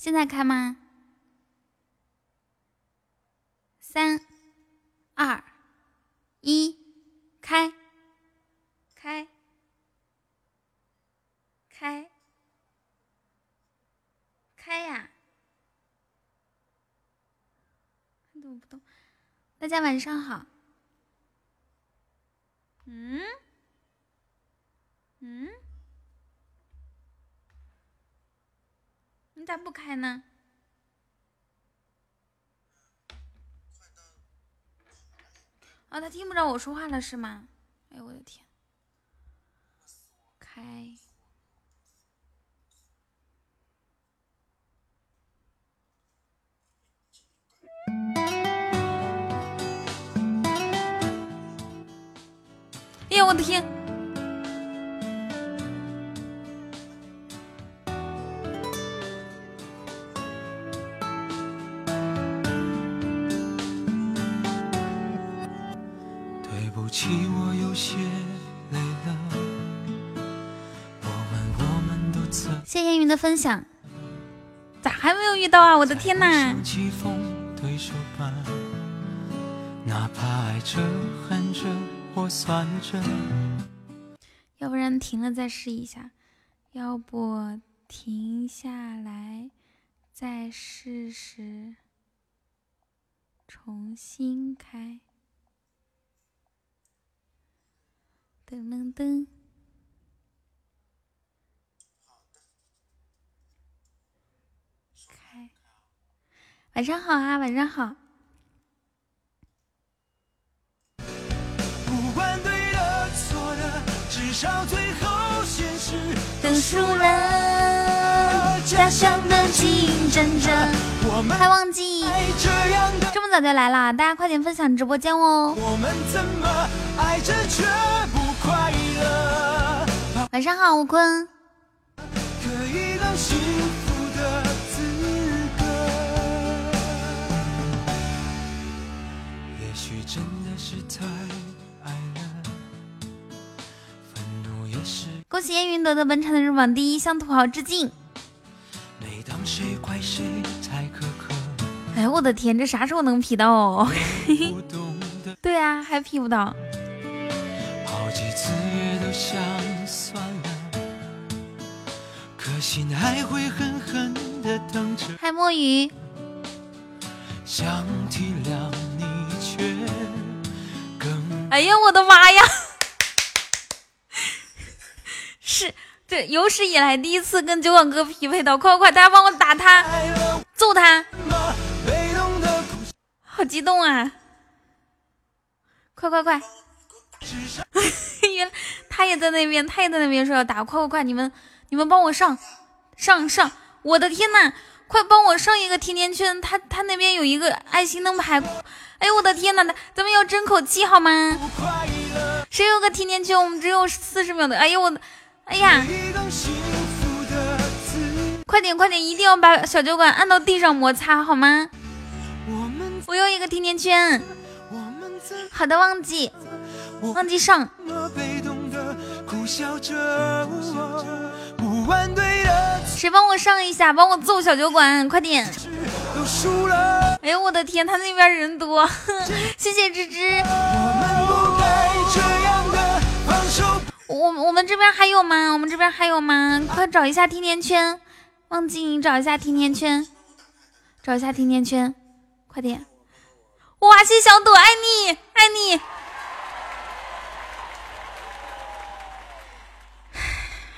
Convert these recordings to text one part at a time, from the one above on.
现在开吗？三、二、一，开！开！开！开呀！看懂不懂？大家晚上好。嗯？嗯？你咋不开呢？啊，他听不着我说话了是吗？哎呦我的天！开。哎呦我的天！的分享。咋还没有遇到啊？我的天呐！像棋逢对手般，哪怕爱着恨着或算着。要不然停了再试一下，要不停下来再试试，重新开。噔噔噔，晚上好啊，晚上好。不管对的错的，至少最后现实等输了，家乡的竞争者，我们还忘记这么早就来啦！大家快点分享直播间哦。我们怎么爱着却不快乐？晚上好，吴坤。可以当幸福恭喜烟云夺得本场的日榜第一，向土豪致敬！每当谁怪谁才可可，哎呦我的天，这啥时候能 P 到哦？对啊，还 P 不到。好几次也都想算了，可心还会狠狠的疼着。嗨，墨鱼，想体谅你，却更哎呀，我的妈呀！是这有史以来第一次跟酒馆哥匹配到，快快快，大家帮我打他，揍他！好激动啊！快快快！原他也在那边，他也在那边说要打，快快快！你们你们帮我上上上！我的天呐，快帮我上一个甜甜圈！他他那边有一个爱心灯牌，哎呦我的天呐，咱们要争口气好吗？谁有个甜甜圈？我们只有四十秒的，哎呦我的，哎呀，快点快点，一定要把小酒馆按到地上摩擦好吗？我们我要一个甜甜圈。好的，忘记忘记上。谁帮我上一下？帮我揍小酒馆，快点！哎呦我的天，他那边人多，谢谢芝芝。我们不该这样的放手。我我们这边还有吗？我们这边还有吗？快找一下甜甜圈，忘记你找一下甜甜圈，找一下甜甜圈，快点！哇，谢小朵，爱你爱你。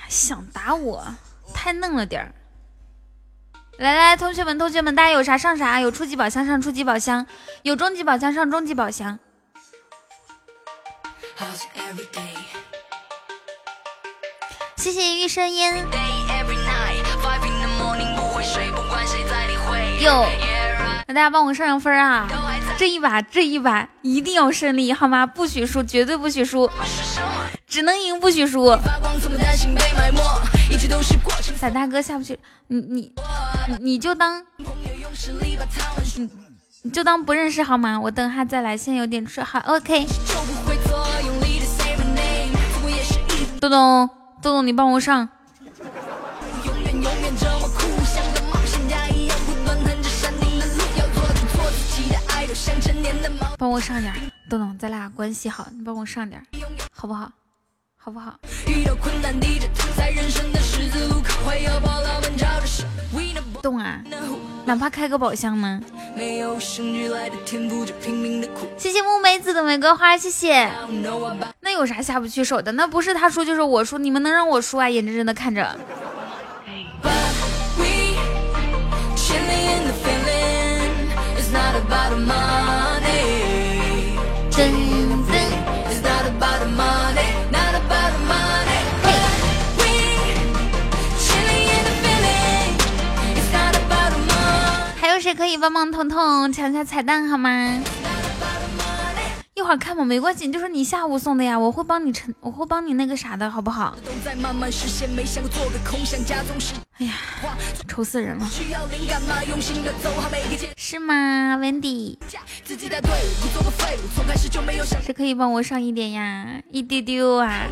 想打我，太嫩了点儿。来来，同学们，同学们，大家有啥上啥，有初级宝箱上初级宝箱，有终极宝箱上终极宝箱。谢谢玉生烟。哟，那大家帮我上上分啊！这一把，这一把一定要胜利，好吗？不许输，绝对不许输，只能赢不许输。伞大哥下不去，你你你你就当，你你就当不认识好吗？我等下再来，现在有点事。好，OK。豆豆豆豆，你帮我上。帮我上点，豆豆，咱俩关系好，你帮我上点，好不好？好不好？遇到困难，低着头，在人生的十字路口，会有着。动啊！哪怕开个宝箱呢？谢谢木梅子的玫瑰花，谢谢。那有啥下不去手的？那不是他输就是我输，你们能让我输啊？眼睁睁的看着。谁可以帮帮彤彤抢下彩蛋好吗？一会儿看吧，没关系，就是你下午送的呀，我会帮你成，我会帮你那个啥的，好不好？哎呀，愁死人了，是吗，Wendy？谁可以帮我上一点呀？一丢丢啊！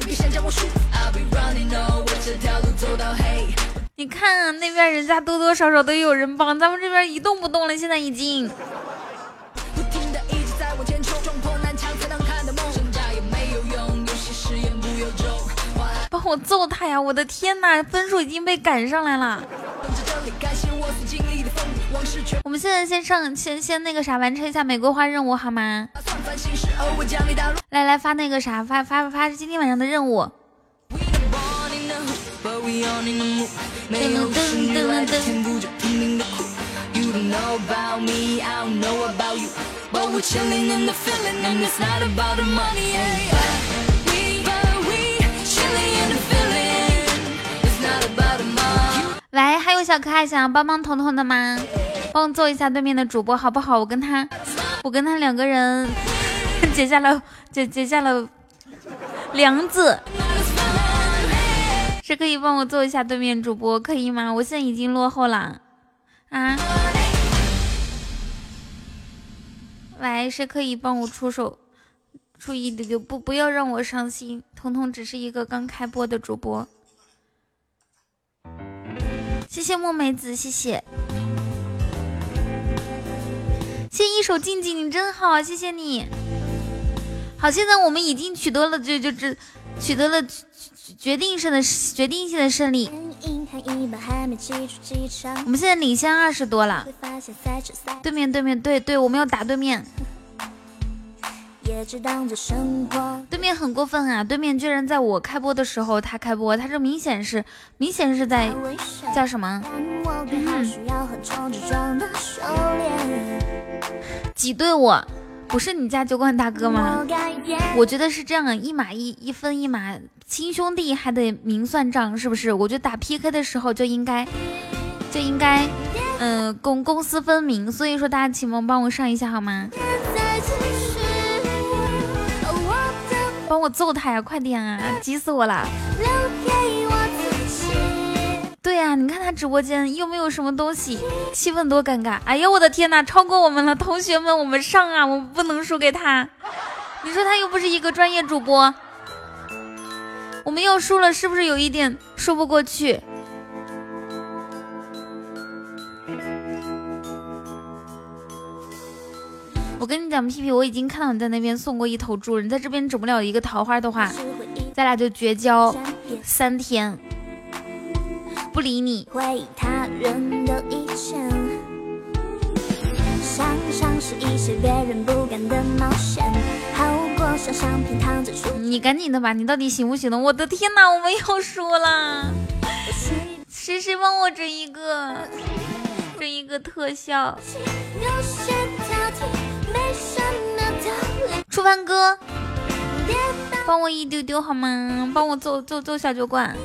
你看啊那边人家多多少少都有人帮，咱们这边一动不动了，现在已经。帮我揍他呀！我的天哪，分数已经被赶上来了。我们现在先上，先先那个啥，完成一下玫瑰花任务好吗？来来发那个啥，发发发今天晚上的任务。喂，还有小可爱想要帮帮彤彤的吗？帮我揍一下对面的主播好不好？我跟他，我跟他两个人 结下了结结下了梁子。谁可以帮我做一下对面主播，可以吗？我现在已经落后了啊！喂，谁可以帮我出手，出一丢丢？不，不要让我伤心。彤彤只是一个刚开播的主播。谢谢墨梅子，谢谢，谢一手静静，你真好，谢谢你。好，现在我们已经取得了，就就这取得了。决定性的决定性的胜利，我们现在领先二十多了。对面对面对对，我们要打对面。对面很过分啊！对面居然在我开播的时候他开播，他这明显是明显是在叫什么？挤兑我。不是你家酒馆大哥吗？我觉得是这样，一码一一分一码，亲兄弟还得明算账，是不是？我觉得打 PK 的时候就应该就应该，嗯，公公私分明。所以说大家请帮帮我上一下好吗？帮我揍他呀！快点啊！急死我了！对呀，你看他直播间又没有什么东西，气氛多尴尬！哎呀，我的天哪，超过我们了，同学们，我们上啊，我们不能输给他。你说他又不是一个专业主播，我们又输了，是不是有一点说不过去？我跟你讲，屁屁，我已经看到你在那边送过一头猪，你在这边整不了一个桃花的话，咱俩就绝交三天。不理你。你赶紧的吧，你到底行不行呢？我的天哪，我们又输了！谁谁帮我整一个，整一个特效？初凡哥，帮我一丢丢好吗？帮我揍揍揍小酒馆。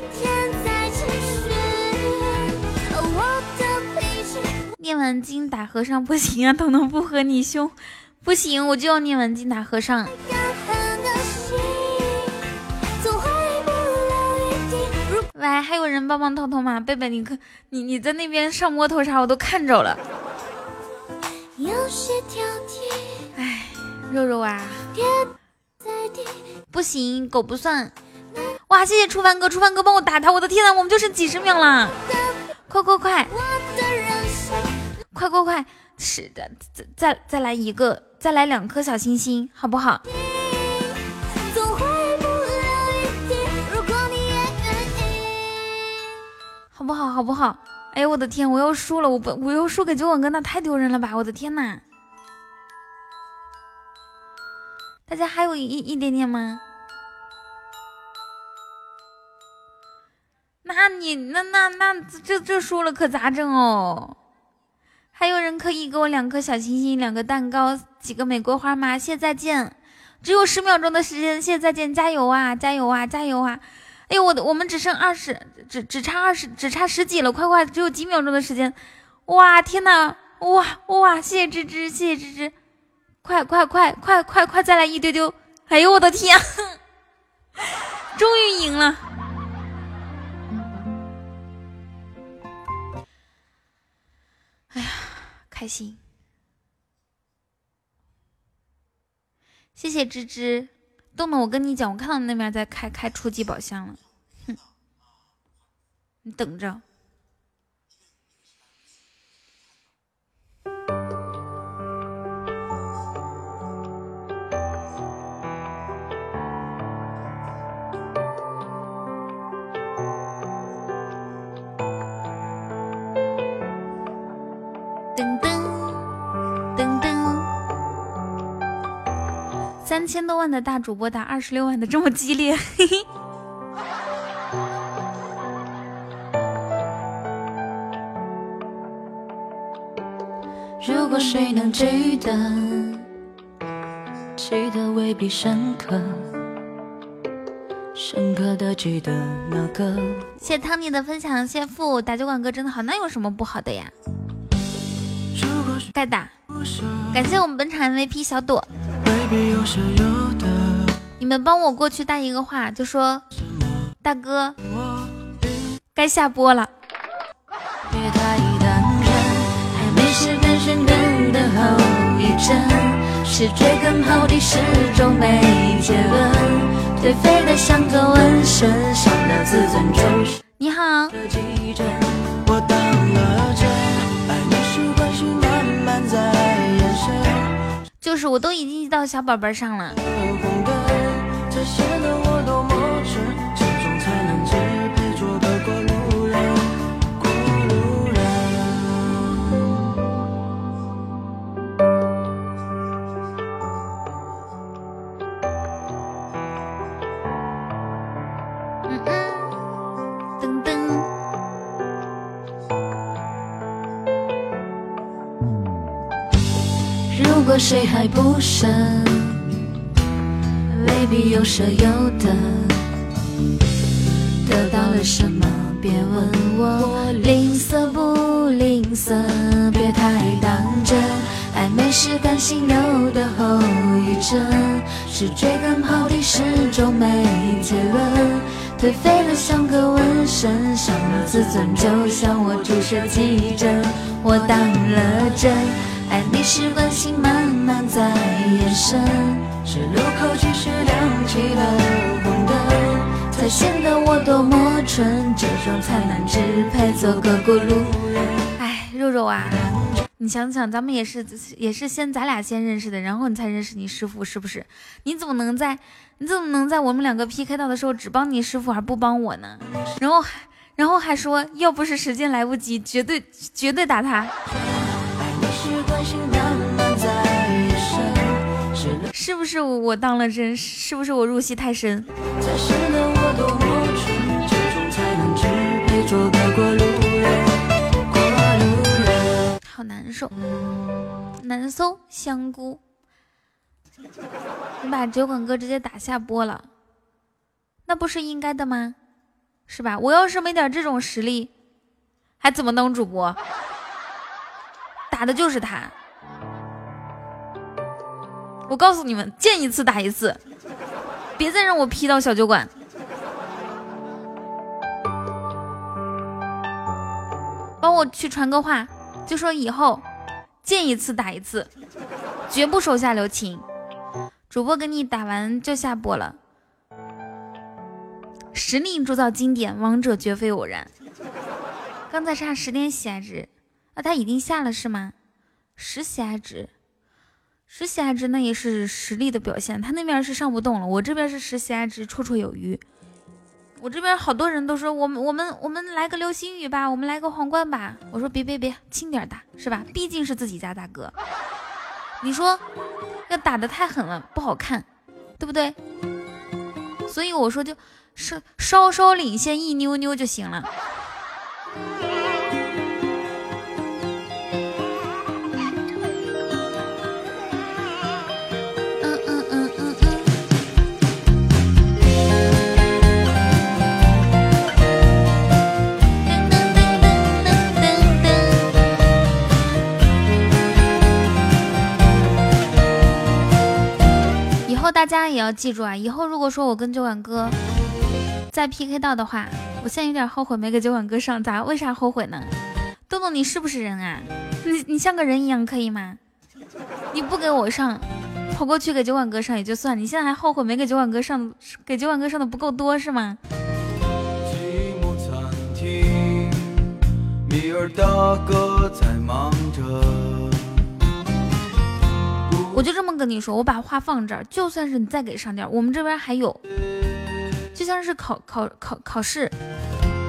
念完经打和尚不行啊，彤彤不和你凶，不行，我就要念完经打和尚。喂，还有人帮帮彤彤吗？贝贝，你可，你你在那边上摸头杀，我都看着了。哎，肉肉啊，不行，狗不算。哇，谢谢初凡哥，初凡哥帮我打他，我的天呐，我们就剩几十秒了，快快快！快快快！是的，再再再来一个再来两颗小星星，好不好？好不好？好不好？哎呦，我的天，我要输了！我不，我要输给九广哥，那太丢人了吧！我的天呐！大家还有一一点点吗？那你那那那这这输了可咋整哦？还有人可以给我两颗小星星、两个蛋糕、几个玫瑰花吗？谢谢再见，只有十秒钟的时间，谢谢再见，加油啊，加油啊，加油啊！哎呦，我的，我们只剩二十，只只差二十，只差十几了，快快，只有几秒钟的时间，哇，天呐，哇哇，谢谢芝芝，谢谢芝芝，快快快快快快，再来一丢丢！哎呦，我的天，终于赢了！开心！谢谢芝芝。豆豆，我跟你讲，我看到那边在开开初级宝箱了，哼，你等着。三千多万的大主播打二十六万的这么激烈，嘿嘿。如果谁能记得，记得未必深刻，深刻的记得那个。谢谢汤尼的分享，谢付打酒馆哥真的好，那有什么不好的呀？该打，感谢我们本场 MVP 小朵。你们帮我过去带一个话，就说大哥该下播了。你好。就是我都已经到小宝贝上了。谁还不舍，未必有舍有得。得到了什么，别问我吝啬不吝啬，别太当真。暧昧是感性有的后遗症，是追根刨底，始终没结论。颓废了像个纹身，伤了自尊，就像我注射急针，我当了真。爱你是关心慢慢在延伸，是路口及时亮起了红灯，才显得我多么蠢，这种灿烂只配做个过路人。哎，肉肉啊，你想想，咱们也是也是先咱俩先认识的，然后你才认识你师傅，是不是？你怎么能在你怎么能在我们两个 PK 到的时候只帮你师傅而不帮我呢？然后然后还说要不是时间来不及，绝对绝对打他。是不是我当了真？是不是我入戏太深？好难受，难受，香菇，你把酒馆哥直接打下播了，那不是应该的吗？是吧？我要是没点这种实力，还怎么当主播？打的就是他。我告诉你们，见一次打一次，别再让我 P 到小酒馆。帮我去传个话，就说以后见一次打一次，绝不手下留情。主播给你打完就下播了。实力铸造经典，王者绝非偶然。刚才差十点喜爱值，啊，他已经下了是吗？十喜爱值。十喜爱值那也是实力的表现，他那边是上不动了，我这边是十喜爱值绰绰有余。我这边好多人都说我们我们我们来个流星雨吧，我们来个皇冠吧。我说别别别，轻点打是吧？毕竟是自己家大哥。你说要打的太狠了不好看，对不对？所以我说就稍稍稍领先一妞妞就行了。大家也要记住啊！以后如果说我跟酒馆哥再 PK 到的话，我现在有点后悔没给酒馆哥上。咋？为啥后悔呢？豆豆，你是不是人啊？你你像个人一样可以吗？你不给我上，跑过去给酒馆哥上也就算，你现在还后悔没给酒馆哥上，给酒馆哥上的不够多是吗？米尔大哥在忙着。我就这么跟你说，我把话放这儿，就算是你再给上点，我们这边还有，就像是考考考考试，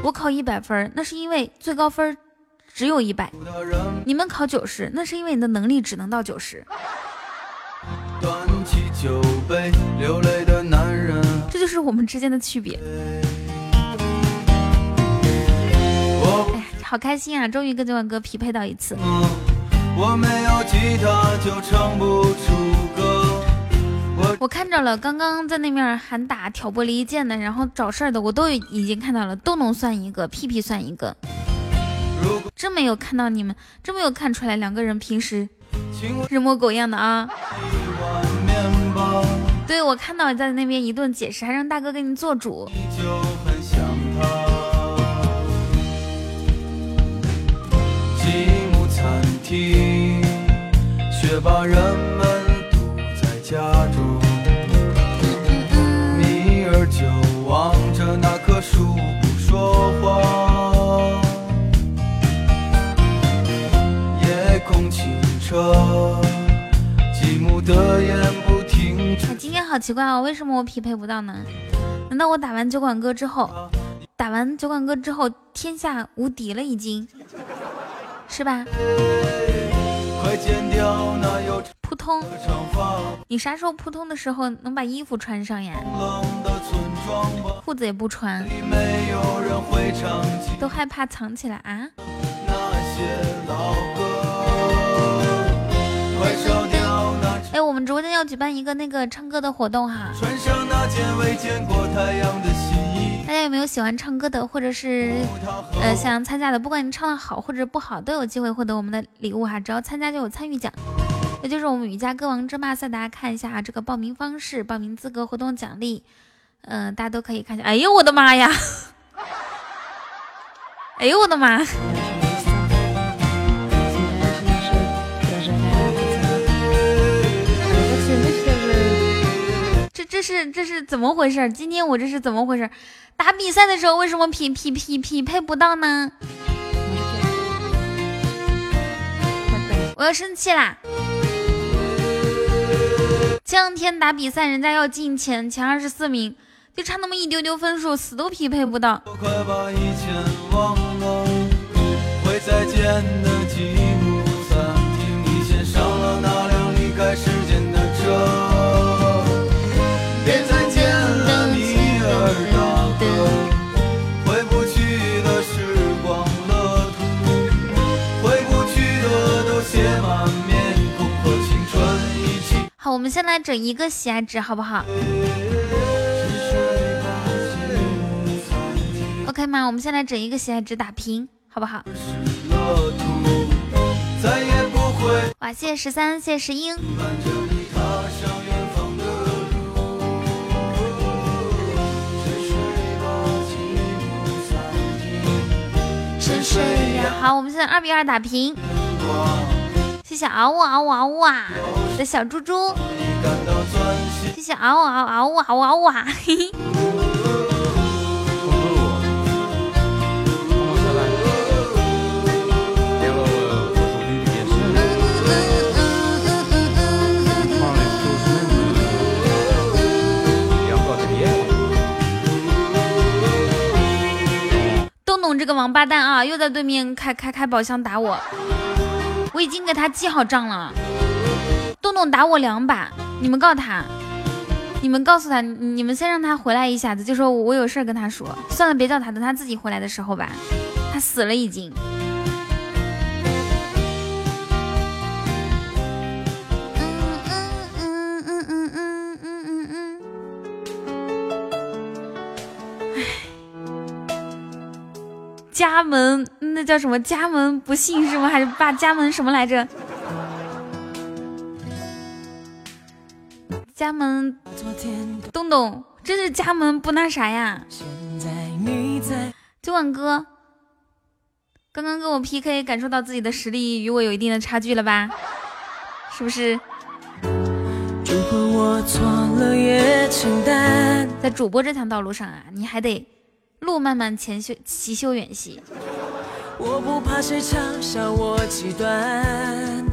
我考一百分，那是因为最高分只有一百，你们考九十，那是因为你的能力只能到九十。这就是我们之间的区别。哎呀，好开心啊，终于跟九万哥匹配到一次。我没有吉他就唱不出歌。我看着了，刚刚在那面喊打挑拨离间的，然后找事儿的，我都已经看到了，都能算一个，屁屁算一个。真没有看到你们，真没有看出来两个人平时人模狗样的啊。对，我看到你在那边一顿解释，还让大哥给你做主。听却把人们堵在家中。米儿就望着那棵树不说话。夜空清澈，积木的眼不停。今天好奇怪哦，为什么我匹配不到呢？难道我打完酒馆哥之后，打完酒馆哥之后天下无敌了已经？是吧？扑通！你啥时候扑通的时候能把衣服穿上呀？裤子也不穿，都害怕藏起来啊？哎，我们直播间要举办一个那个唱歌的活动哈。大家有没有喜欢唱歌的，或者是呃想参加的？不管你唱的好或者不好，都有机会获得我们的礼物哈！只要参加就有参与奖，也就是我们瑜伽歌王争霸赛。大家看一下啊这个报名方式、报名资格、活动奖励，嗯，大家都可以看一下。哎呦我的妈呀！哎呦我的妈！这是这是怎么回事？今天我这是怎么回事？打比赛的时候为什么匹匹匹匹配不到呢？我要生气啦！前两天打比赛，人家要进前前二十四名，就差那么一丢丢分数，死都匹配不到。好，我们先来整一个喜爱值，好不好？OK 吗？我们先来整一个喜爱值打平，好不好？哇，谢谢十三，谢谢石英。沉睡呀，好，我们现在二比二打平。谢谢嗷呜嗷呜嗷呜啊的小猪猪，谢谢嗷呜嗷呜嗷呜嗷呜啊，嘿嘿，东东这个王八蛋啊，又在对面开开开宝箱打我。我已经给他记好账了。洞洞打我两把，你们告他，你们告诉他，你们先让他回来一下子，就说我有事跟他说。算了，别叫他，等他自己回来的时候吧。他死了已经。家门那叫什么？家门不幸是吗？还是把家门什么来着？家门东东，这是家门不那啥呀？酒馆哥，刚刚跟我 PK，感受到自己的实力与我有一定的差距了吧？是不是？在主播这条道路上啊，你还得。路漫漫，前修其修远兮。我不怕谁嘲笑我极端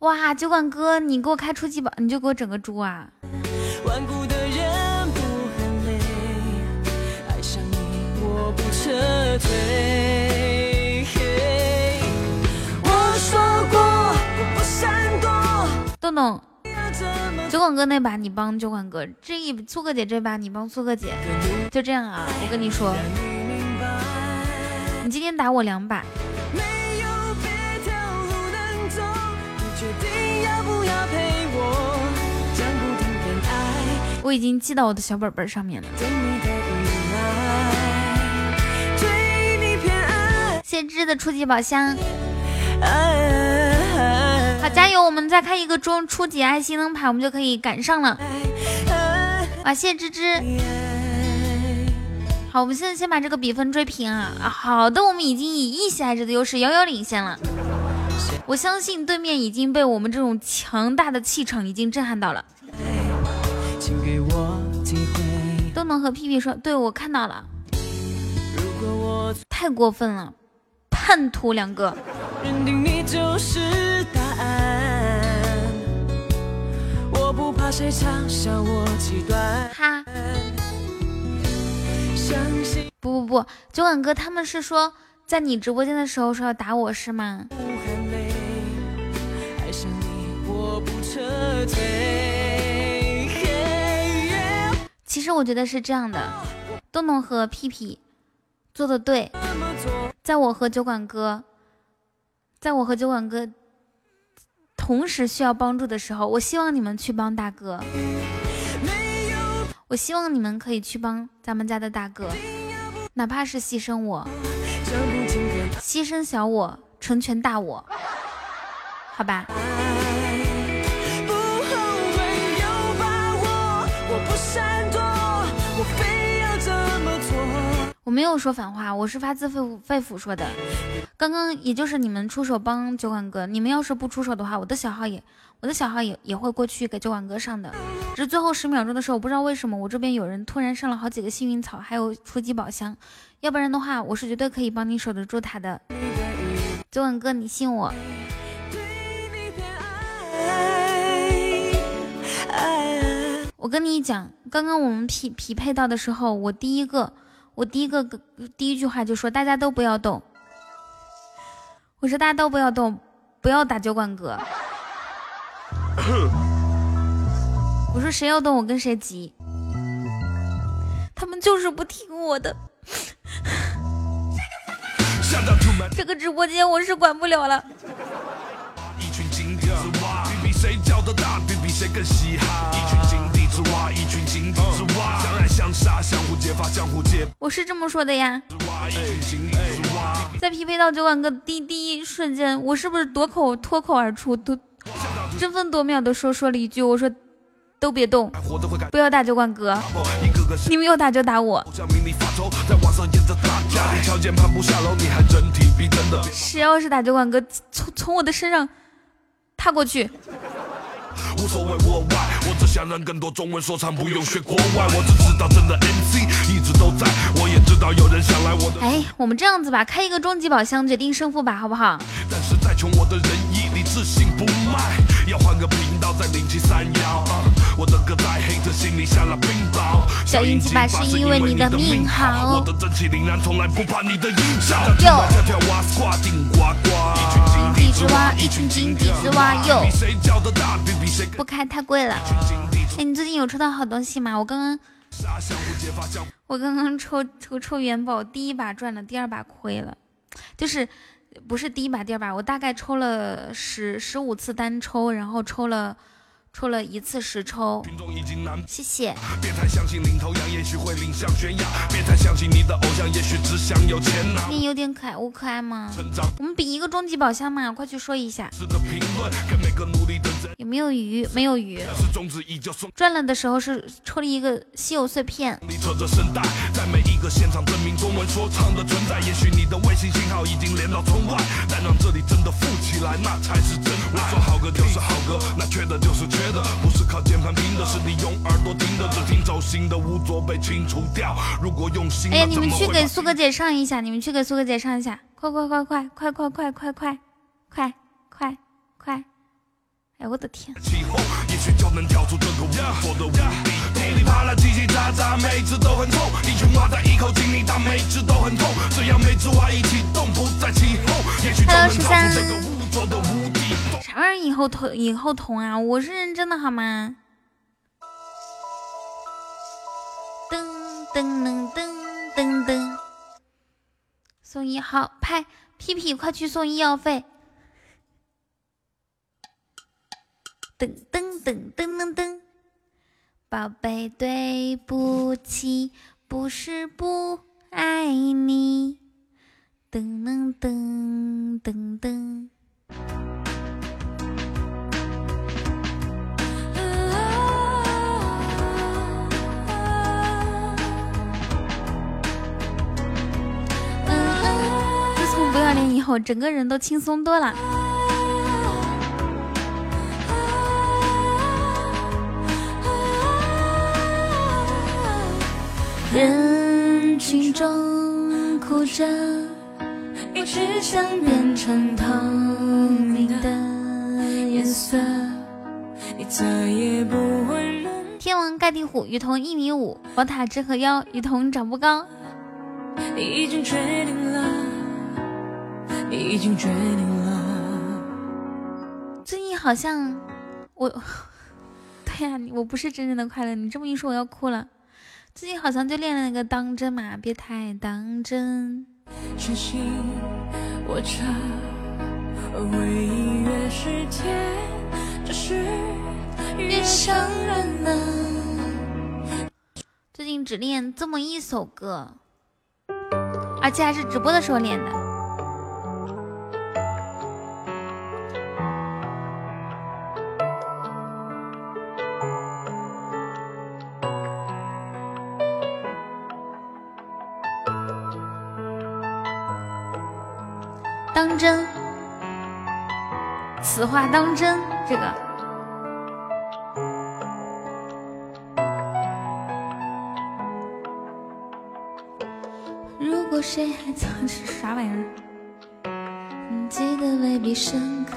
哇，酒馆哥，你给我开初级宝，你就给我整个猪啊！我说过，我不闪躲豆豆。酒馆哥那把你帮酒馆哥，这一粗哥姐这把你帮粗哥姐，就这样啊！我跟你说，你今天打我两把，我已经记到我的小本本上面了。谢芝的初级宝箱。加油！我们再开一个中初级爱心灯牌，我们就可以赶上了。哇，谢谢芝芝。好，我们现在先把这个比分追平啊！好的，我们已经以一喜爱值的优势遥遥领先了。我相信对面已经被我们这种强大的气场已经震撼到了。都能和屁屁说，对我看到了。太过分了，叛徒两个。认定你就是怕谁嘲笑我极端。哈，不不不，酒馆哥他们是说在你直播间的时候说要打我是吗？其实我觉得是这样的，东东和屁屁做的对，在我和酒馆哥。在我和酒馆哥同时需要帮助的时候，我希望你们去帮大哥。我希望你们可以去帮咱们家的大哥，哪怕是牺牲我，牺牲小我，成全大我，好吧？我没有说反话，我是发自肺肺腑说的。刚刚也就是你们出手帮酒馆哥，你们要是不出手的话，我的小号也我的小号也也会过去给酒馆哥上的。只是最后十秒钟的时候，我不知道为什么我这边有人突然上了好几个幸运草，还有初级宝箱，要不然的话，我是绝对可以帮你守得住他的。酒馆哥，你信我。我跟你讲，刚刚我们匹匹配到的时候，我第一个。我第一个第一句话就说大家都不要动，我说大家都不要动，不要打酒馆哥。我说谁要动我跟谁急，他们就是不听我的。这个直播间我是管不了了。我是这么说的呀，在匹配到酒馆哥第第一瞬间，我是不是夺口脱口而出，都争分夺秒的说说了一句，我说都别动，不要打酒馆哥，你们要打就打我。谁要是打酒馆哥，从从我的身上踏过去。无所谓我外，我只想让更多中文说唱不用学国外。我只知道真的 MC 一直都在，我也知道有人想来我的。哎，我们这样子吧，开一个终极宝箱决定胜负吧，好不好？但是再穷我的仁义，你自信不卖。要换个频道再零七三幺。我的歌在黑子心里下了冰雹。小英几把是因为你的命好。我的真气凛然，从来不怕你的阴招。哟。跳跳蛙挂顶呱呱。一群井底之蛙，一群井底之蛙。哟。不开太贵了。哎，你最近有抽到好东西吗？我刚刚。我刚刚抽抽抽元宝，第一把赚了，第二把亏了，就是不是第一把第二把，我大概抽了十十五次单抽，然后抽了。出了一次十抽，谢谢。别太相信领头羊，也许会领上悬崖。别太相信你的偶像，也许只想有钱拿。你有点可爱，我可爱吗？我们比一个终极宝箱嘛，快去说一下。有没有鱼？没有鱼。赚了的时候是抽了一个稀有碎片。你扯着声带，在每一个现场证明中文说唱的存在。也许你的卫星信号已经连到村外，但让这里真的富起来，那才是真。我说好歌就是好歌，那缺的就是。缺。不是靠键盘拼的，是你用耳朵听的，只听走心的污浊被清除掉。如果用心，哎呀，你们去给苏哥姐上一下，你们去给苏哥姐上一下，快快快快快快快快快快快快！哎我的天！气候也许就能跳出这个的。噼里啪啦叽叽喳喳，每次都很臭。一群蛙在一口井里，它每只都很痛。只要每只蛙一起动，不再也许就能跳出这个污浊的屋顶。啥玩意儿？以后同以后同啊！我是认真的好吗？噔噔噔噔噔噔，送医好拍屁屁，快去送医药费！噔噔噔噔噔噔，宝贝，对不起，不是不爱你。噔噔噔噔噔。以后，整个人都轻松多了。人群中哭着，我只想变成透明的颜色。天王盖地虎，雨桐一米五，宝塔直和腰，雨桐长不高。已经决定了。已经决定了。最近好像我，对呀，我不是真正的快乐。你这么一说，我要哭了。最近好像就练了那个当真嘛，别太当真。最近只练这么一首歌，而且还是直播的时候练的。当真，此话当真。这个，如果谁还藏是啥玩意儿？记得未必深刻，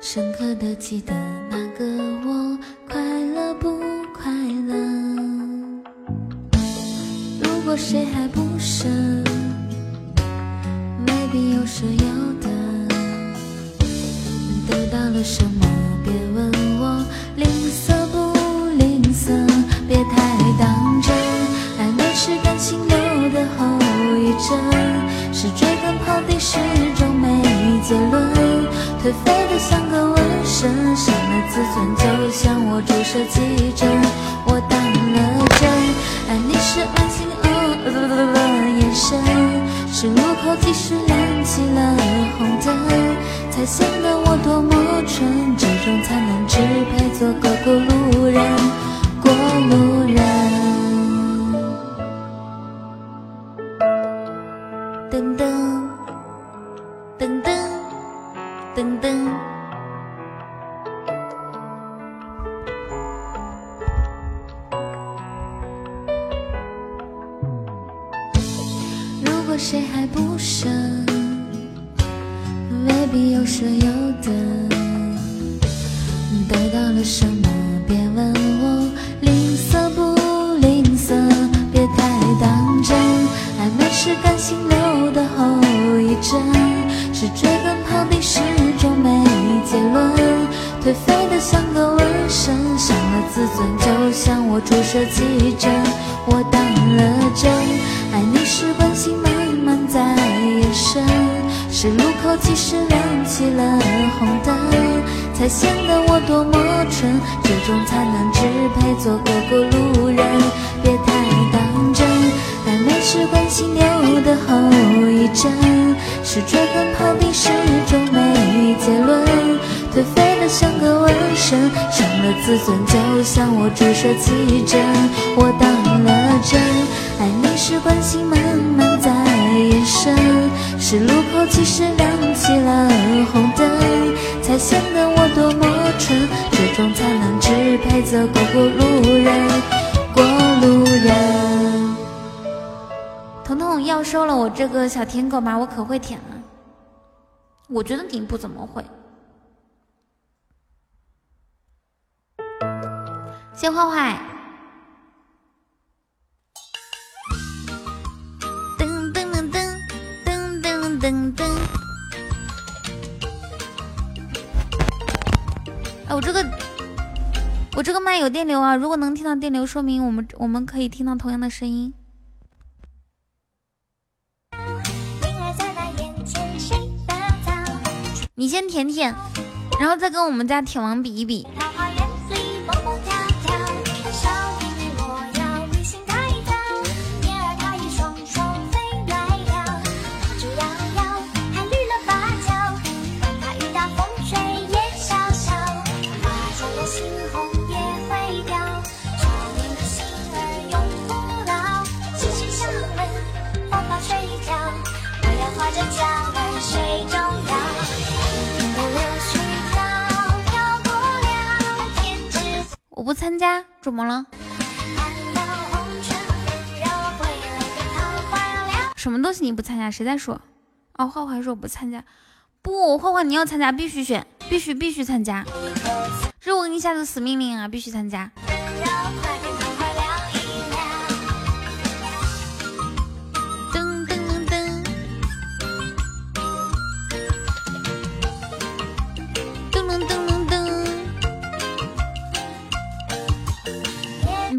深刻的记得那个我快乐不快乐？如果谁还不舍。有舍有得，得到了什么？别问我吝啬不吝啬，别太当真。暧昧是感情留的后遗症，是追根刨底始终没结论，颓废的像个纹身，伤了自尊就像我注射几针，我当了真。爱你是爱情，哦，眼神。是路口及时亮起了红灯，才显得我多么蠢。这种才能只配做个过路人，过路人。小舔狗吗？我可会舔了。我觉得你不怎么会。谢坏坏。噔噔噔噔噔噔噔噔。哎，我这个，我这个麦有电流啊！如果能听到电流，说明我们我们可以听到同样的声音。你先舔舔，然后再跟我们家铁王比一比。不参加，怎么了？什么东西你不参加？谁在说？哦，花花说不参加。不，花花你要参加，必须选，必须必须参加。这是我给你下的死命令啊，必须参加。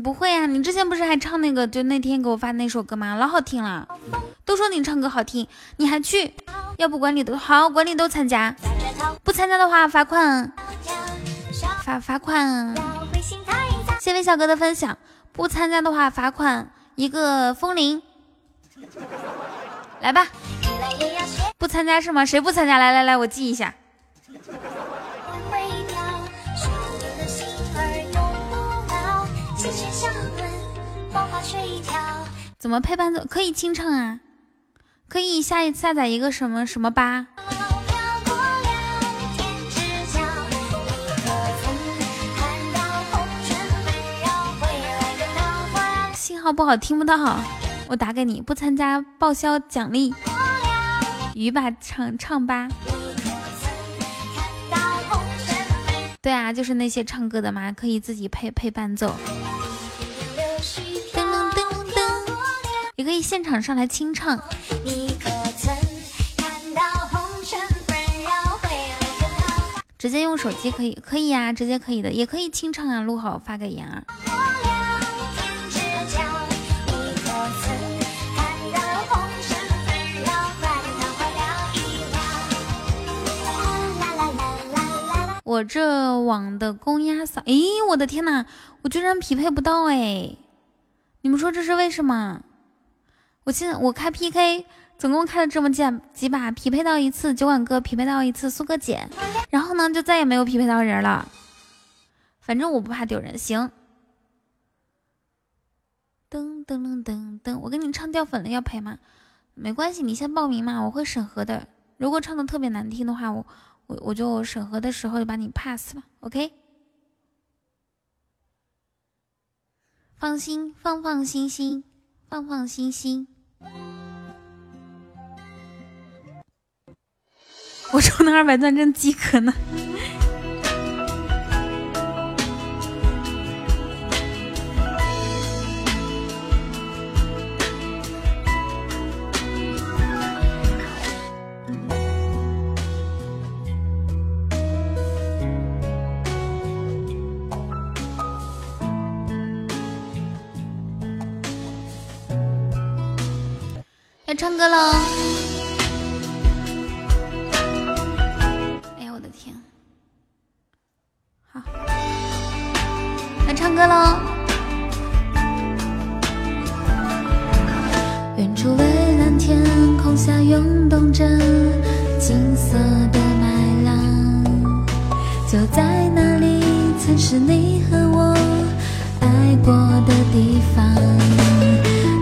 不会啊，你之前不是还唱那个，就那天给我发那首歌吗？老好听了，都说你唱歌好听，你还去？要不管理都好，管理都参加，不参加的话罚款，罚罚款。谢谢小哥的分享，不参加的话罚款一个风铃。来吧，不参加是吗？谁不参加？来来来，我记一下。怎么配伴奏？可以清唱啊，可以下下载一个什么什么吧。信号不好，听不到。我打给你，不参加报销奖励。鱼吧，唱唱吧。对啊，就是那些唱歌的嘛，可以自己配配伴奏。可以现场上来清唱，直接用手机可以，可以呀，直接可以的，也可以清唱啊，录好发给妍儿。我这网的公鸭嗓，诶，我的天呐，我居然匹配不到哎！你们说这是为什么？我现在我开 PK，总共开了这么几几把，匹配到一次酒馆哥，匹配到一次苏哥姐，然后呢就再也没有匹配到人了。反正我不怕丢人，行。噔噔噔噔噔，我给你唱掉粉了，要赔吗？没关系，你先报名嘛，我会审核的。如果唱的特别难听的话，我我我就审核的时候就把你 pass 了，OK？放心，放放心心，放放心心。我抽那二百钻真饥渴呢。要唱歌喽歌喽！远处蔚蓝天空下涌动着金色的麦浪，就在那里，曾是你和我爱过的地方。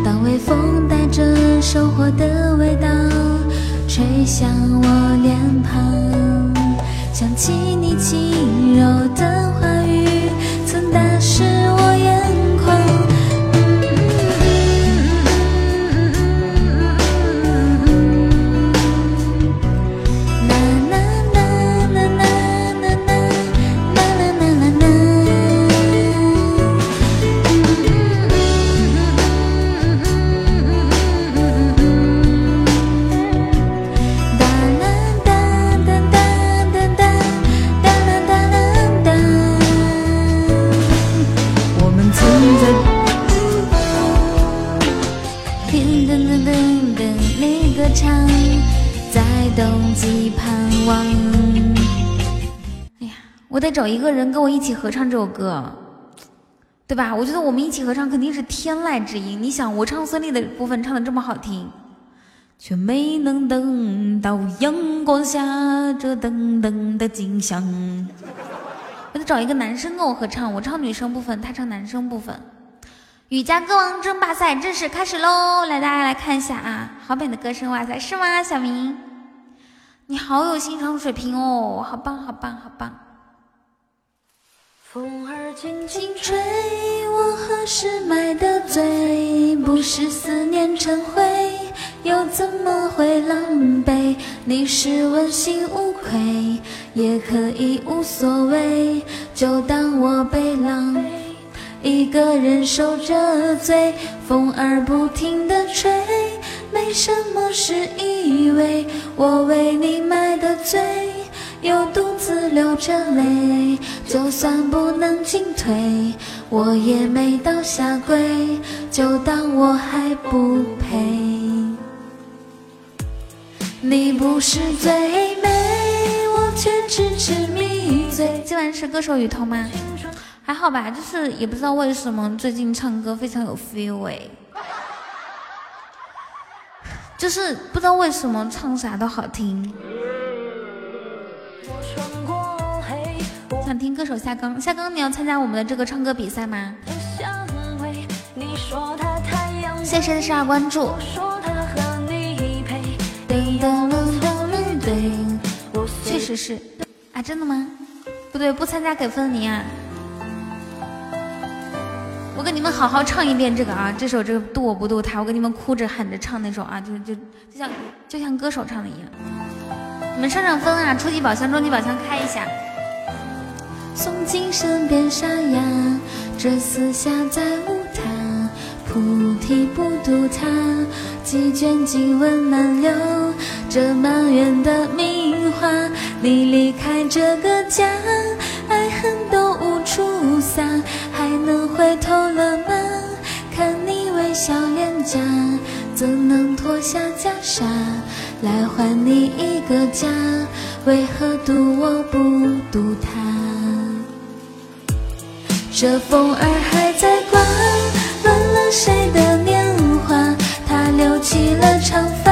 当微风带着收获的味道，吹向我脸庞，想起你轻柔的话得找一个人跟我一起合唱这首歌，对吧？我觉得我们一起合唱肯定是天籁之音。你想，我唱孙俪的部分唱的这么好听，却没能等到阳光下这等等的景象。我得找一个男生跟我合唱，我唱女生部分，他唱男生部分。雨家歌王争霸赛正式开始喽！来，大家来看一下啊，好美的歌声，哇塞，是吗？小明，你好有欣赏水平哦，好棒，好棒，好棒。风儿轻轻吹，我何时买的醉？不是思念成灰，又怎么会狼狈？你是问心无愧，也可以无所谓，就当我被狼一个人受着罪。风儿不停的吹，没什么是以为，我为你买的醉。又独自流着泪，就算不能进退，我也没到下跪，就当我还不配。你不是最美，我却痴痴迷醉。今晚是歌手雨桐吗？还好吧，就是也不知道为什么最近唱歌非常有 feel 哎，就是不知道为什么唱啥都好听。想听歌手夏刚，夏刚，你要参加我们的这个唱歌比赛吗？谢谢十二关注？确实是啊，真的吗？不对，不参加给分你啊！我给你们好好唱一遍这个啊，这首这个渡我不渡他，我给你们哭着喊着唱那首啊，就就就像就像歌手唱的一样。你们上上分啊，初级宝箱、中级宝箱开一下。送进身边沙哑，这厮下再无他，菩提不渡他，几卷经文难留，这满园的名花。你离开这个家，爱恨都无处撒，还能回头了吗？看你微笑脸颊，怎能脱下袈裟来还你一个家？为何渡我不渡他？这风儿还在刮，乱了谁的年华？他留起了长发，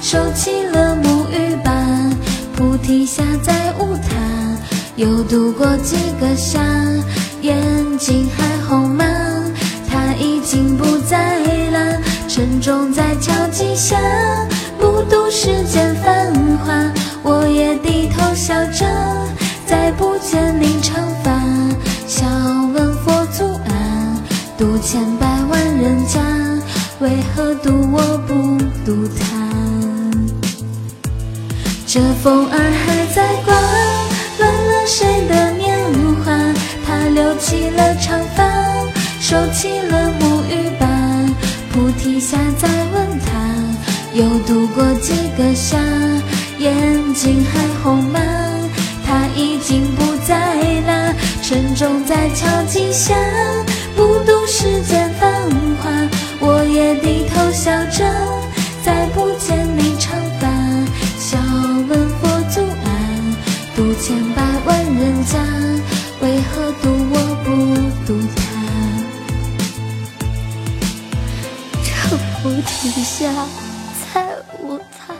收起了沐浴吧。菩提下再无她，又度过几个夏，眼睛还红吗？他已经不在了，沉重在敲几下，不渡世间繁华。我也低头笑着，再不见你长发。笑问佛祖啊，渡千百万人家，为何渡我不渡他？这风儿还在刮，乱了谁的年华？他留起了长发，收起了木鱼吧。菩提下再问他，又渡过几个夏，眼睛还红吗？他已经不在了，晨钟在敲几下不渡世间繁华我也低头笑着再不见你长发笑问佛祖啊渡千百万人家为何渡我不渡她这菩提下再无他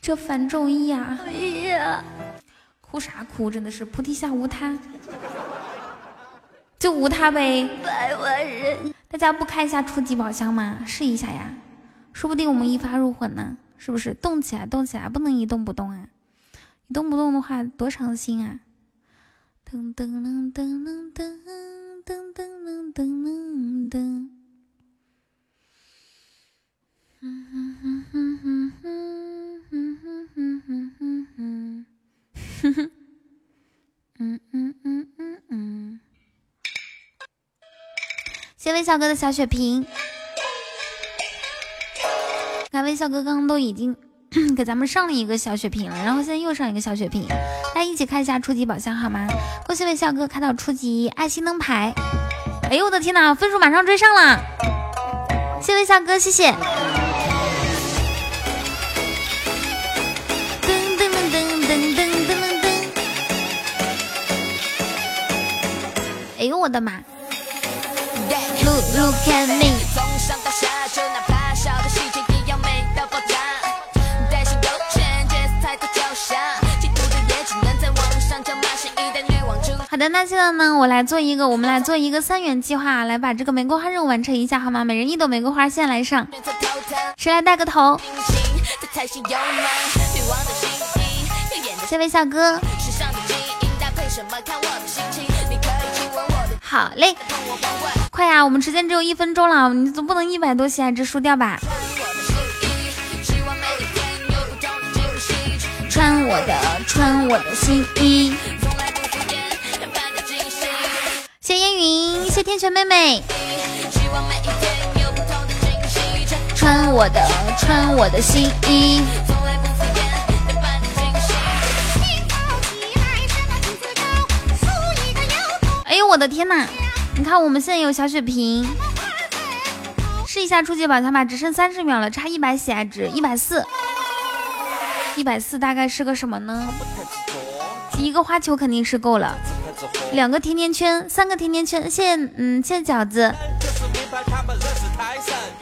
这樊仲淹啊哭啥哭？真的是菩提下无他，就无他呗。百万人，大家不开一下初级宝箱吗？试一下呀，说不定我们一发入魂呢，是不是？动起来，动起来，不能一动不动啊！一动不动的话，多伤心啊！噔噔噔噔噔噔噔噔噔噔噔。嗯哼哼哼哼哼哼哼哼哼哼哼，嗯嗯嗯嗯嗯。谢微笑哥的小血瓶，看微笑哥刚刚都已经 给咱们上了一个小血瓶了，然后现在又上一个小血瓶，大家一起看一下初级宝箱好吗？恭喜微笑哥开到初级爱心灯牌，哎呦我的天哪，分数马上追上了！谢微笑哥，谢谢。我的嘛。好的，那现在呢，我来做一个，我们来做一个三元计划，来把这个玫瑰花任务完成一下，好吗？每人一朵玫瑰花，现在来上，谁来带个头？谢谢笑哥。好嘞，快呀！我们时间只有一分钟了，你总不能一百多喜爱值输掉吧？穿我的，穿我的新衣。谢烟云，谢天泉妹妹。穿我的，穿我的新衣。我的天呐！你看我们现在有小血瓶，试一下初级宝箱吧，只剩三十秒了，差一百喜爱值，一百四，一百四大概是个什么呢？一个花球肯定是够了，两个甜甜圈，三个甜甜圈，谢谢，嗯，谢谢饺子，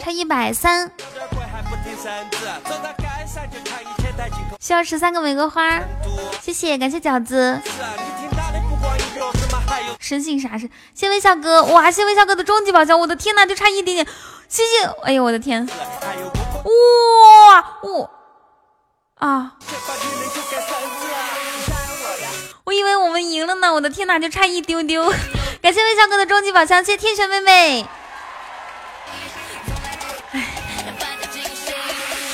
差一百三，需要十三个玫瑰花，谢谢，感谢饺子。生性啥事？谢微笑哥，哇！谢微笑哥的终极宝箱，我的天呐，就差一点点！谢谢，哎呦我的天！哇哇啊！我以为我们赢了呢，我的天呐，就差一丢丢！感谢微笑哥的终极宝箱，谢谢天选妹妹。哎，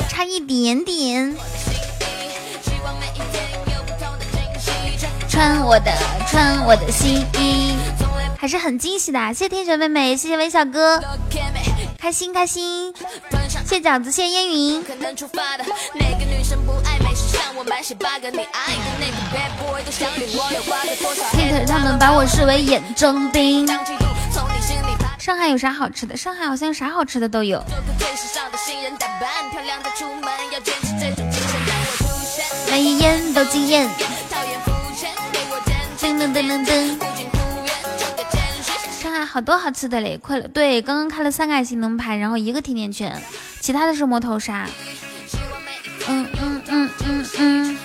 差一点点。穿我的，穿我的新衣，还是很惊喜的。谢谢天选妹妹，谢谢微笑哥，开心开心。谢饺子，谢烟云。他们把我视为眼中钉。上海有啥好吃的？上海好像啥好吃的都有。每一眼都惊艳。噔噔噔噔！上海好多好吃的嘞，快了！对，刚刚开了三个爱心灯牌，然后一个甜甜圈，其他的是摸头杀。嗯嗯嗯嗯嗯。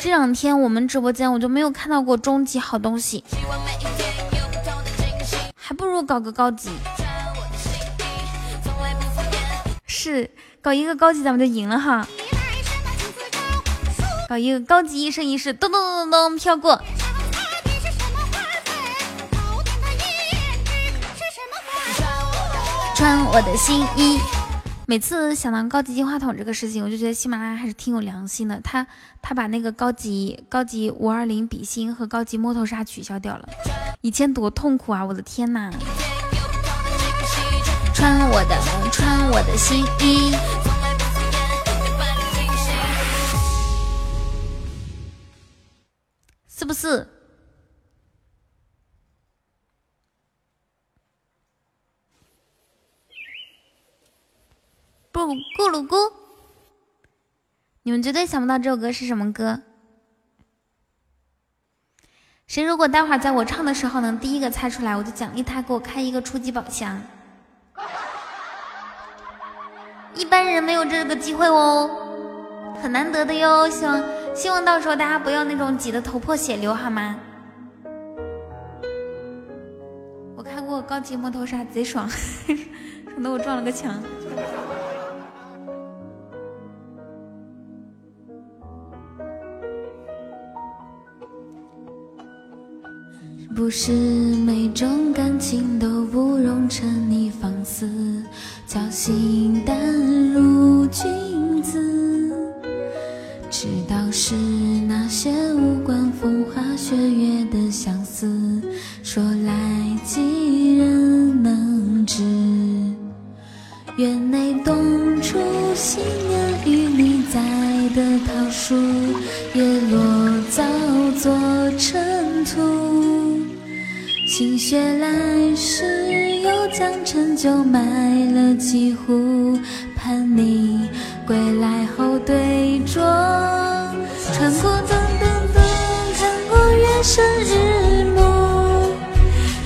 这两天我们直播间我就没有看到过终极好东西，还不如搞个高级。是，搞一个高级咱们就赢了哈。搞一个高级一生一世，咚咚咚咚咚飘过。穿我的新衣。每次想到高级金话筒这个事情，我就觉得喜马拉雅还是挺有良心的。他他把那个高级高级五二零比心和高级摸头杀取消掉了，以前多痛苦啊！我的天呐！穿我的穿我的新衣。是不是？不咕噜咕，你们绝对想不到这首歌是什么歌。谁如果待会儿在我唱的时候能第一个猜出来，我就奖励他给我开一个初级宝箱。一般人没有这个机会哦，很难得的哟。希望希望到时候大家不要那种挤得头破血流，好吗？我看过高级摩托车，贼爽，省得我撞了个墙。不是每种感情都不容沉溺放肆，侥幸淡如君子。知道是那些无关风花雪月的相思，说来几人能知？院内冬初新年与你栽的桃树，叶落早作尘土。心血来时，又将陈酒买了几壶，盼你归来后对酌。穿过灯灯灯，看过月升日暮。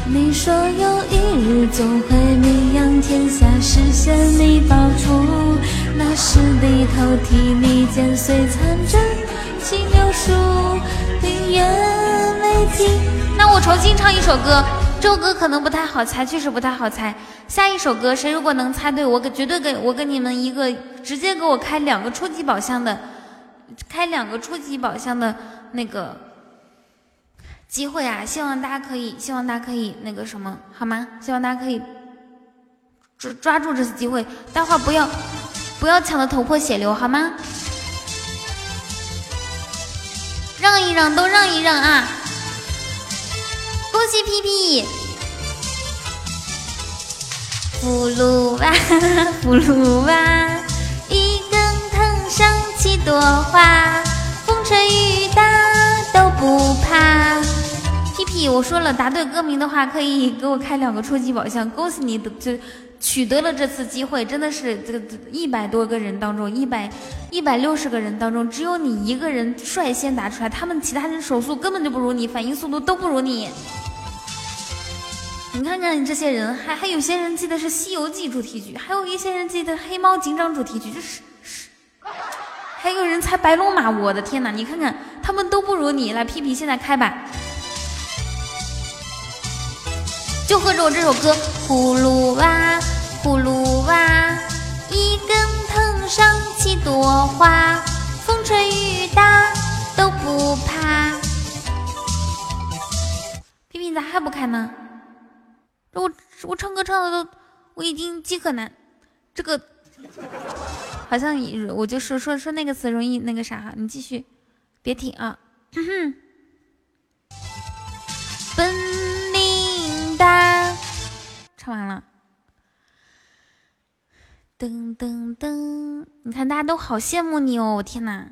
你说有一日总会名扬天下，实现你抱出。那时低头替你剪碎残针，起柳树，明月没停。那我重新唱一首歌，这首歌可能不太好猜，确实不太好猜。下一首歌，谁如果能猜对，我给绝对给我给你们一个直接给我开两个初级宝箱的，开两个初级宝箱的那个机会啊！希望大家可以，希望大家可以那个什么，好吗？希望大家可以抓抓住这次机会，待会儿不要不要抢的头破血流，好吗？让一让，都让一让啊！恭喜皮皮，葫芦娃，葫芦娃，一根藤上七朵花，风吹雨打都不怕。皮皮，我说了，答对歌名的话，可以给我开两个初级宝箱。恭喜你，就取得了这次机会，真的是这个一百多个人当中，一百一百六十个人当中，只有你一个人率先答出来，他们其他人手速根本就不如你，反应速度都不如你。你看看你这些人，还还有些人记得是《西游记》主题曲，还有一些人记得《黑猫警长》主题曲，这是是，还有人猜白龙马，我的天哪！你看看他们都不如你，来皮皮现在开吧，就和着我这首歌，葫芦娃，葫芦娃，一根藤上七朵花，风吹雨打都不怕。皮皮咋还不开呢？我我唱歌唱的都，我已经饥渴难，这个好像我就说说说那个词容易那个啥，你继续，别停啊。本 哒，唱完了。噔噔噔，你看大家都好羡慕你哦，我天哪！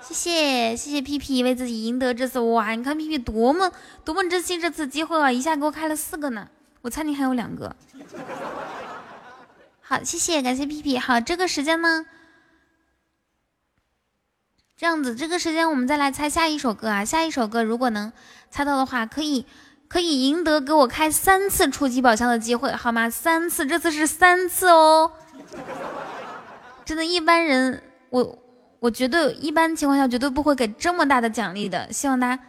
谢谢谢谢屁屁为自己赢得这次哇！你看屁屁多么多么珍惜这次机会啊，一下给我开了四个呢。我猜你还有两个。好，谢谢感谢屁屁。好，这个时间呢，这样子，这个时间我们再来猜下一首歌啊。下一首歌如果能猜到的话，可以可以赢得给我开三次初级宝箱的机会，好吗？三次，这次是三次哦。真的，一般人我。我绝对一般情况下绝对不会给这么大的奖励的，希望大家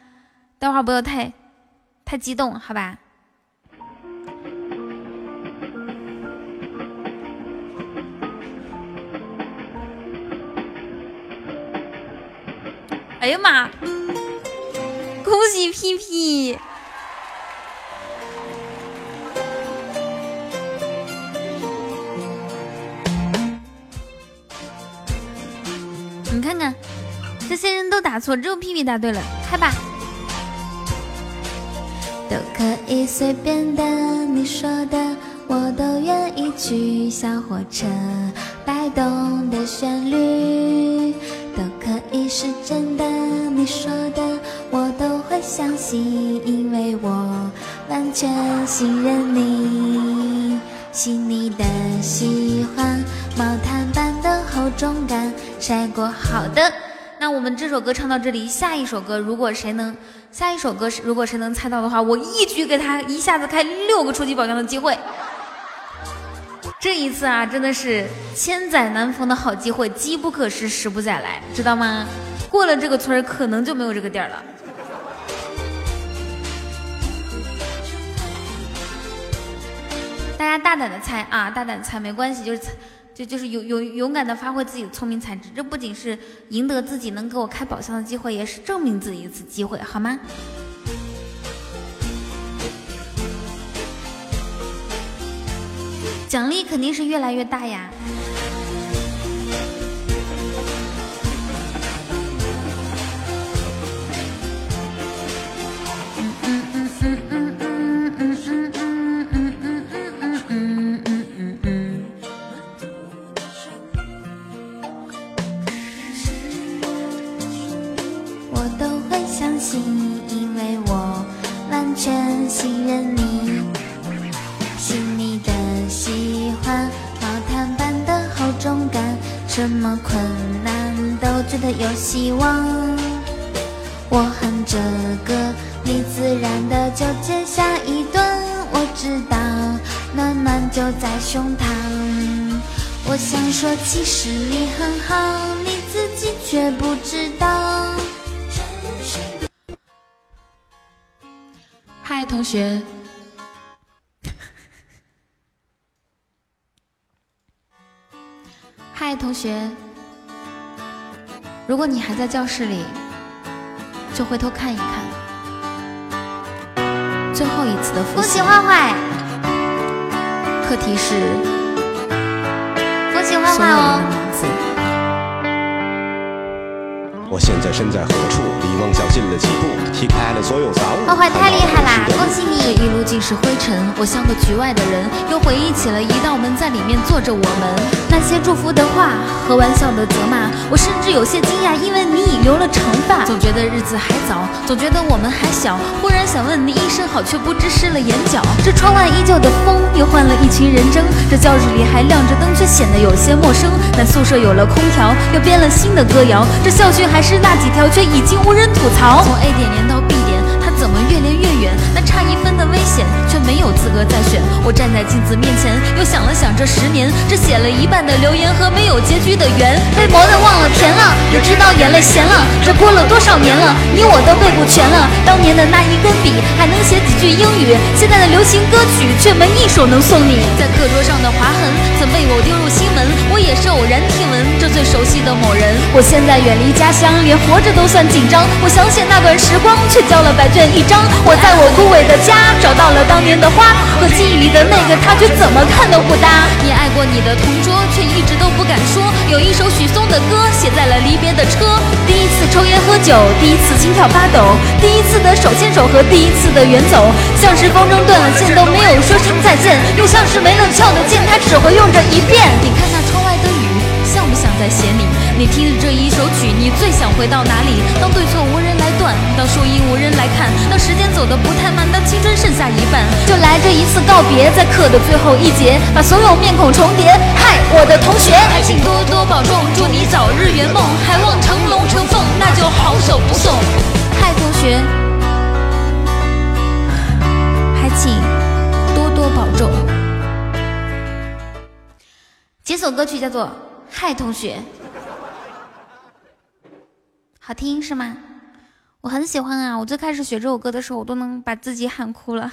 待会儿不要太太激动，好吧？哎呀妈！恭喜屁屁！你看看，这些人都答错，只有屁屁答对了。开吧，都可以随便的，你说的我都愿意去。小火车摆动的旋律，都可以是真的，你说的我都会相信，因为我完全信任你，细腻的喜欢，毛毯般厚。厚重感。晒过好的，那我们这首歌唱到这里，下一首歌如果谁能，下一首歌如果谁能猜到的话，我一举给他一下子开六个初级宝箱的机会。这一次啊，真的是千载难逢的好机会，机不可失，时不再来，知道吗？过了这个村儿，可能就没有这个店了。大家大胆的猜啊，大胆猜没关系，就是就就是勇勇勇敢的发挥自己的聪明才智，这不仅是赢得自己能给我开宝箱的机会，也是证明自己一次机会，好吗？奖励肯定是越来越大呀。信任你，细腻的喜欢，毛毯般的厚重感什么困难都觉得有希望，我哼着歌，你自然的就接下一段。我知道暖暖就在胸膛，我想说其实你很好，你自己却不知道。嗨，同学。嗨，同学，如果你还在教室里，就回头看一看，最后一次的复习。恭喜坏坏，课题是恭喜坏坏哦。我现在身在何处？离梦想近了几步？踢开了所有杂物。坏坏太厉害啦！恭喜你！这一路尽是灰尘，我像个局外的人，又回忆起了一道门，在里面坐着我们。那些祝福的话和玩笑的责骂，我甚至有些惊讶，因为你已留了长发。总觉得日子还早，总觉得我们还小，忽然想问你一声好，却不知湿了眼角。这窗外依旧的风，又换了一群人争。这教室里还亮着灯，却显得有些陌生。但宿舍有了空调，又编了新的歌谣。这校训还是那几条，却已经无人吐槽。从 A 点连到 B 点，它怎么越连越远？那差一分的危险，却没有资格再选。我站在镜子面前，又想了想这十年，这写了一半的留言和没有结局的缘，被磨的忘了甜了，也知道眼泪咸了。这过了多少年了，你我都背不全了。当年的那一根笔，还能写几句英语，现在的流行歌曲却没一首能送你。在课桌上的划痕，曾被我丢入心门。我也是偶然听闻，这最熟悉的某人。我现在远离家乡，连活着都算紧张。我想起那段时光，却交了白卷一张。我在我枯萎的家，找到了当年的花，和记忆里的那个他，却怎么看都不搭。你爱过你的同桌，却一直都不敢说。有一首许嵩的歌，写在了离别的车。第一次抽烟喝酒，第一次心跳发抖，第一次的手牵手和第一次的远走，像是风筝断了线都没有说声再见，又像是没了鞘的剑，它只会用这一遍。你看那，在写你？你听着这一首曲，你最想回到哪里？当对错无人来断，当树荫无人来看，当时间走得不太慢，当青春剩下一半，就来这一次告别，在课的最后一节，把所有面孔重叠。嗨，我的同学，还请多多保重，祝你早日圆梦，还望成龙成凤，那就好手不送。嗨，同学，还请多多保重。这首歌曲叫做《嗨，同学》，好听是吗？我很喜欢啊！我最开始学这首歌的时候，我都能把自己喊哭了，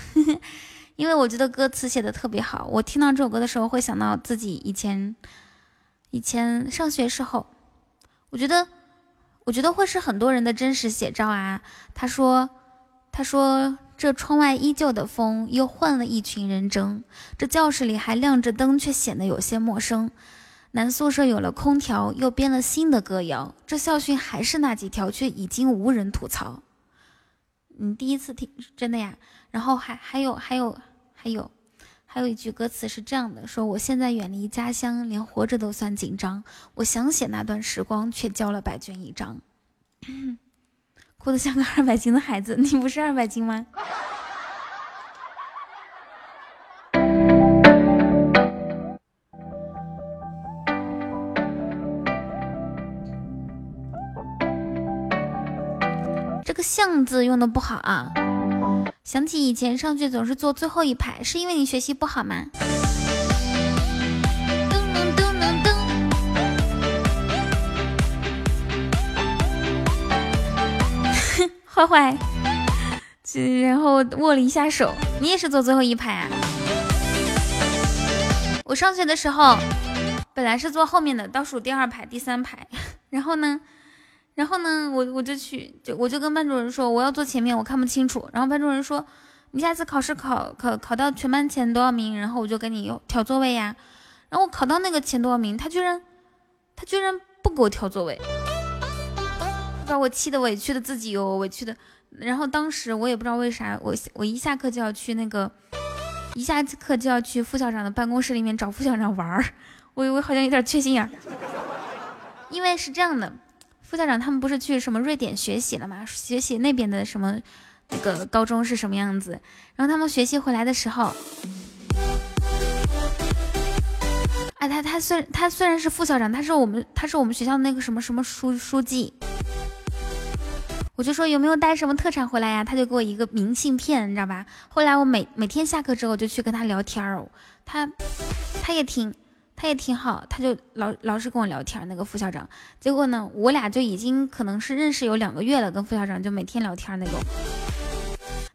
因为我觉得歌词写的特别好。我听到这首歌的时候，会想到自己以前以前上学时候，我觉得我觉得会是很多人的真实写照啊。他说，他说。这窗外依旧的风，又换了一群人争。这教室里还亮着灯，却显得有些陌生。男宿舍有了空调，又编了新的歌谣。这校训还是那几条，却已经无人吐槽。你第一次听，真的呀？然后还还有还有还有还有一句歌词是这样的：说我现在远离家乡，连活着都算紧张。我想写那段时光，却交了白卷一张。哭得像个二百斤的孩子，你不是二百斤吗？个巷字用的不好啊。想起以前上去总是坐最后一排，是因为你学习不好吗？噔噔噔噔噔。坏坏，这然后握了一下手，你也是坐最后一排啊？我上学的时候，本来是坐后面的，倒数第二排、第三排。然后呢，然后呢，我我就去，就我就跟班主任说我要坐前面，我看不清楚。然后班主任说，你下次考试考考考到全班前多少名，然后我就给你调座位呀。然后我考到那个前多少名，他居然他居然不给我调座位，把我气的委屈的自己哦，委屈的。然后当时我也不知道为啥，我我一下课就要去那个。一下课就要去副校长的办公室里面找副校长玩儿，我我好像有点缺心眼儿，因为是这样的，副校长他们不是去什么瑞典学习了吗？学习那边的什么那个高中是什么样子？然后他们学习回来的时候，哎，他他虽他虽然是副校长，他是我们他是我们学校那个什么什么书书记。我就说有没有带什么特产回来呀？他就给我一个明信片，你知道吧？后来我每每天下课之后就去跟他聊天儿，他他也挺他也挺好，他就老老是跟我聊天。那个副校长，结果呢，我俩就已经可能是认识有两个月了，跟副校长就每天聊天那种。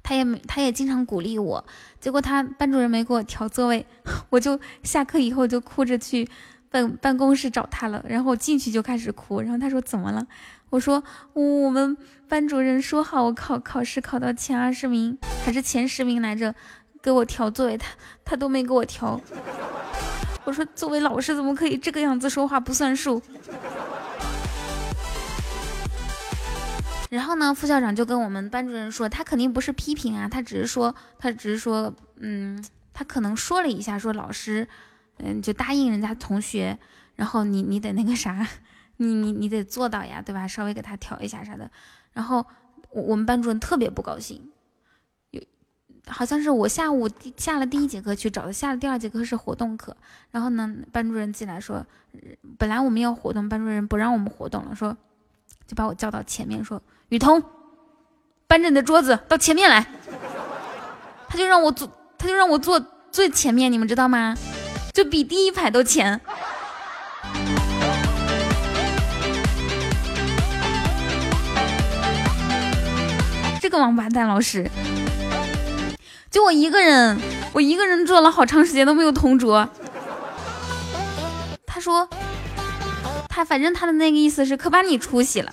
他也他也经常鼓励我，结果他班主任没给我调座位，我就下课以后就哭着去办办公室找他了，然后我进去就开始哭，然后他说怎么了？我说我们班主任说好我考考试考到前二十名还是前十名来着，给我调座位，他他都没给我调。我说作为老师怎么可以这个样子说话不算数？然后呢，副校长就跟我们班主任说，他肯定不是批评啊，他只是说他只是说，嗯，他可能说了一下，说老师，嗯，就答应人家同学，然后你你得那个啥。你你你得做到呀，对吧？稍微给他调一下啥的。然后我我们班主任特别不高兴，好像是我下午下了第一节课去找的，下了第二节课是活动课。然后呢，班主任进来说，本来我们要活动，班主任不让我们活动了，说就把我叫到前面说，雨桐，搬着你的桌子到前面来。他就让我坐，他就让我坐最前面，你们知道吗？就比第一排都前。这个王八蛋老师，就我一个人，我一个人坐了好长时间都没有同桌。他说，他反正他的那个意思是可把你出息了，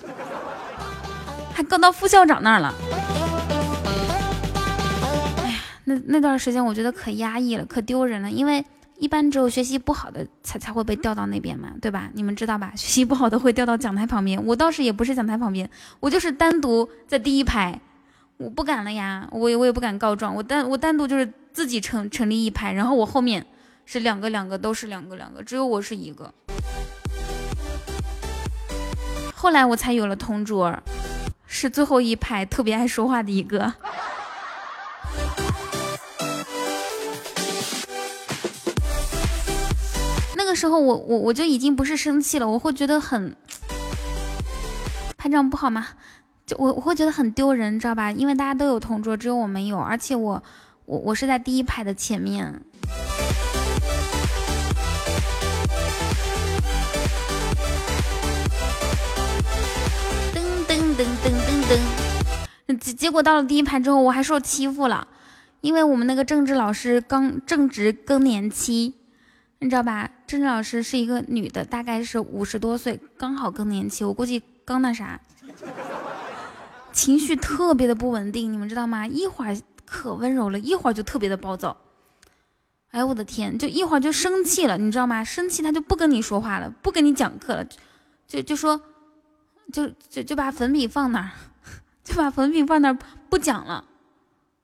还告到副校长那儿了。哎呀，那那段时间我觉得可压抑了，可丢人了，因为一般只有学习不好的才才会被调到那边嘛，对吧？你们知道吧？学习不好的会调到讲台旁边，我倒是也不是讲台旁边，我就是单独在第一排。我不敢了呀，我也我也不敢告状，我单我单独就是自己成成立一排，然后我后面是两个两个都是两个两个，只有我是一个。后来我才有了同桌，是最后一排特别爱说话的一个。那个时候我我我就已经不是生气了，我会觉得很，排长不好吗？我我会觉得很丢人，知道吧？因为大家都有同桌，只有我没有，而且我我我是在第一排的前面。噔噔噔噔噔噔，结结果到了第一排之后，我还受欺负了，因为我们那个政治老师刚正值更年期，你知道吧？政治老师是一个女的，大概是五十多岁，刚好更年期，我估计刚那啥。情绪特别的不稳定，你们知道吗？一会儿可温柔了，一会儿就特别的暴躁。哎呦我的天，就一会儿就生气了，你知道吗？生气他就不跟你说话了，不跟你讲课了，就就说，就就就把粉笔放那儿，就把粉笔放那儿不讲了，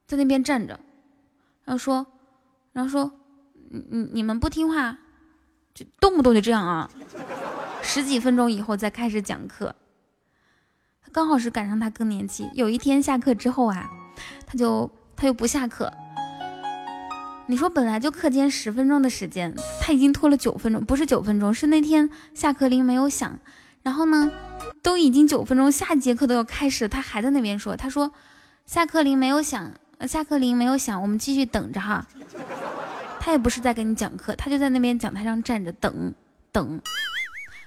在那边站着，然后说，然后说，你你你们不听话，就动不动就这样啊。十几分钟以后再开始讲课。刚好是赶上他更年期，有一天下课之后啊，他就他又不下课。你说本来就课间十分钟的时间，他已经拖了九分钟，不是九分钟，是那天下课铃没有响，然后呢，都已经九分钟，下节课都要开始，他还在那边说，他说下课铃没有响，下课铃没有响，我们继续等着哈。他也不是在跟你讲课，他就在那边讲台上站着等等。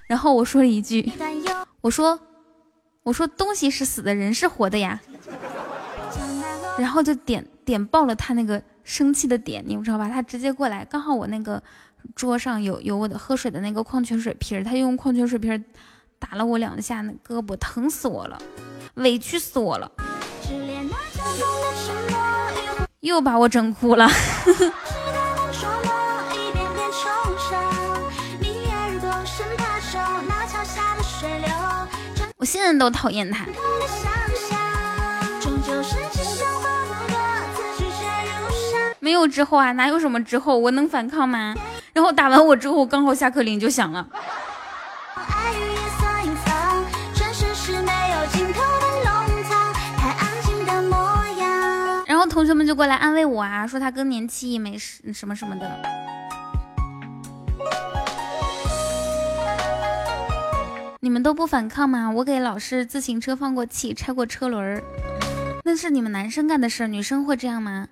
然后我说了一句，我说我说东西是死的，人是活的呀。然后就点点爆了他那个生气的点，你们知道吧？他直接过来，刚好我那个桌上有有我的喝水的那个矿泉水瓶，他用矿泉水瓶打了我两下，那胳膊疼死我了，委屈死我了，又把我整哭了。现在都讨厌他。没有之后啊，哪有什么之后？我能反抗吗？然后打完我之后，刚好下课铃就响了。然后同学们就过来安慰我啊，说他更年期没事什么什么的。你们都不反抗吗？我给老师自行车放过气，拆过车轮儿那是你们男生干的事，女生会这样吗？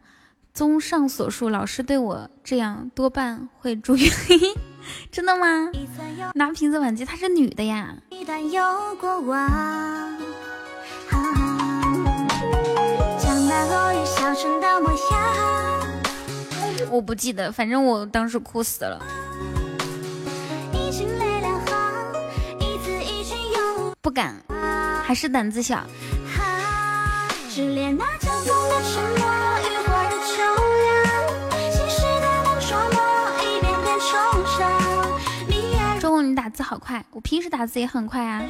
综上所述，老师对我这样多半会注意。真的吗？拿瓶子挽救，她是女的呀。我不记得，反正我当时哭死了。不敢，还是胆子小。中午你打字好快，我平时打字也很快啊。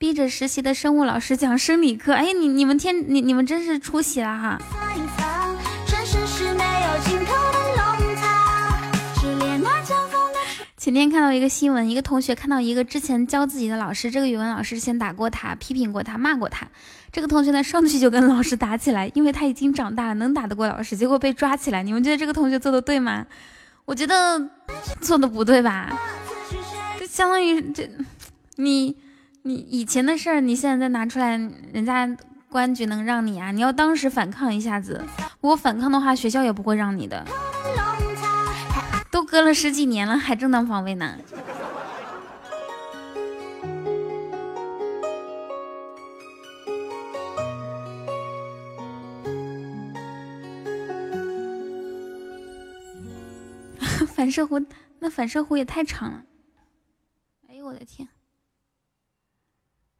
逼着实习的生物老师讲生理课，哎，你你们天，你你们真是出息了哈。前天看到一个新闻，一个同学看到一个之前教自己的老师，这个语文老师先打过他，批评过他，骂过他。这个同学呢上去就跟老师打起来，因为他已经长大了，能打得过老师，结果被抓起来。你们觉得这个同学做的对吗？我觉得做的不对吧？就相当于这，你你以前的事儿，你现在再拿出来，人家公安局能让你啊？你要当时反抗一下子，如果反抗的话，学校也不会让你的。都隔了十几年了，还正当防卫呢。反射弧，那反射弧也太长了。哎呦我的天！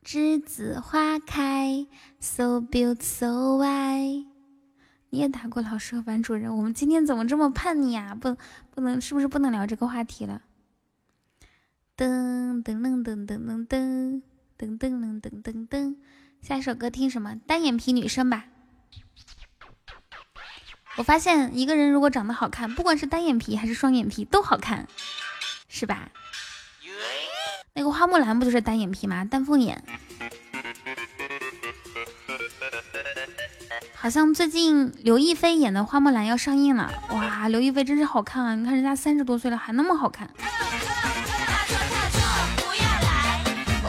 栀子花开，so beautiful so white。你也打过老师和班主任，我们今天怎么这么叛逆啊？不，不能，是不是不能聊这个话题了？噔噔噔噔噔噔噔噔噔噔噔噔噔，下一首歌听什么？单眼皮女生吧。我发现一个人如果长得好看，不管是单眼皮还是双眼皮都好看，是吧？那个花木兰不就是单眼皮吗？丹凤眼。好像最近刘亦菲演的《花木兰》要上映了，哇，刘亦菲真是好看啊！你看人家三十多岁了还那么好看。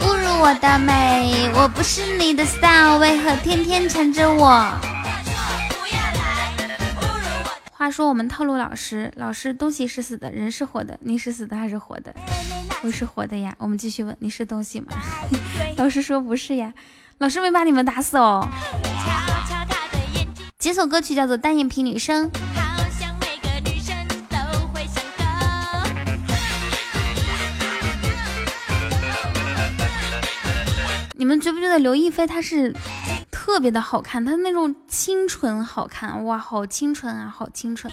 侮辱我的美，我不是你的 style，为何天天缠着我？话说我们套路老师，老师东西是死的，人是活的，你是死的还是活的？我是活的呀。我们继续问，你是东西吗？老师说不是呀，老师没把你们打死哦。几首歌曲叫做《单眼皮女生》。你们觉不觉得刘亦菲她是特别的好看？她那种清纯好看，哇，好清纯啊，好清纯。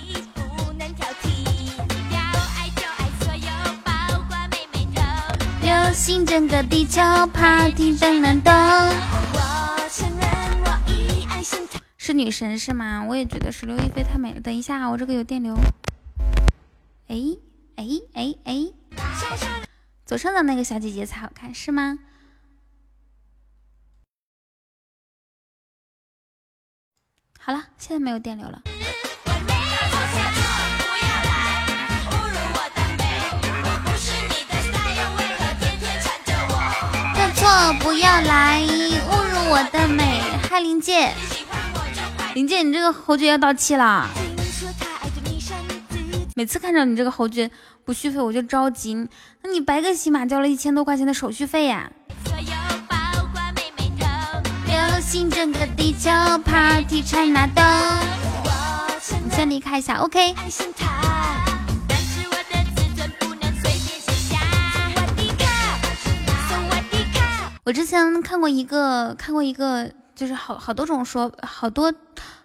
流星整个地球，party 灯亮灯。是女神是吗？我也觉得是刘亦菲太美了。等一下，我这个有电流。哎哎哎哎，左上的那个小姐姐才好看是吗？好了，现在没有电流了。的错不要来侮辱我的美。嗨，林姐，林姐，你这个侯爵要到期了。每次看着你这个侯爵不续费，我就着急。那你白个喜马交了一千多块钱的手续费呀？流星整个地球，Party China 灯。你先离开一下，OK。我之前看过一个，看过一个，就是好好多种说，好多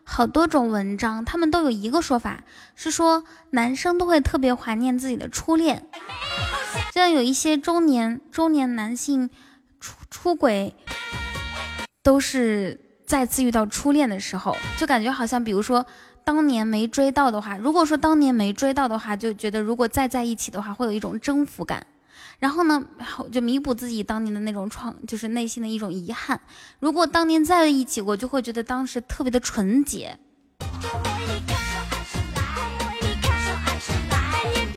好多种文章，他们都有一个说法，是说男生都会特别怀念自己的初恋，就像有一些中年中年男性出出轨，都是再次遇到初恋的时候，就感觉好像，比如说当年没追到的话，如果说当年没追到的话，就觉得如果再在一起的话，会有一种征服感。然后呢，就弥补自己当年的那种创，就是内心的一种遗憾。如果当年在一起，我就会觉得当时特别的纯洁。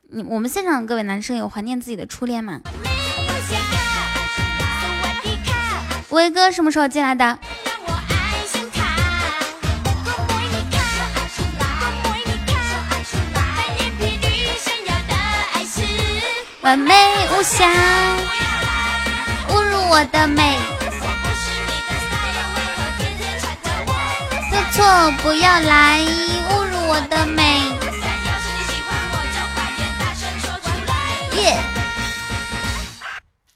你我们现场的各位男生有怀念自己的初恋吗？威哥什么时候进来的？完美无瑕，侮辱我的美。的错不要来侮辱我的美。耶！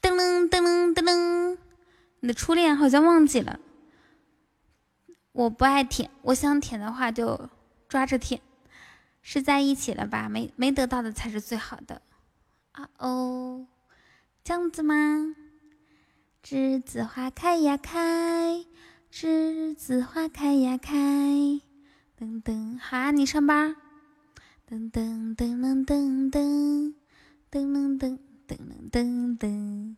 噔噔噔噔噔，你的初恋好像忘记了。我不爱舔，我想舔的话就抓着舔。是在一起了吧？没没得到的才是最好的。啊哦，这样子吗？栀子花开呀开，栀子花开呀开。噔噔，好啊，你上班。噔噔噔噔噔噔噔噔噔噔噔噔。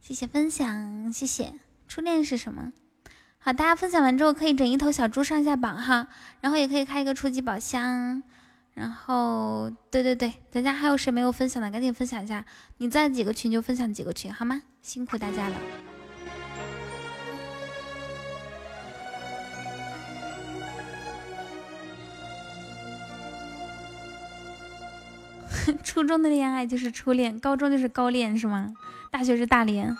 谢谢分享，谢谢。初恋是什么？好，大家分享完之后可以整一头小猪上下榜哈，然后也可以开一个初级宝箱。然后，对对对，咱家还有谁没有分享的，赶紧分享一下。你在几个群就分享几个群，好吗？辛苦大家了。初中的恋爱就是初恋，高中就是高恋，是吗？大学是大连。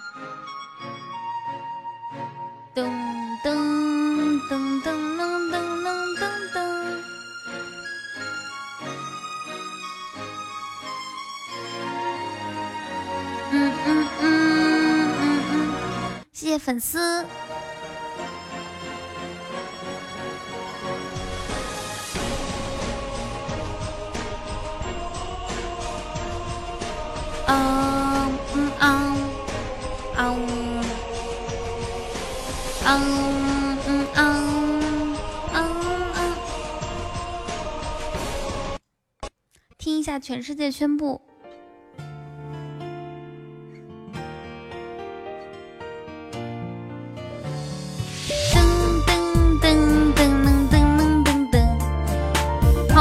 噔噔噔噔噔噔。谢谢粉丝。嗯嗯嗯嗯嗯嗯嗯嗯，听一下全世界宣布。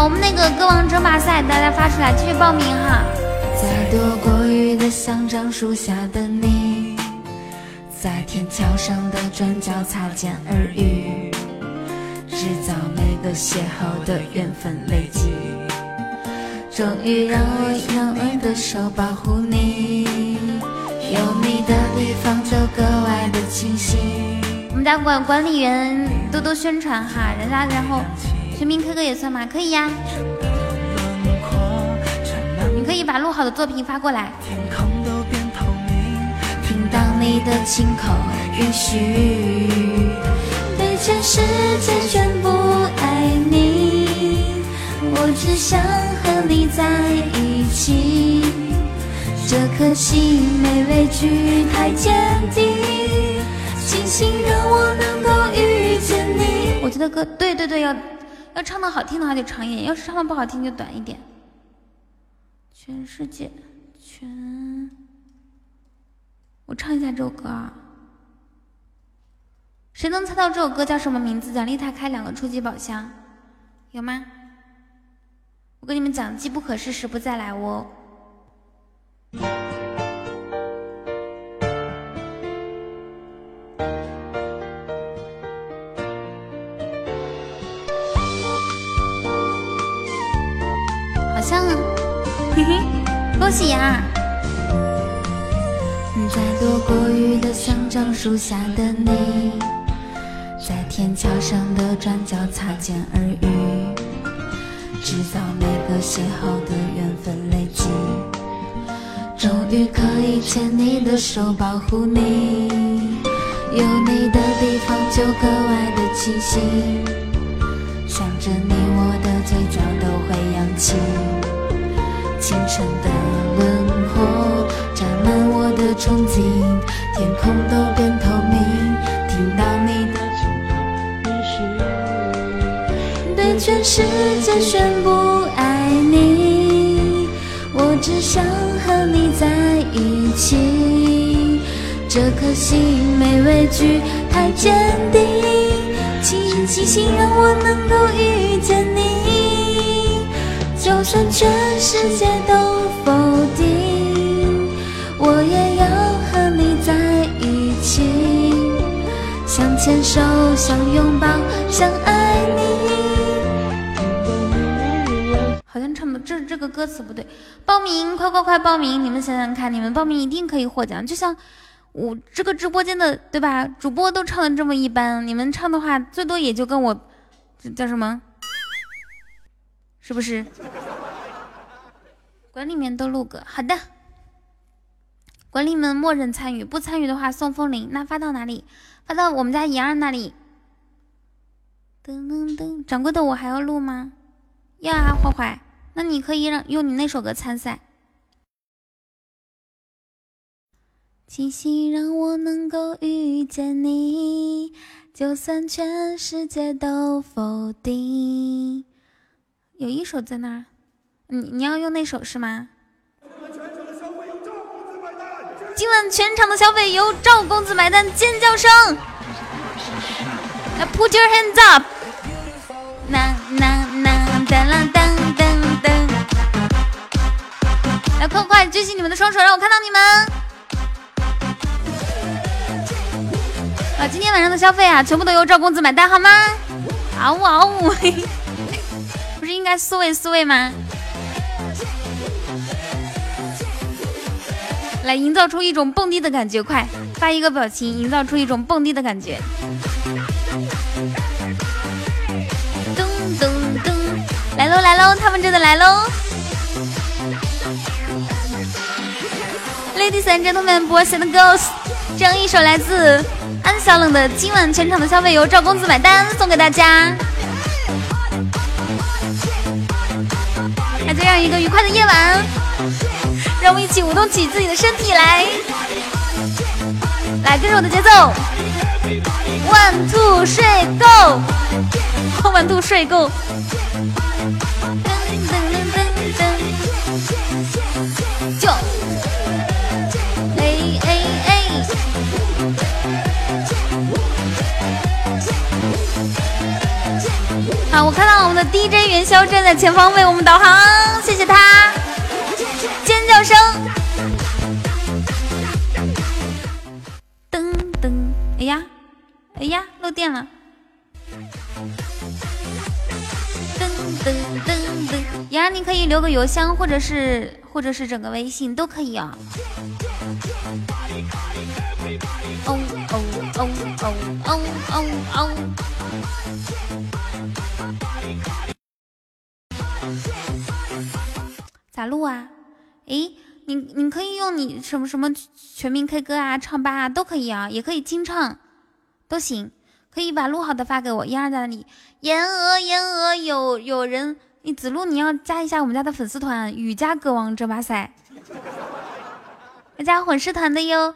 我们那个歌王争霸赛，大家发出来继续报名哈。在躲过雨的香樟树下的你，在天桥上的转角擦肩而遇，制造每个邂逅的缘分累积，终于让我用我的手保护你，有你的地方就格外的清晰。我们家管管理员多多宣传哈，人家然后。全民 K 歌也算吗？可以呀，你可以把录好的作品发过来。天空都变透明听到你的亲口允许，对全世界宣布爱你，我只想和你在一起。这颗心没畏惧，太坚定，庆幸让我能够遇见你。我觉得歌，对对对，要。要唱的好听的话就长一点，要是唱的不好听就短一点。全世界，全，我唱一下这首歌啊。谁能猜到这首歌叫什么名字？奖励他开两个初级宝箱，有吗？我跟你们讲，机不可失，时不再来哦。恭喜呀！在躲过雨的香樟树下的你，在天桥上的转角擦肩而遇，制造每个邂逅的缘分累积，终于可以牵你的手保护你，有你的地方就格外的清晰，想着你我的嘴角都会扬起，清晨的的憧憬，天空都变透明，听到你的对全世界宣布爱你，我只想和你在一起，这颗心没畏惧，太坚定，请庆幸让我能够遇见你，就算全世界都否定，我也要和你在一起，想牵手，想拥抱，想爱你。好像唱的这这个歌词不对，报名快快快报名！你们想想看，你们报名一定可以获奖。就像我这个直播间的对吧，主播都唱的这么一般，你们唱的话最多也就跟我这叫什么，是不是？管理员都录个好的，管理们默认参与，不参与的话送风铃。那发到哪里？发到我们家妍儿那里。噔噔噔，掌柜的，我还要录吗？要啊，坏坏。那你可以让用你那首歌参赛。庆幸让我能够遇见你，就算全世界都否定。有一首在那儿，你你要用那首是吗？今晚全场的消费由赵公子买单，尖叫声！来，Put your hands up！那那那当啷当当当！来，快快举起你们的双手，让我看到你们！啊，今天晚上的消费啊，全部都由赵公子买单，好吗？嗷呜嗷呜！不是应该四位四位吗？来，营造出一种蹦迪的感觉，快发一个表情，营造出一种蹦迪的感觉。噔噔噔，来喽来喽，他们真的来喽！Ladies and gentlemen, boys and girls，这样一首来自安小冷的《今晚全场的消费由赵公子买单》送给大家。在这样一个愉快的夜晚，让我们一起舞动起自己的身体来，来跟着我的节奏，one two 睡够，one two 睡够，噔噔噔噔噔，就，哎哎哎。好，我看到我们的 DJ 元宵站在前方为我们导航，谢谢他。叫声，噔噔，哎呀，哎呀，漏电了。噔噔噔噔，呀，你可以留个邮箱，或者是或者是整个微信都可以啊。哦哦哦哦哦哦哦。咋录啊？诶，你你可以用你什么什么全民 K 歌啊、唱吧啊都可以啊，也可以清唱，都行。可以把录好的发给我。一二在哪里？言鹅言鹅，有有人？你子路你要加一下我们家的粉丝团，雨家歌王争霸赛，要加混世团的哟。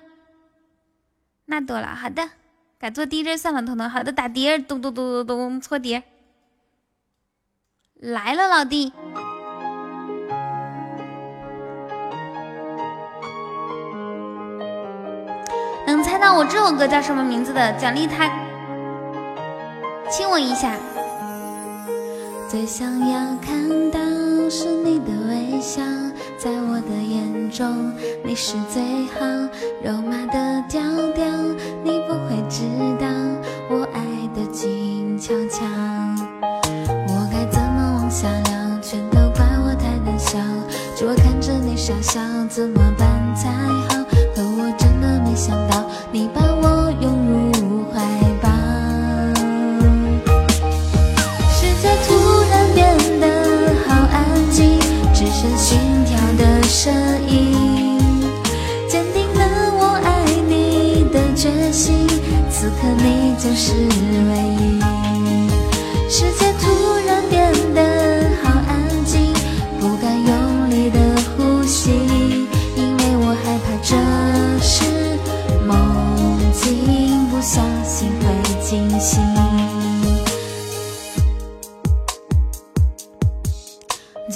那多了，好的，改做 DJ 算了，彤彤。好的，打碟，咚咚咚咚咚，搓碟。来了，老弟。能猜到我这首歌叫什么名字的，奖励他亲我一下。最想要看到是你的微笑，在我的眼中你是最好肉麻的调调，你不会知道我爱的静悄悄。我该怎么往下聊？全都怪我太胆小，只会看着你傻笑，怎么办才好？可我真的没想到你把我拥入怀抱。世界突然变得好安静，只剩心跳的声音，坚定了我爱你的决心。此刻你就是唯一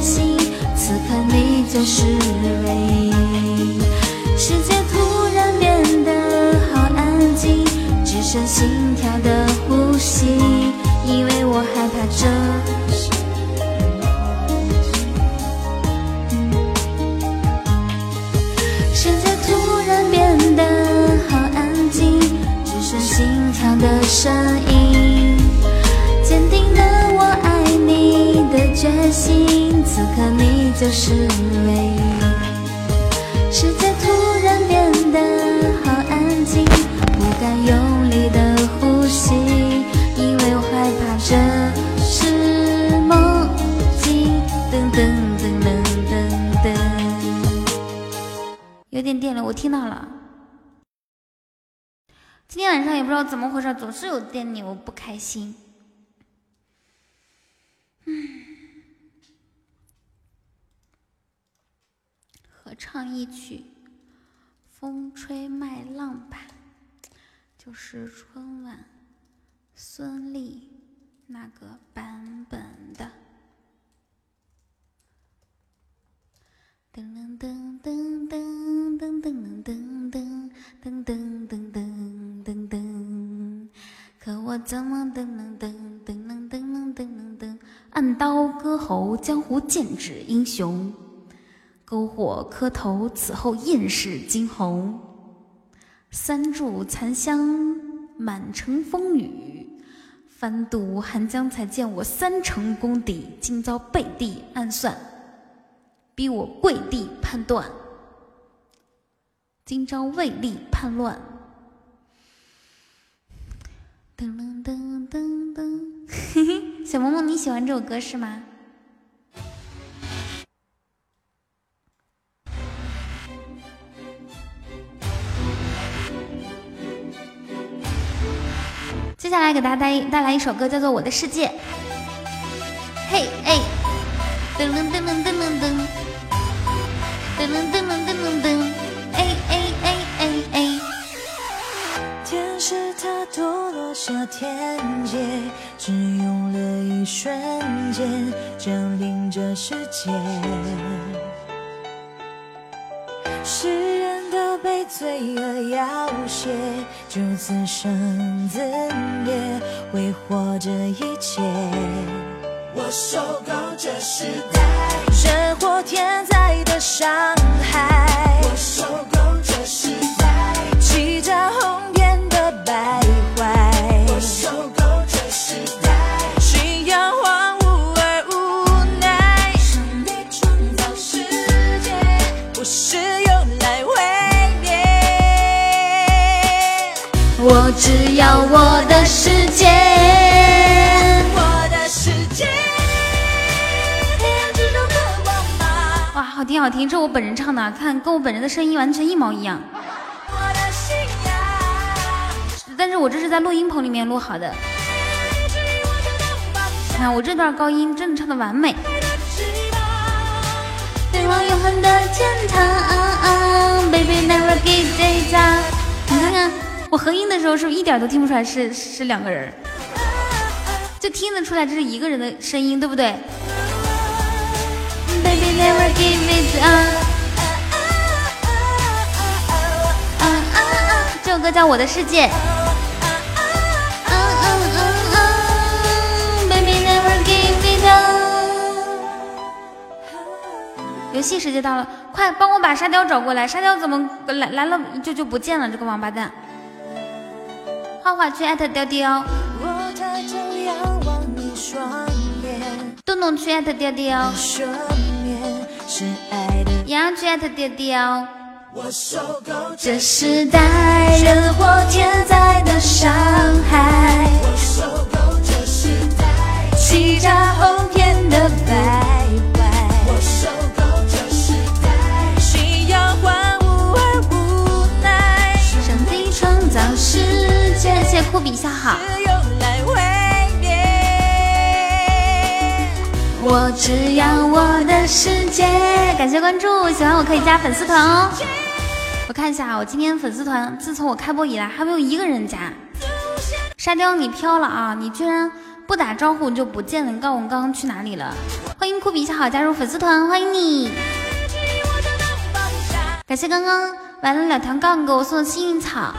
心。此刻你就是唯一。世界突然变得好安静，只剩心此刻你就是唯一。世界突然变得好安静，不敢用力的呼吸，因为我害怕这是梦境。噔噔噔噔噔噔。有点电了，我听到了。今天晚上也不知道怎么回事，总是有电流，我不开心。嗯，合唱一曲《风吹麦浪》吧，就是春晚孙俪那个版本的。噔噔噔噔噔噔噔噔噔噔噔噔噔噔噔，可我怎么噔噔噔噔噔噔噔噔噔噔？按刀割喉，江湖剑指英雄；篝火磕头，此后艳世惊鸿。三炷残香，满城风雨。翻渡寒江，才见我三成功底，今遭背地暗算。逼我跪地判断，今朝为利叛乱。噔噔噔噔噔，嘿嘿，小萌萌你喜欢这首歌是吗？接下来给大家带带来一首歌，叫做《我的世界》。嘿哎，噔噔噔噔噔噔噔。噔噔噔噔噔噔噔，哎哎哎哎哎！天使它堕落下天界，只用了一瞬间降临这世界。世人都被罪恶要挟，就自生自灭，挥霍这一切。我受够这时代人祸天灾的伤害，我受世界。我的世界。哇，好好听好听，这我本人唱的，看跟我本人的声音完全一毛一样。但是我这是在录音棚里面录好的。看我这段高音真的唱的完美。永恒的天堂，Baby never give up。你看看我合音的时候，是不是一点都听不出来是是两个人？就听得出来这是一个人的声音，对不对。这首歌叫《我的世界》。游戏时间到了，快帮我把沙雕找过来！沙雕怎么来来了就就不见了？这个王八蛋！画画去艾特雕雕，东东去艾特雕雕，洋洋去艾特雕雕。这时代人祸天灾的伤害，我受够这时代。欺诈哄骗的白。谢谢酷比笑好。我只要我的世界。感谢关注，喜欢我可以加粉丝团哦。我看一下，我今天粉丝团自从我开播以来还没有一个人加。沙雕你飘了啊！你居然不打招呼就不见了，你告诉我刚刚去哪里了？欢迎酷比小好加入粉丝团，欢迎你。感谢刚刚玩了两条杠给我送的幸运草。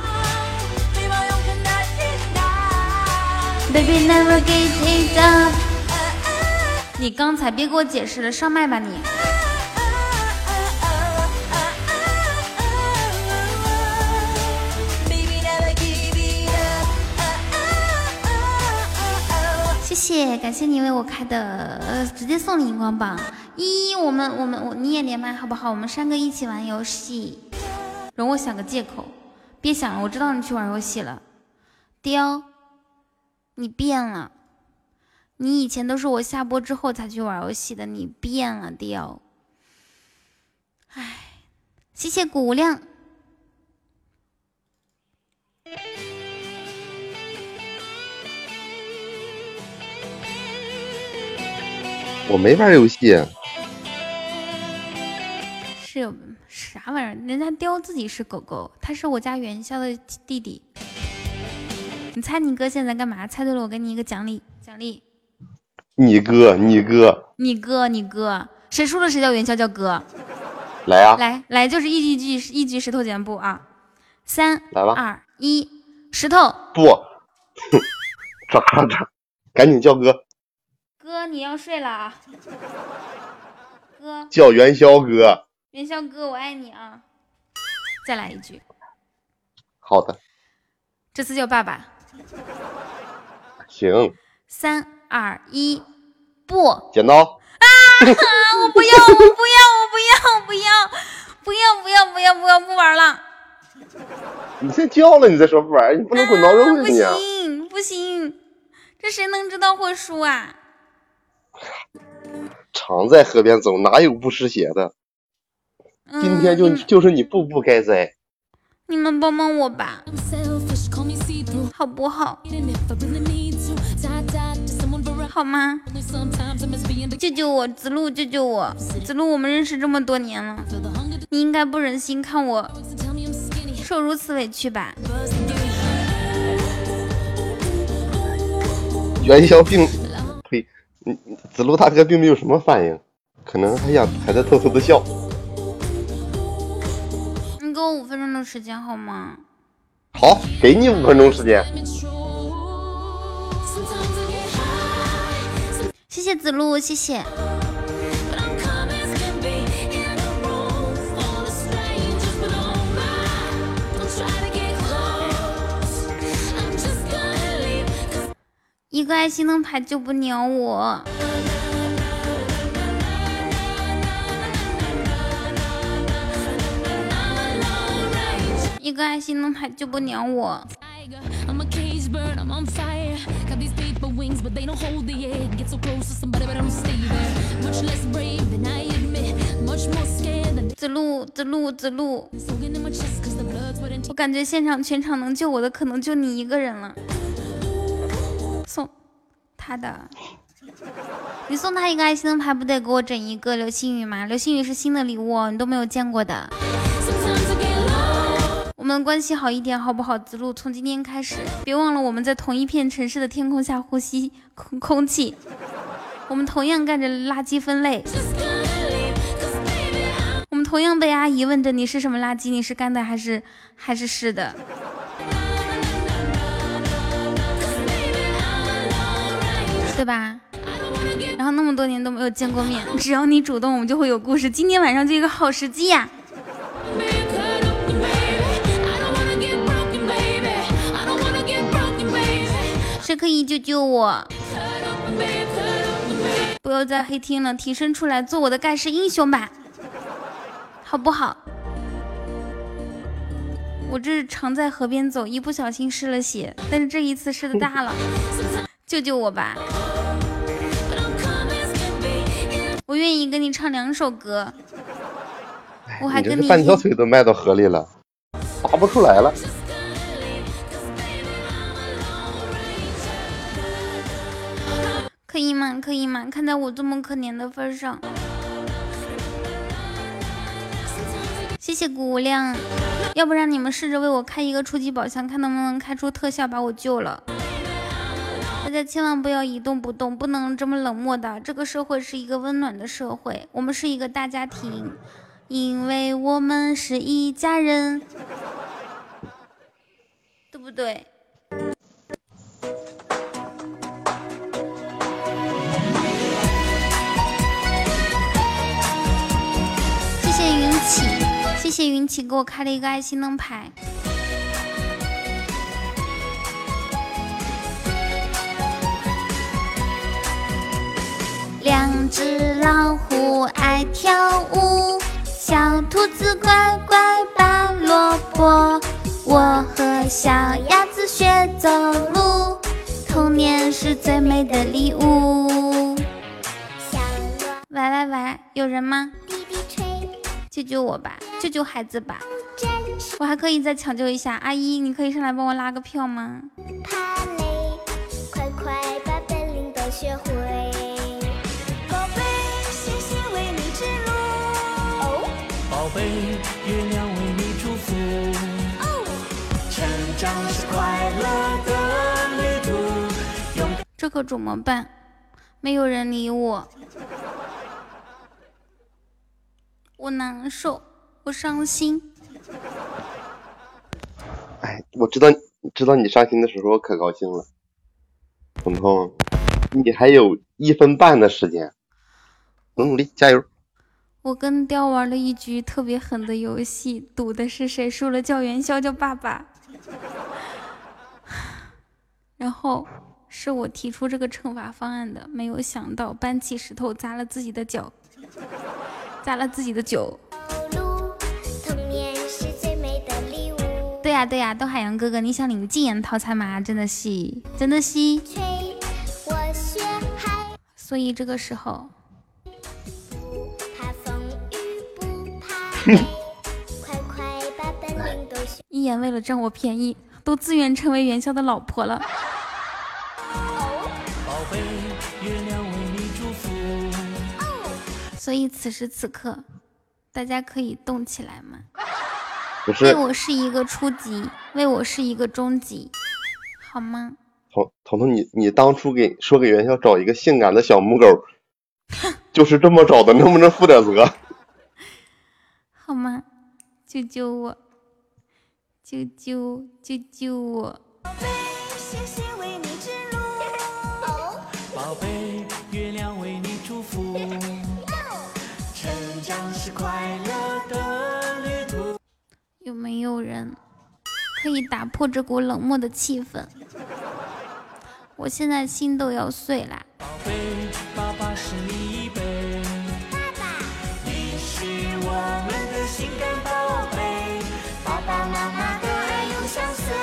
Baby never give it up。你刚才别给我解释了，上麦吧你。谢谢，感谢你为我开的，呃，直接送你荧光棒。一，我们我们我你也连麦好不好？我们三个一起玩游戏。容我想个借口，别想了，我知道你去玩游戏了。雕。你变了，你以前都是我下播之后才去玩游戏的，你变了，雕。唉，谢谢谷无量。我没玩游戏。是啥玩意儿？人家雕自己是狗狗，他是我家元宵的弟弟。你猜你哥现在干嘛？猜对了，我给你一个奖励，奖励。你哥，你哥，你哥，你哥，谁输了谁叫元宵叫哥。来啊！来来，就是一局一局石头剪布啊！三，来吧，二一，石头不，抓抓，赶紧叫哥。哥，你要睡了啊！哥，叫元宵哥。元宵哥，我爱你啊！再来一句。好的。这次叫爸爸。行，三二一，不，剪刀啊！我不要，我不要，我不要，不要，不要，不要，不要，不要，不玩了。你先叫了，你再说不玩，你不能滚刀肉不行，不行，这谁能知道会输啊？常在河边走，哪有不湿鞋的？今天就就是你步步该栽。你们帮帮我吧。好不好？好吗？救救我，子路！救救我，子路！我们认识这么多年了，你应该不忍心看我受如此委屈吧？元宵并呸，子路大哥并没有什么反应，可能还想还在偷偷的笑。你给我五分钟的时间好吗？好，给你五分钟时间。谢谢子路，谢谢。一个爱心灯牌就不鸟我。一个爱心灯牌救不了我。子路，子路，子路，我感觉现场全场能救我的可能就你一个人了。送他的，你送他一个爱心灯牌，不得给我整一个流星雨吗？流星雨是新的礼物，你都没有见过的。关系好一点好不好？子路，从今天开始，别忘了我们在同一片城市的天空下呼吸空空气，我们同样干着垃圾分类，我们同样被阿姨问着你是什么垃圾，你是干的还是还是湿的？对吧？然后那么多年都没有见过面，只要你主动，我们就会有故事。今天晚上就一个好时机呀！谁可以救救我？不要再黑听了，提升出来做我的盖世英雄吧，好不好？我这是常在河边走，一不小心湿了鞋，但是这一次湿的大了，救救我吧！我愿意跟你唱两首歌，我还跟你半条腿都迈到河里了，拔不出来了。可以吗？可以吗？看在我这么可怜的份上，谢谢谷无量。要不然你们试着为我开一个初级宝箱，看能不能开出特效把我救了。大家千万不要一动不动，不能这么冷漠的。这个社会是一个温暖的社会，我们是一个大家庭，因为我们是一家人，对不对？谢谢云起给我开了一个爱心灯牌。两只老虎爱跳舞，小兔子乖乖拔萝卜。我和小鸭子学走路，童年是最美的礼物。喂喂喂，有人吗？救救我吧，救救孩子吧！我还可以再抢救一下，阿姨，你可以上来帮我拉个票吗？宝贝，星星为你指路。宝贝，月亮为你祝福。成长是快乐的旅途。这可怎么办？没有人理我。我难受，我伤心。哎，我知道，知道你伤心的时候，我可高兴了。彤彤，你还有一分半的时间，努努力，加油！我跟雕玩了一局特别狠的游戏，赌的是谁输了叫元宵叫爸爸。然后是我提出这个惩罚方案的，没有想到搬起石头砸了自己的脚。砸了自己的酒。对呀对呀，东海洋哥哥，你想领禁言套餐吗？真的是，真的是。所以这个时候，一言为了占我便宜，都自愿成为元宵的老婆了。所以此时此刻，大家可以动起来吗？为我是一个初级，为我是一个中级，好吗？彤彤彤，你你当初给说给元宵找一个性感的小母狗，就是这么找的，能不能负点责？好吗？救救我！救救救救我！有没有人可以打破这股冷漠的气氛？我现在心都要碎啦。宝贝，爸爸是你。爸爸，你是我们的心肝宝贝。爸爸妈妈的爱永相随。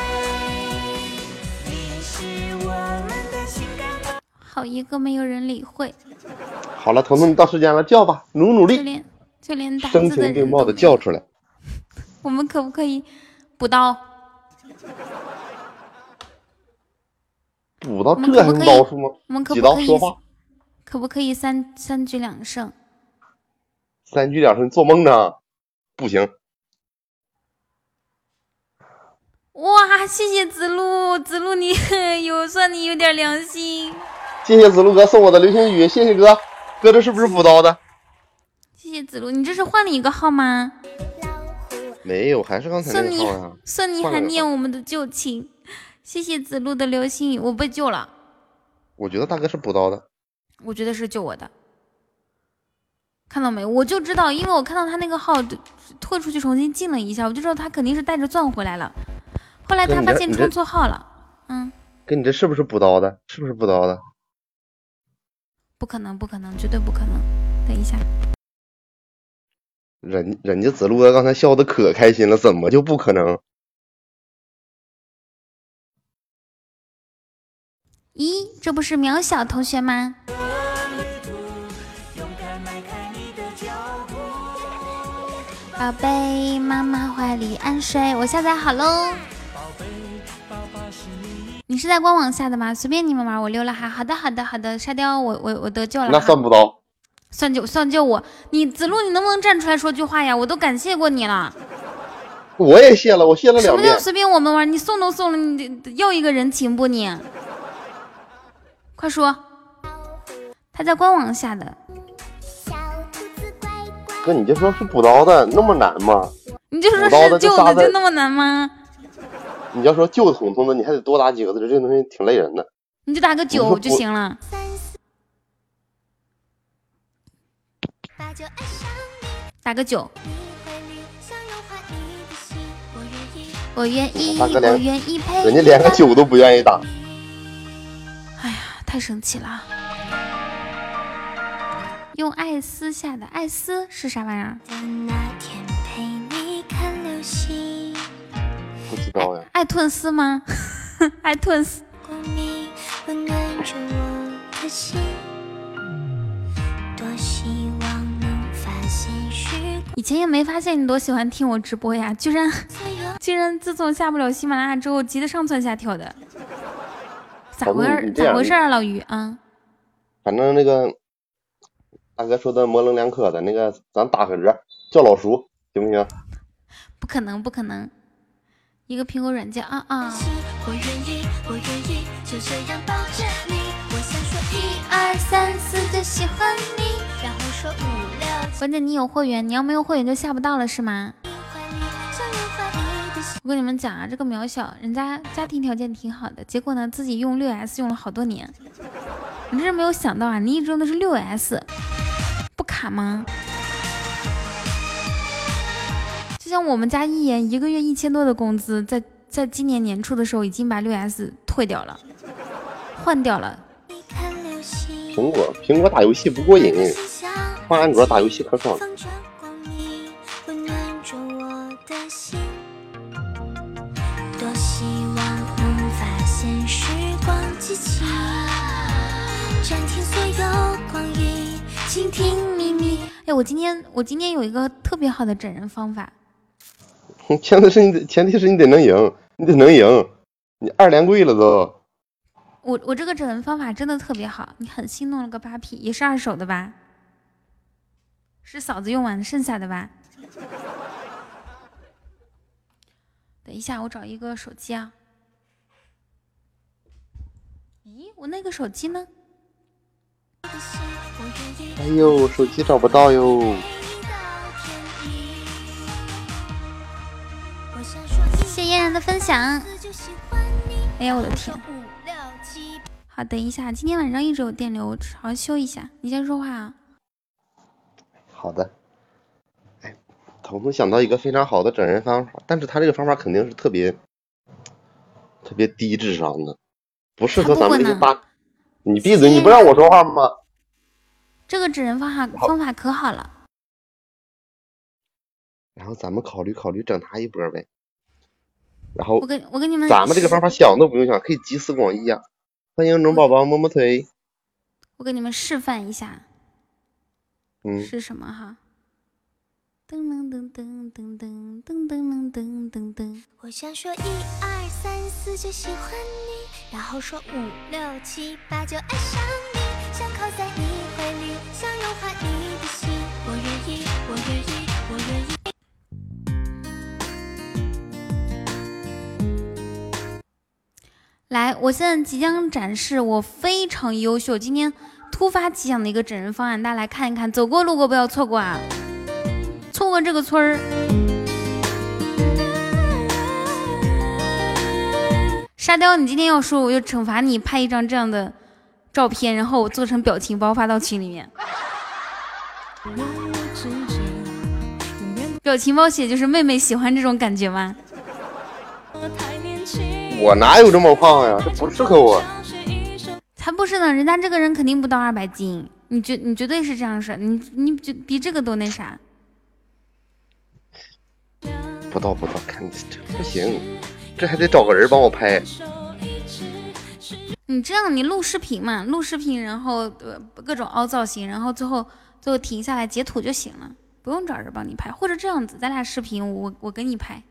你是我们的心肝宝。好一个没有人理会。好了，彤彤，你到时间了，叫吧，努努力。就连打声字的。叫出来。我们可不可以补刀？补到我们这还用可以刀数吗？我们可几不可以刀说话，可不可以三三局两胜？三局两胜，做梦呢？不行，哇，谢谢子路，子路你 有算你有点良心，谢谢子路哥送我的流星雨，谢谢哥，哥这是不是补刀的？谢谢子路，你这是换了一个号吗？没有，还是刚才那个号呀。算你还念我们的旧情，谢谢子路的流星雨，我被救了，我觉得大哥是补刀的，我觉得是救我的。看到没？我就知道，因为我看到他那个号退出去重新进了一下，我就知道他肯定是带着钻回来了。后来他发现充错号了，嗯，哥你这是不是补刀的？是不是补刀的？不可能，不可能，绝对不可能。等一下，人人家子路哥刚才笑的可开心了，怎么就不可能？咦，这不是渺小同学吗？宝贝，妈妈怀里安睡。我下载好喽。你是在官网下的吗？随便你们玩，我溜了哈。好的，好的，好的。沙雕，我我我得救了哈。那算补刀。算救算救我。你子路，你能不能站出来说句话呀？我都感谢过你了。我也谢了，我谢了两遍。什么叫随便我们玩？你送都送了，你得要一个人情不你？快说。他在官网下的，哥，你就说是补刀的，那么难吗？你就说补刀是救的就那么难吗？你要说救彤彤的，你还得多打几个字，这东西挺累人的。你就打个九就行了。打个九，我愿意，我愿意陪。人家连个九都不愿意打。哎呀，太生气了！用艾斯下的，艾斯是啥玩意儿？不知道呀，艾顿斯吗？艾顿斯，温暖着我的心，多希望能发现时以前也没发现你多喜欢听我直播呀，居然居然自从下不了喜马拉雅之后，急得上蹿下跳的，咋回事儿？咋回事儿啊，老于啊？反正那个大哥说的模棱两可的那个，咱打个折，叫老叔行不行？不可能，不可能！一个苹果软件啊啊！我愿意，我愿意就这样抱着你。我想说一二三四就喜欢你。然后关键你有会员，你要没有会员就下不到了是吗？我跟你们讲啊，这个渺小人家家庭条件挺好的，结果呢自己用六 S 用了好多年。你真是没有想到啊，你一直用的是六 S，不卡吗？就像我们家一言一个月一千多的工资，在在今年年初的时候已经把六 S 退掉了，换掉了。苹果苹果打游戏不过瘾，想换安卓打游戏可爽了。放着光明，温暖着我的心。多希望能发现时光机器，暂停所有光阴，倾听秘密。哎，我今天我今天有一个特别好的整人方法，前提是你得，前提是你得能赢，你得能赢，你二连跪了都。我我这个整人方法真的特别好，你狠心弄了个八 P，，也是二手的吧？是嫂子用完剩下的吧？等一下，我找一个手机啊。咦，我那个手机呢？哎呦，手机找不到哟。谢谢嫣然的分享。哎呀，我的天！好，等一下，今天晚上一直有电流，好好修一下。你先说话啊。好的。哎，彤彤想到一个非常好的整人方法，但是他这个方法肯定是特别特别低智商的，不适合咱们这些大。你闭嘴！你不让我说话吗？这个整人方法方法可好了。然后咱们考虑考虑整他一波呗。然后我跟我跟你们，咱们这个方法想都不用想，可以集思广益啊！欢迎龙宝宝摸摸腿。我给你们示范一下嗯，是什么哈？噔噔噔噔噔噔噔噔噔噔噔。我想说一二三四就喜欢你，然后说五六七八就爱上你，想靠在你怀里，想融化你的心。我愿意，我愿意，我愿意。来，我现在即将展示我非常优秀，今天突发奇想的一个整人方案，大家来看一看，走过路过不要错过啊！错过这个村儿。沙雕，你今天要说，我就惩罚你拍一张这样的照片，然后我做成表情包发到群里面。表情包写就是妹妹喜欢这种感觉吗？我哪有这么胖呀？这不适合我。才不是呢，人家这个人肯定不到二百斤，你绝你绝对是这样式，你你就比这个都那啥。不到不到，看这不行，这还得找个人帮我拍。你这样，你录视频嘛，录视频，然后呃各种凹造型，然后最后最后停下来截图就行了，不用找人帮你拍，或者这样子，咱俩视频，我我给你拍，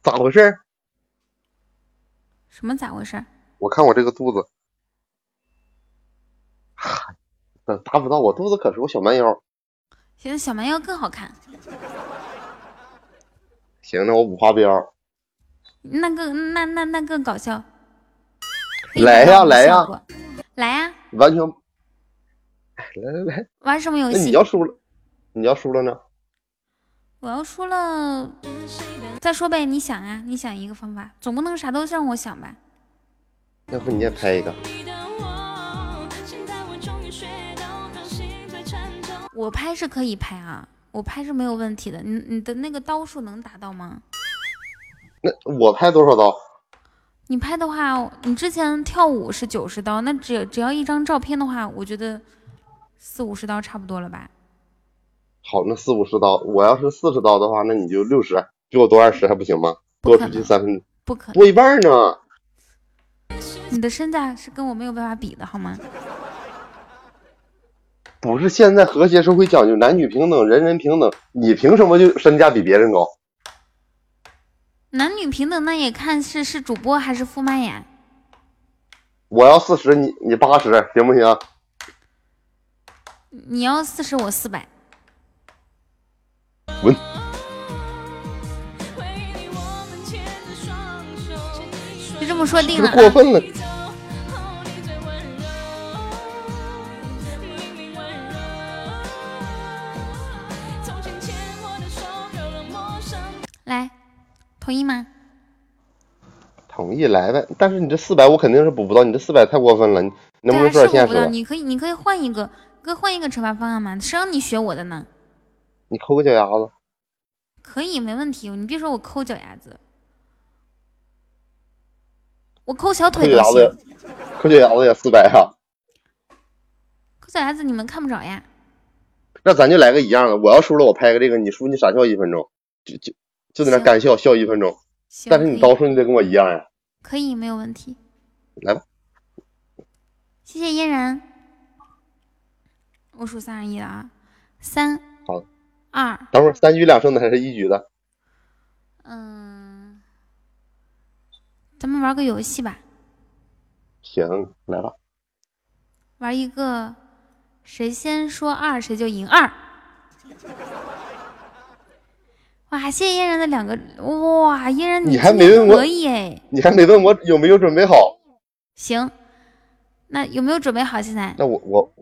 咋回事？什么咋回事？我看我这个肚子，哈，达不到我肚子可是我小蛮腰。现在小蛮腰更好看，行，那我五花膘。那个那那那更搞笑。来呀来呀，来呀！完全，来来来，玩什么游戏？那你要输了，你要输了呢？我要输了，再说呗。你想啊，你想一个方法，总不能啥都让我想吧？要不你也拍一个？我拍是可以拍啊，我拍是没有问题的。你你的那个刀数能达到吗？那我拍多少刀？你拍的话，你之前跳舞是九十刀，那只只要一张照片的话，我觉得四五十刀差不多了吧？好，那四五十刀，我要是四十刀的话，那你就六十，比我多二十还不行吗？多出去三分，不可能，多一半呢。你的身价是跟我没有办法比的，好吗？不是，现在和谐社会讲究男女平等，人人平等，你凭什么就身价比别人高？男女平等，那也看是是主播还是副麦呀。我要四十，你你八十，行不行？你要四十，我四百。滚！这么说定了、啊。过分了。来，同意吗？同意来呗，但是你这四百我肯定是补不到，你这四百太过分了，你能不能说点现实的？你可以，你可以换一个，可以换一个惩罚方案嘛？谁让你学我的呢？你抠个脚丫子。可以，没问题。你别说我抠脚丫子，我抠小腿都行。抠脚丫子也四百啊？抠脚丫子你们看不着呀？那咱就来个一样的，我要输了我拍个这个，你输你傻笑一分钟，就就就在那干笑笑一分钟。但是你刀数你得跟我一样呀。可以，没有问题。来吧。谢谢嫣然。我数三二一了啊！三。好。二。等会儿三局两胜的还是一局的？嗯。咱们玩个游戏吧。行，来吧。玩一个，谁先说二谁就赢二。哇，谢谢嫣然的两个哇，嫣然你还没问我可以哎，你还没问我有没有准备好。行，那有没有准备好？现在？那我我，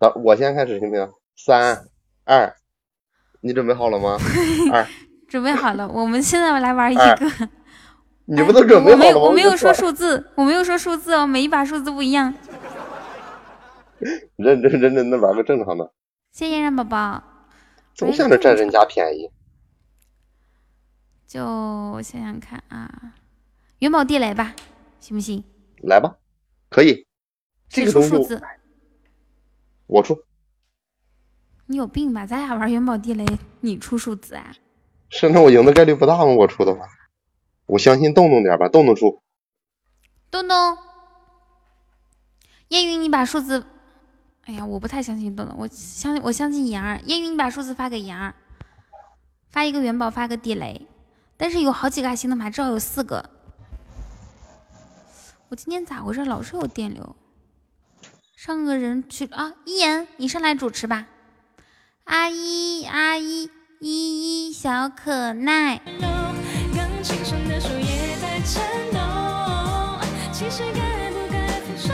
等我先开始行不行？三二，你准备好了吗？二，准备好了。我们现在来玩一个。你不都准备好了吗？我没有，我没有说数字，我没有说数字哦，每一把数字不一样。认真 认真的玩个正常的。谢谢宝宝。总想着占人家便宜。就我想想看啊，元宝地雷吧，行不行？来吧，可以。这个出数字？我出。你有病吧？咱俩玩元宝地雷，你出数字啊？是，那我赢的概率不大吗？我出的话，我相信动动点吧，动动出。动动。烟云，你把数字哎呀，我不太相信豆豆，我相信我相信妍儿。烟云，你把数字发给妍儿，发一个元宝，发个地雷。但是有好几个爱心灯牌，至少有四个。我今天咋回事？老是有电流。上个人去啊，一言，你上来主持吧。阿姨，阿姨，依依小可爱。刚清晨的树叶在颤动，其实该不该分手？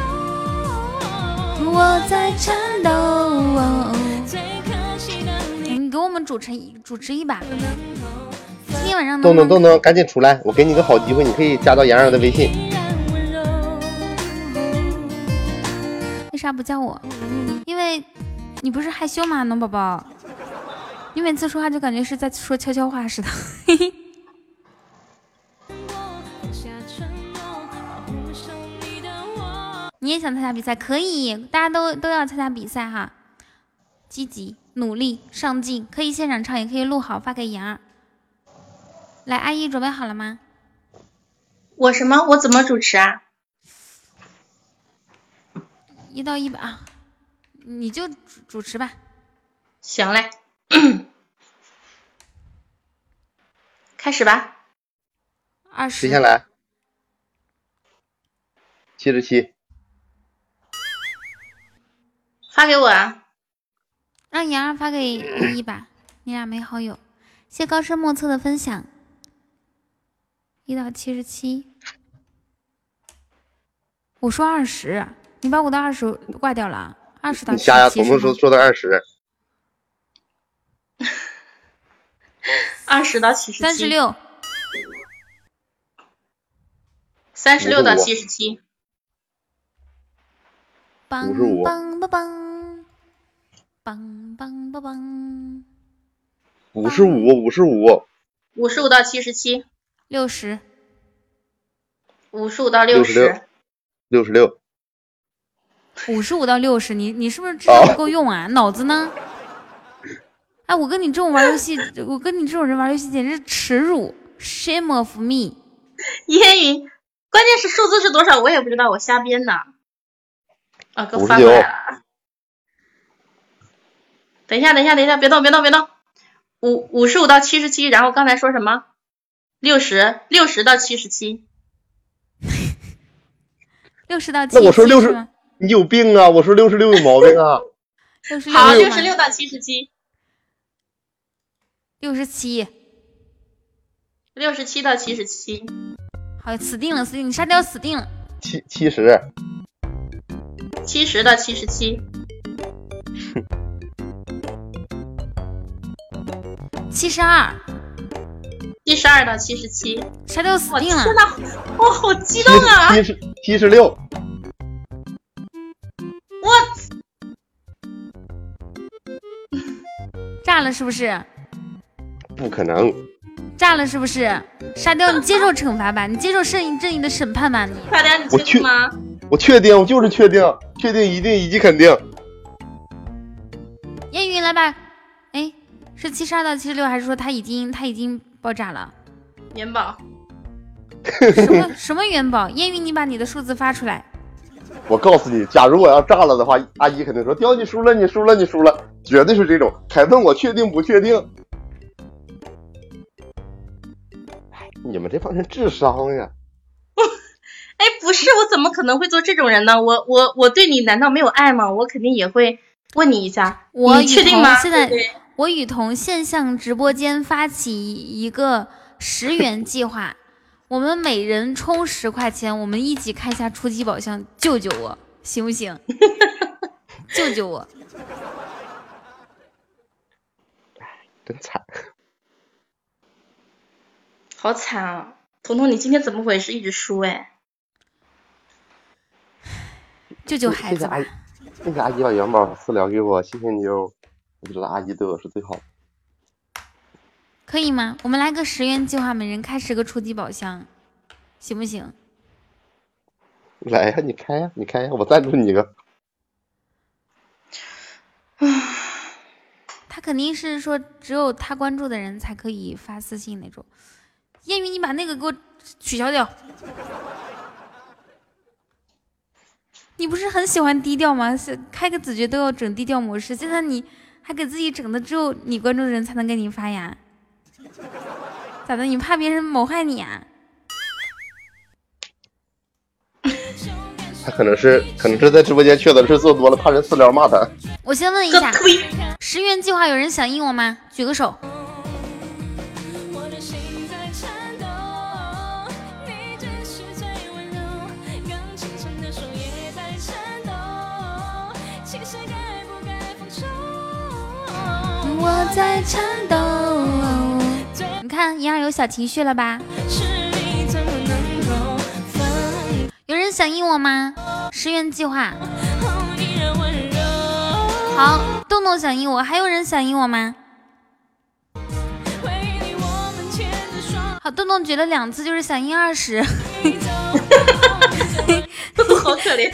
我在颤抖。最可惜的你你给我们主持一主持一把。今天晚上都能不能能都能，赶紧出来！我给你个好机会，你可以加到妍儿的微信。为啥不叫我？因为你不是害羞吗，农宝宝？你每次说话就感觉是在说悄悄话似的。嘿嘿。你也想参加比赛？可以，大家都都要参加比赛哈。积极努力上进，可以现场唱，也可以录好发给妍儿。来，阿姨准备好了吗？我什么？我怎么主持啊？一到一百啊，你就主主持吧。行嘞，开始吧。二十。谁先来？七十七，发给我啊。让杨儿发给依依吧，你俩没好友。谢高深莫测的分享，一到七十七。我说二十，你把我的二十挂掉了，二十到七你瞎呀？十七是吗彤彤说？说到二十，二十到七十七。三十。六，三十六到七十七。梆55梆梆梆，梆梆梆梆，五十五，五十五，五十五到七十七。六十，五十五到六十十。六十六，五十五到六十，你你是不是智商不够用啊？脑子呢？哎，我跟你这种玩游戏，我跟你这种人玩游戏简直是耻辱，shame of me。烟云，关键是数字是多少我也不知道，我瞎编的。啊，给我发过来了。等一下，等一下，等一下，别动，别动，别动。五五十五到七十七，然后刚才说什么？六十，六十到七十七。六十到七那我说六十你有病啊！我说六十六有毛病啊！六 十好，六六十六到七十七，六十七，六十七到七十七，好，死定了，死定了，你沙雕死定了。七七十，七十到七十七，七十二，七十二到七十七。沙雕死定了。天呐，我好激动啊！七十七十六，我炸了是不是？不可能！炸了是不是？沙雕，你接受惩罚吧，你接受正义正义的审判吧，你。快点，你确定吗？我确定，我就是确定，确定一定以及肯定。烟云来吧，哎，是七十二到七十六，还是说他已经他已经爆炸了？元宝，什么什么元宝？烟云，你把你的数字发出来。我告诉你，假如我要炸了的话，阿姨肯定说：“雕，你输了，你输了，你输了。”绝对是这种。凯问我确定不确定？哎，你们这帮人智商呀！哎，不是，我怎么可能会做这种人呢？我我我对你难道没有爱吗？我肯定也会问你一下，我你确定吗？现在对对我雨桐线上直播间发起一个十元计划，我们每人充十块钱，我们一起开一下初级宝箱，救救我，行不行？救救我！真惨。好惨啊！彤彤，你今天怎么回事？一直输哎。救救孩子吧谢谢阿姨！，谢谢阿姨把元宝私聊给我，谢谢你哦。我觉得阿姨对我是最好的。可以吗？我们来个十元计划，每人开十个初级宝箱，行不行？来呀，你开呀，你开呀，我赞助你一个。他肯定是说只有他关注的人才可以发私信那种。烟云，你把那个给我取消掉。你不是很喜欢低调吗？是开个子爵都要整低调模式，现在你还给自己整的只有你关注的人才能给你发呀？咋的？你怕别人谋害你啊？他可能是可能是在直播间缺德的事做多了，怕人私聊骂他。我先问一下，十元计划有人响应我吗？举个手。我在颤抖。你看，莹儿有小情绪了吧？有人响应我吗？十元计划。好，豆豆响应我，还有人响应我吗？好，豆豆举了两次，就是响应二十。好可怜。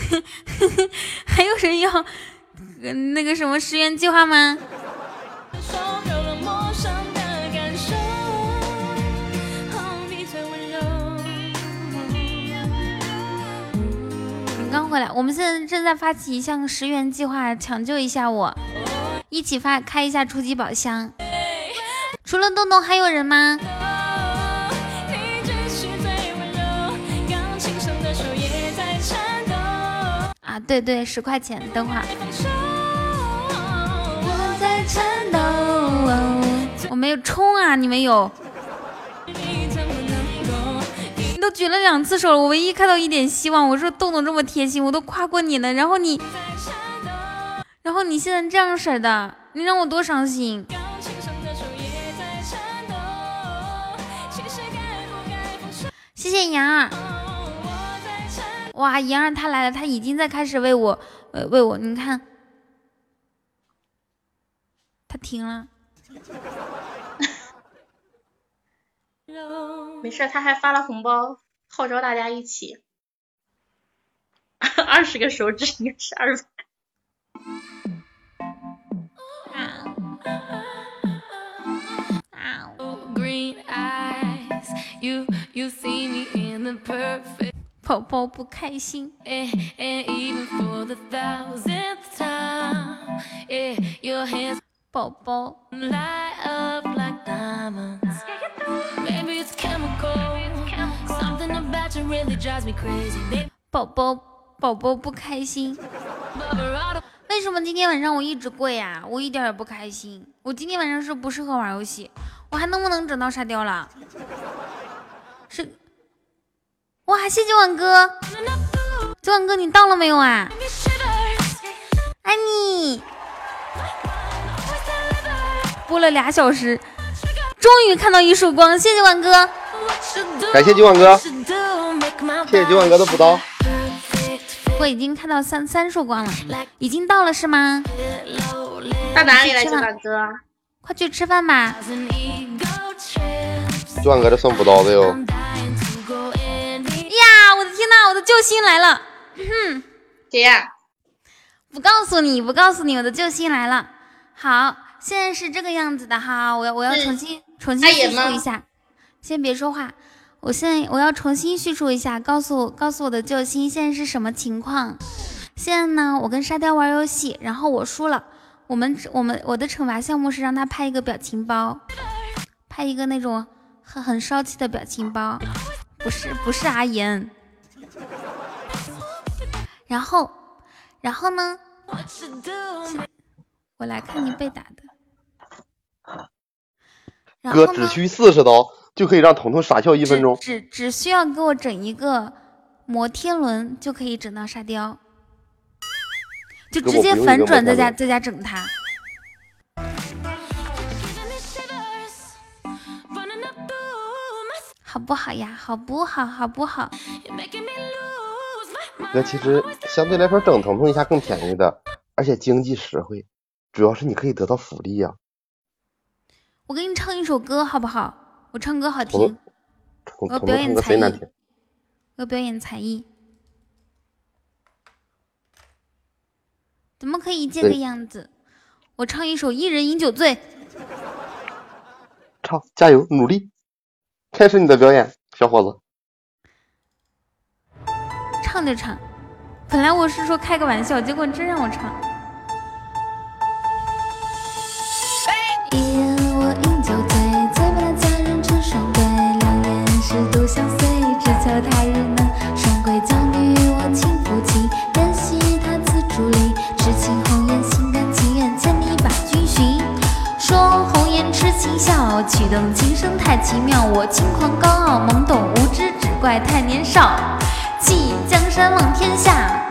还有人要那个什么十元计划吗？刚回来，我们现在正在发起一项十元计划，抢救一下我，一起发开一下初级宝箱。除了洞洞，还有人吗？啊，对对，十块钱，等会儿。我在颤抖，我没有冲啊，你们有？举了两次手了，我唯一看到一点希望。我说豆豆这么贴心，我都夸过你了，然后你，然后你现在这样式的，你让我多伤心。谢谢杨儿。哇，妍儿她来了，她已经在开始为我，呃，为我，你看，她停了。没事，他还发了红包，号召大家一起，二十个手指应该是二百。宝宝不开心。宝宝。宝宝，宝宝不开心。为什么今天晚上我一直跪呀？我一点也不开心。我今天晚上是不适合玩游戏，我还能不能整到沙雕了？是。哇，谢谢晚哥，九晚哥你到了没有啊？爱你。播了俩小时，终于看到一束光，谢谢晚哥。感谢九晚哥，谢谢九晚哥的补刀。我已经看到三三束光了，已经到了是吗？到哪里了，九晚哥？快去吃饭吧。九晚哥这算补刀的哟。呀，我的天呐，我的救星来了！哼，谁呀？不告诉你，不告诉你，我的救星来了。好，现在是这个样子的哈，我要我要重新重新叙述一下。先别说话，我现在我要重新叙述一下，告诉告诉我的救星现在是什么情况。现在呢，我跟沙雕玩游戏，然后我输了。我们我们我的惩罚项目是让他拍一个表情包，拍一个那种很很骚气的表情包，不是不是阿言。然后然后呢，我来看你被打的。哥只需四十刀就可以让彤彤傻笑一分钟，只只需要给我整一个摩天轮就可以整到沙雕，就直接反转在家在家整他。好不好呀？好不好？好不好？那，其实相对来说整彤彤一下更便宜的，而且经济实惠，主要是你可以得到福利呀。我给你唱一首歌好不好？我唱歌好听，我要表演才艺，我要表演才艺。怎么可以这个样子？我唱一首《一人饮酒醉》。唱，加油，努力，开始你的表演，小伙子。唱就唱，本来我是说开个玩笑，结果真让我唱。情笑，曲动琴声太奇妙，我轻狂高傲，懵懂无知，只怪太年少。寄江山望天下，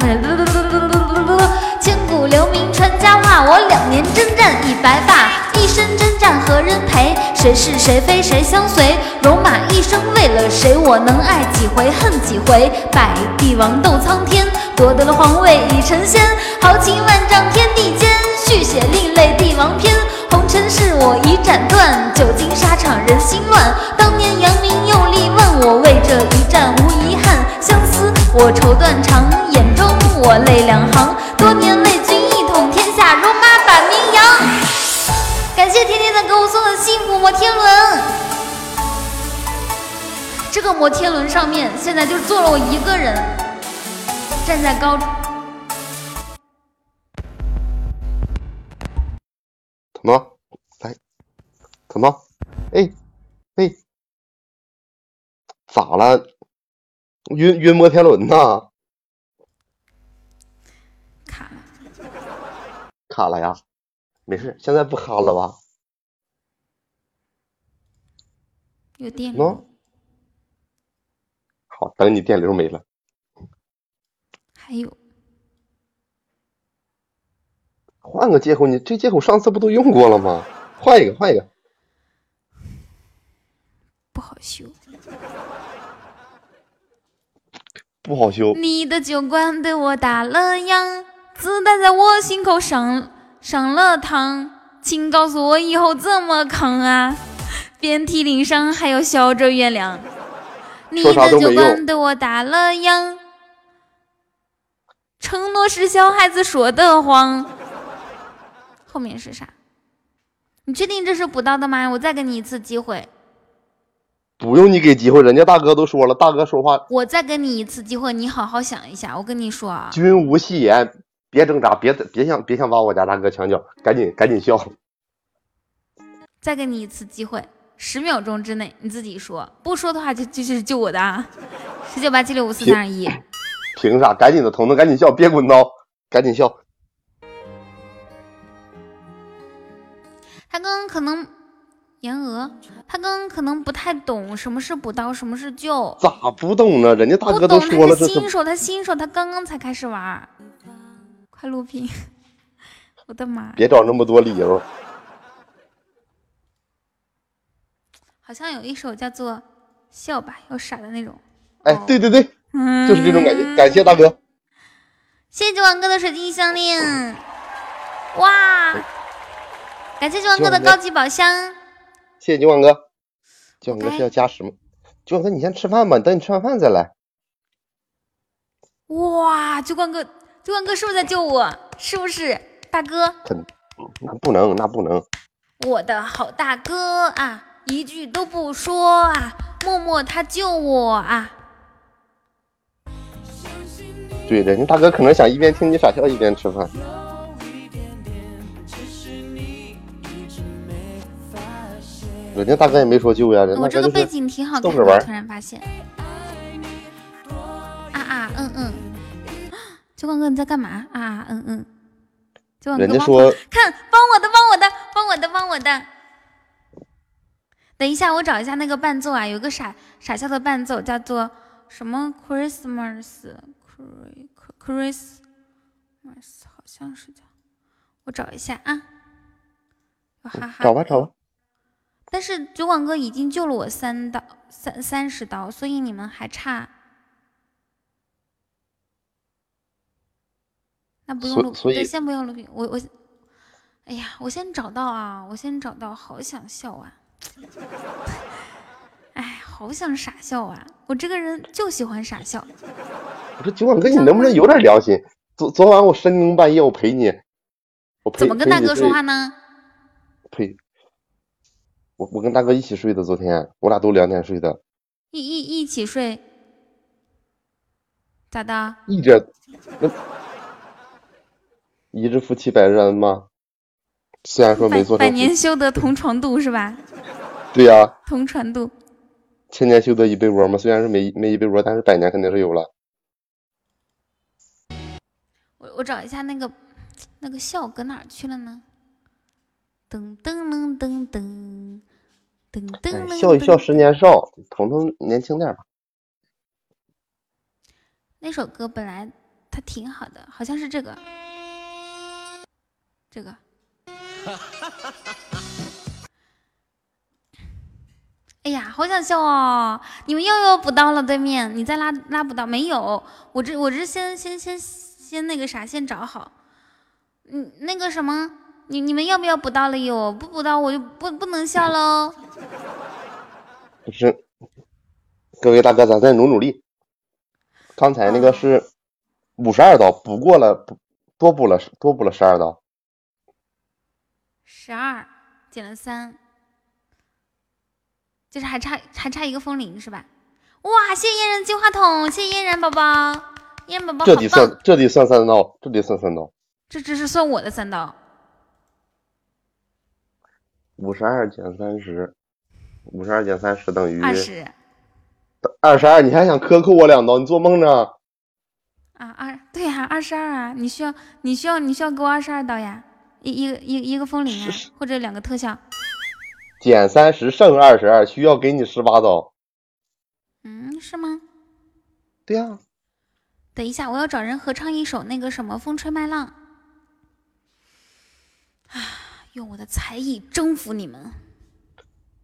千古留名传佳话。我两年征战已白发，一生征战何人陪？谁是谁非谁相随？戎马一生为了谁？我能爱几回恨几回？百帝王斗苍天，夺得了皇位已成仙。豪情万丈天地间，续写另类帝王篇。红尘事我已斩断，久经沙场人心乱。当年扬名又立万，我为这一战无遗憾。相思我愁断肠，眼中我泪两行。多年为君一统天下，戎马把名扬。感谢甜甜的给我送的幸福摩天轮。这个摩天轮上面现在就坐了我一个人，站在高处。彤彤，来，怎么，哎，哎，咋了？晕晕摩天轮呐？卡了，卡了呀？没事，现在不卡了吧？有电流。喏，好，等你电流没了。还有，换个接口，你这接口上次不都用过了吗？换一个，换一个。不好修。不好修。你的酒馆对我打了烊，子弹在我心口上上了膛，请告诉我以后怎么扛啊？遍体鳞伤，还要笑着原谅。你的酒馆对我打了烊，承诺是小孩子说的谎。后面是啥？你确定这是补刀的吗？我再给你一次机会，不用你给机会，人家大哥都说了，大哥说话我再给你一次机会，你好好想一下。我跟你说啊，君无戏言，别挣扎，别别想别想挖我家大哥墙角，赶紧赶紧笑。再给你一次机会，十秒钟之内你自己说，不说的话就就就是救我的啊！十九八七六五四三二一，凭啥？赶紧的，彤彤，赶紧笑，别滚刀，赶紧笑。他刚刚可能言娥，他刚刚可能不太懂什么是补刀，什么是救，咋不懂呢？人家大哥都，说了，他是新手，他新手，他刚刚才开始玩，快录屏！我的妈，别找那么多理由。好像有一首叫做《笑吧要傻》的那种，哎，对对对，嗯，就是这种感觉。感谢大哥，谢谢九王哥的水晶项链，哇！感谢九王哥的高级宝箱。谢谢九广哥。九广哥是要加时吗？九广哥，你先吃饭吧，等你吃完饭再来。哇，九光哥，九光哥是不是在救我？是不是大哥？肯那不能，那不能。我的好大哥啊，一句都不说啊，默默他救我啊。对，人家大哥可能想一边听你傻笑一边吃饭。人家大哥也没说救呀，人我这个背景挺好看的，突然发现。啊啊嗯嗯，九光哥你在干嘛？啊啊嗯嗯。九光哥帮人家说看帮我的，帮我的，帮我的，帮我的。等一下，我找一下那个伴奏啊，有个傻傻笑的伴奏，叫做什么 Christmas Chris Christmas，好像是叫，我找一下啊。有哈哈，找吧找吧。但是酒馆哥已经救了我三刀三三十刀，所以你们还差。那不用录，先不用录屏。我我，哎呀，我先找到啊，我先找到，好想笑啊！哎，好想傻笑啊！我这个人就喜欢傻笑。我说酒馆哥，你能不能有点良心？昨昨晚我深更半夜我陪你，我陪怎么跟大哥说话呢？呢？陪，我我跟大哥一起睡的，昨天我俩都两点睡的。一一一起睡，咋的？一点那一日夫妻百日恩吗？虽然说没做百年修得同床度是吧？对呀、同船渡。千年修得一被窝嘛。虽然是没没一被窝，但是百年肯定是有了。我我找一下那个那个笑搁哪儿去了呢？噔噔噔噔噔噔噔哎噔，笑一笑，十年少，彤彤年轻点吧。那首歌本来它挺好的，好像是这个，这个。哎呀，好想笑哦！你们又又补到了对面，你再拉拉补刀没有？我这我这先先先先那个啥，先找好。嗯，那个什么，你你们要不要补刀了哟？不补刀我就不不能笑喽。不是，各位大哥，咱再努努力。刚才那个是五十二刀，补过了，补多补了多补了十二刀。十二减了三，就是还差还差一个风铃是吧？哇，谢谢嫣然金话筒，谢谢嫣然宝宝，嫣然宝宝这得算！这得算三刀，这得算三刀。这只是算我的三刀，五十二减三十，五十二减三十等于二十二十二。你还想克扣我两刀？你做梦呢？啊二对呀、二十二啊！你需要你需要你需要给我二十二刀呀，一一个一一个风铃啊，或者两个特效。减三十剩二十二，需要给你十八刀。嗯，是吗？对呀、等一下，我要找人合唱一首那个什么《风吹麦浪》啊，用我的才艺征服你们。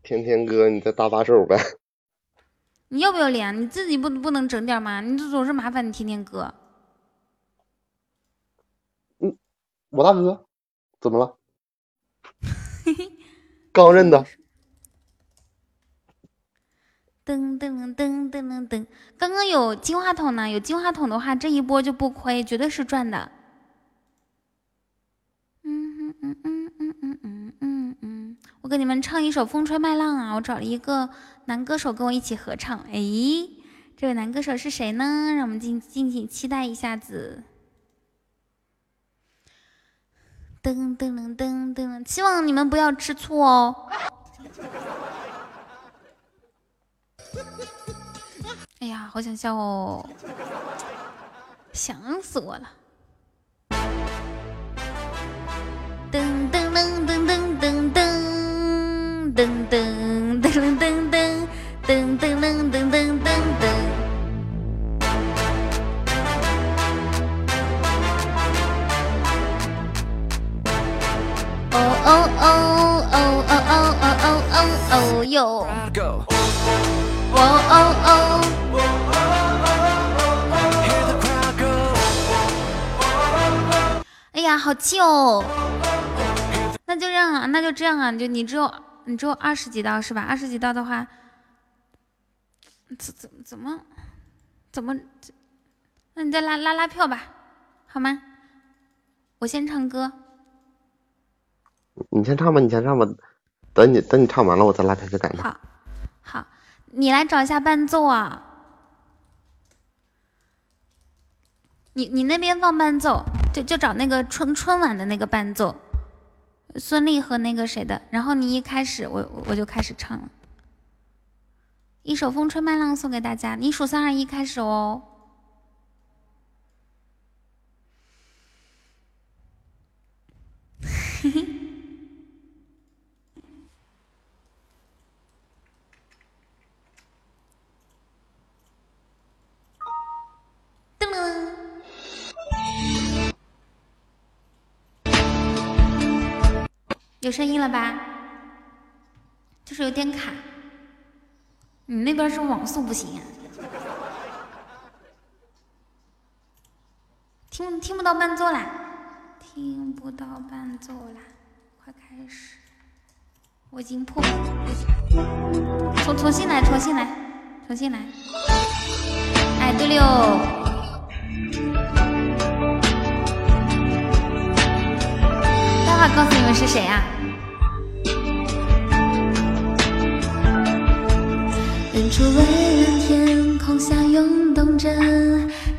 天天哥，你再搭把手呗。你要不要脸？你自己不不能整点吗？你这总是麻烦你天天哥。嗯我大哥，怎么了？刚认的，噔噔噔噔噔噔，刚刚有金话筒呢，有金话筒的话，这一波就不亏，绝对是赚的。嗯嗯嗯嗯嗯嗯嗯嗯，我给你们唱一首《风吹麦浪》啊，我找了一个男歌手跟我一起合唱。哎，这位男歌手是谁呢？让我们敬敬请期待一下子。噔噔噔噔噔，希望你们不要吃醋哦。哎呀，好想笑哦，想死我了。噔噔噔噔噔噔噔噔噔噔噔噔噔噔噔噔噔。哦哦哦哦哦哦哦哦哦哦哟！哦哦哦。哎呀，好气哦！那就这样啊，那就这样啊，就你只有你只有二十几刀是吧？二十几刀的话，怎怎怎么怎么？那你再拉拉拉票吧，好吗？我先唱歌。你先唱吧，你先唱吧。等你等你唱完了，我再拉开始改嘛。好，好，你来找一下伴奏啊。你你那边放伴奏，就就找那个春春晚的那个伴奏，孙俪和那个谁的。然后你一开始，我我就开始唱了，一首《风吹麦浪》送给大家。你数三二一开始哦。有声音了吧？就是有点卡。你那边是网速不行啊、听听不到伴奏啦，听不到伴奏啦，快开始！我已经破，重重新来，重新来，重新来。哎，对溜。告诉你们是谁啊？远处蔚蓝天空下涌动着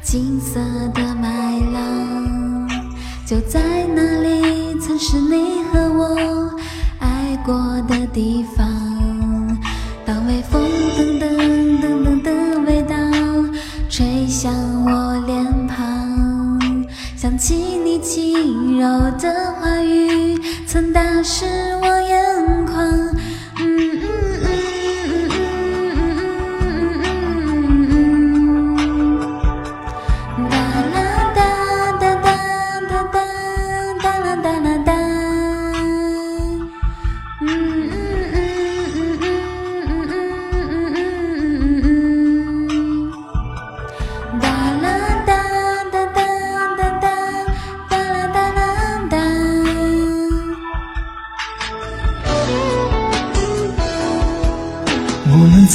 金色的麦浪，就在那里，曾是你和我爱过的地方。起你轻柔的话语，曾打湿我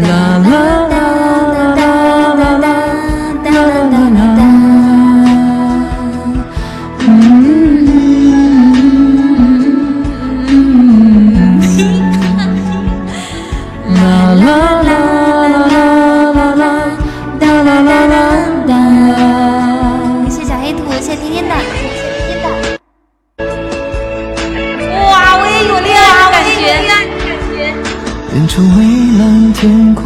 啦啦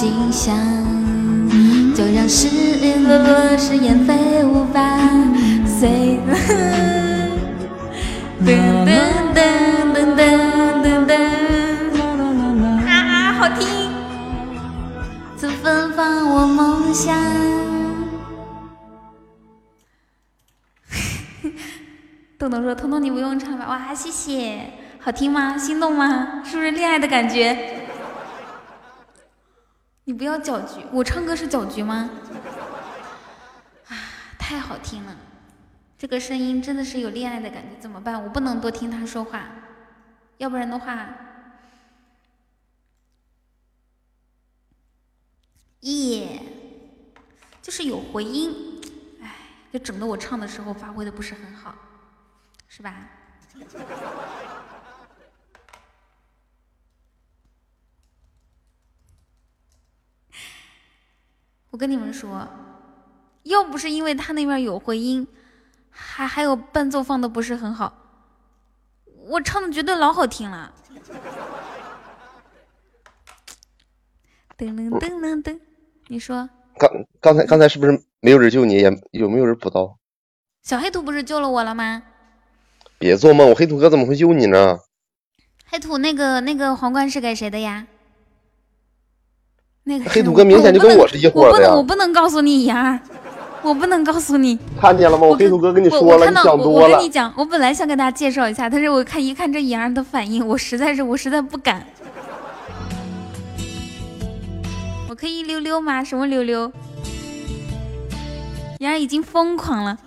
景象。就让誓言的誓言飞舞吧，随噔噔噔噔噔噔噔，啊，好听，曾芬芳我梦想。豆豆说：“彤彤你不用唱吧？”哇，谢谢，好听吗？心动吗？是不是恋爱的感觉？你不要搅局，我唱歌是搅局吗？啊，太好听了，这个声音真的是有恋爱的感觉，怎么办？我不能多听他说话，要不然的话，耶，就是有回音，哎，就整得我唱的时候发挥的不是很好，是吧？我跟你们说，要不是因为他那边有回音，还还有伴奏放的不是很好，我唱的绝对老好听了。噔噔噔噔噔，你说刚刚才刚才是不是没有人救你？也有没有人补刀？小黑土不是救了我了吗？别做梦，我黑土哥怎么会救你呢？黑土那个那个皇冠是给谁的呀？那个黑土哥明显就跟我是一伙我不能，我不能告诉你妍儿，我不能告诉你。看见了吗？我黑土哥跟你说了，你想多了我我跟你。讲，我本来想给大家介绍一下，但是我看一看这妍儿的反应，我实在是我实在不敢。我可以溜溜吗？什么溜溜？妍儿已经疯狂了。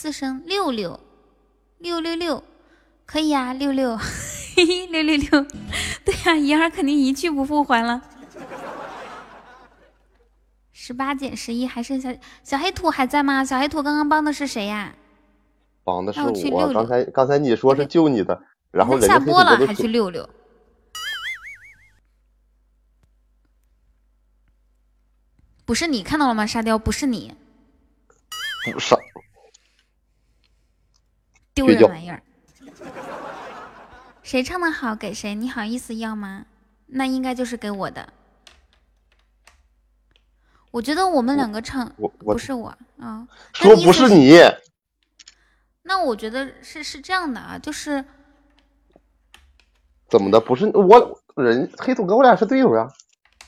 四声六六六六六，可以啊、六六，嘿嘿，六六六，对呀、银儿肯定一去不复还了。十八减十一，还剩下小黑土还在吗？小黑土刚刚帮的是谁呀、帮的是我刚才刚才你说是救你的，然后下播了还去溜溜，不是你看到了吗？沙雕，不是你，不是，丢人玩意儿。谁唱的好给谁，你好意思要吗？那应该就是给我的。我觉得我们两个唱我我不是我啊，说不是你，那我觉得是是这样的啊，就是怎么的？不是我人黑土哥，我俩是队友啊。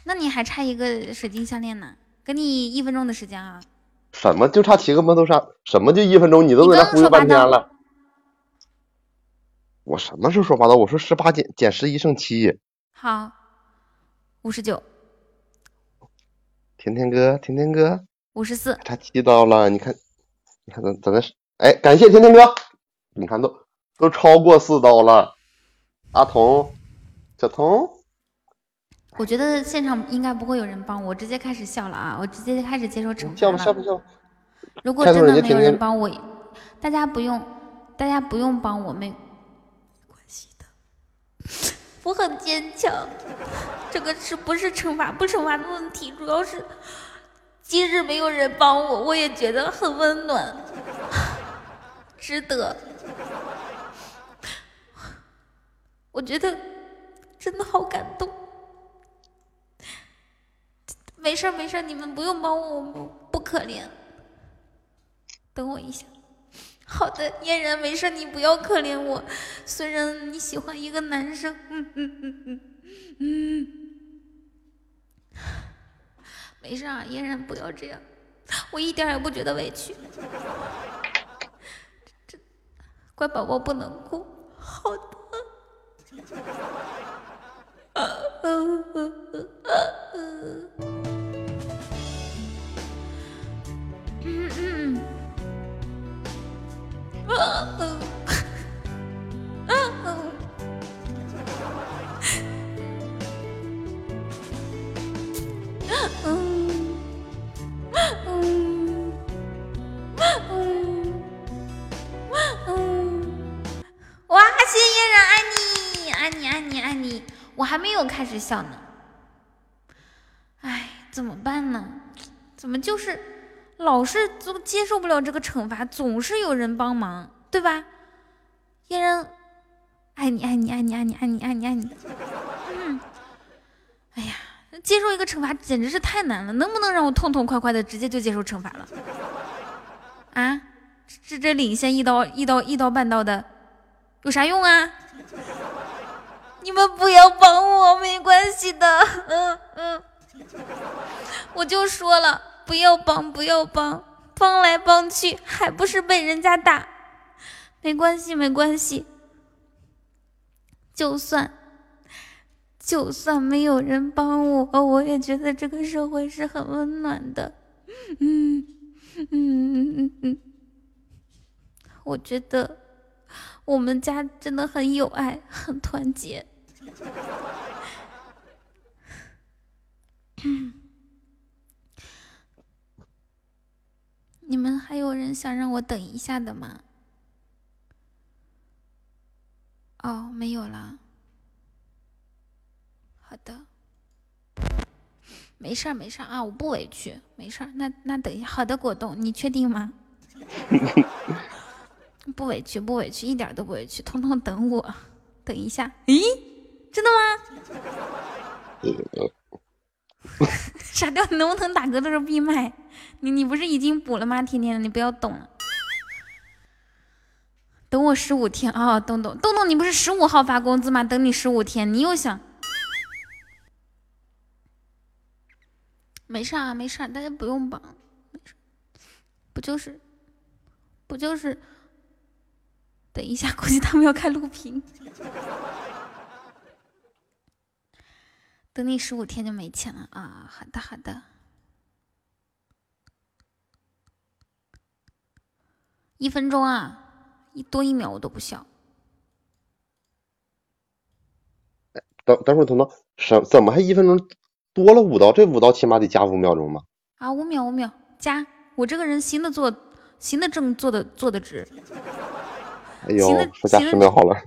那你还差一个水晶项链呢，给你一分钟的时间啊。什么就差骑个摩托车？什么就一分钟？你都你刚搁那忽悠半天了。我什么时候说八道？我说十八减减十一剩七。好，五十九，甜甜哥，甜甜哥，五十四，差七刀了。你看，你看咱咱那是，哎，感谢甜甜哥，你看都都超过四刀了。阿童，小童，我觉得现场应该不会有人帮我，直接开始笑了啊！我直接开始接受惩罚了。笑吧笑吧。如果真的没有人帮我，大家不用，大家不用帮我，没关系的。我很坚强，这个是不是惩罚不惩罚的问题？主要是，即使没有人帮我，我也觉得很温暖，值得。我觉得真的好感动。没事没事，你们不用帮我，我不不可怜。等我一下。好的，嫣然，没事，你不要可怜我。虽然你喜欢一个男生，嗯嗯嗯嗯嗯，没事啊，嫣然，不要这样，我一点也不觉得委屈。这乖宝宝不能哭。好的。哇！谢谢嫣然，爱你，爱你，爱你，爱你！我还没有开始笑呢。哎，怎么办呢？怎么就是老是都接受不了这个惩罚，总是有人帮忙，对吧？嫣然，爱你，爱你，爱你，爱你，爱你，爱你，爱你。嗯，哎呀，接受一个惩罚简直是太难了，能不能让我痛痛快快的直接就接受惩罚了？啊，这这领先一刀一刀一刀半刀的，有啥用啊？你们不要帮我，没关系的。嗯嗯，我就说了，不要帮，不要帮，帮来帮去还不是被人家打。没关系，没关系。就算就算没有人帮我，我也觉得这个社会是很温暖的。嗯嗯嗯嗯嗯，我觉得我们家真的很有爱，很团结。你们还有人想让我等一下的吗？哦，没有了。好的，没事儿没事儿啊，我不委屈，没事儿。那那等一下，好的，果冻，你确定吗？不委屈，不委屈，一点都不委屈，通通等我，等一下。咦，真的吗？傻掉，你能不能打嗝的时候闭麦？你你不是已经补了吗？天天的，你不要动了。等我十五天啊，东东东东，你不是十五号发工资吗？等你十五天，你又想？没事啊，没事，大家不用绑，没事，不就是，不就是？等一下，估计他们要开录屏。等你十五天就没钱了啊！好的，好的。一分钟啊，一多一秒我都不笑。等等会儿，彤彤，什怎么还一分钟多了五刀？这五刀起码得加五秒钟吧？啊，五秒五秒加，我这个人行的坐，行的正，坐的坐的直。哎呦说加十秒好了。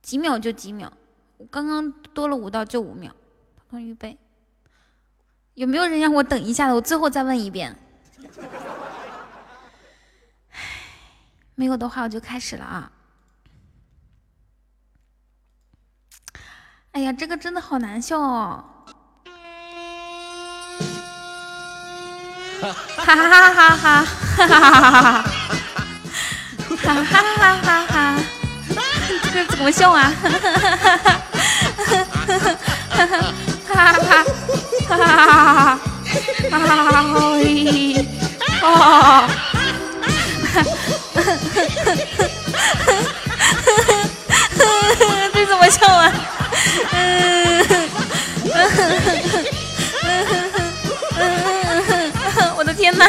几秒就几秒，我我刚刚多了五道，就五秒，刚刚预备，有没有人让我等一下的？我最后再问一遍，没有的话我就开始了啊！哎呀，这个真的好难笑哦！哈哈哈哈哈哈！哈哈哈哈哈哈！哈哈哈哈哈哈！这怎么笑啊？这怎么笑啊？我的天哪！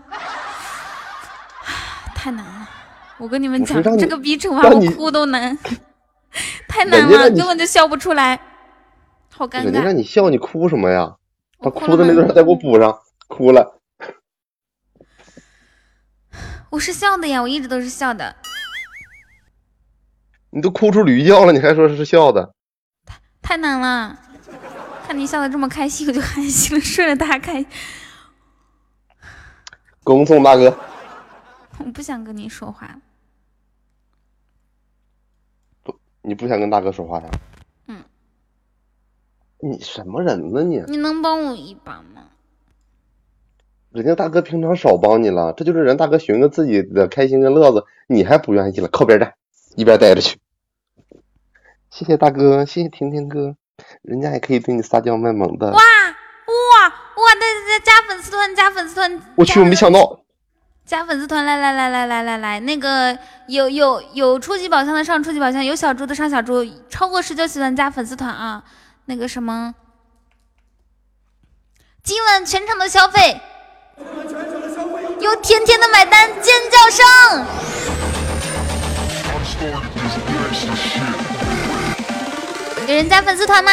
跟你们讲，这个比惩罚我哭都难，太难了，根本就笑不出来，好尴尬。人家让你笑，你哭什么呀？把哭的那段再给我补上，哭了。我是笑的呀，我一直都是笑的。你都哭出驴叫了，你还说是笑的？太太难了，看你笑的这么开心，我就开心了，顺着大家开。恭送大哥。我不想跟你说话。不，你不想跟大哥说话呀？嗯。你什么人呢你？你能帮我一把吗？人家大哥平常少帮你了，这就是人大哥寻个自己的开心跟乐子，你还不愿意了，靠边站，一边待着去。谢谢大哥，谢谢甜甜哥，人家也可以对你撒娇卖萌的。哇哇哇！在在加粉丝团，加粉丝团！我去，我没想到。加粉丝团，来来来来来来来，那个有有有初级宝箱的上初级宝箱，有小猪的上小猪，超过十九喜欢加粉丝团啊！那个什么，今晚全场的消费，有甜甜的买单，尖叫声。有人加粉丝团吗？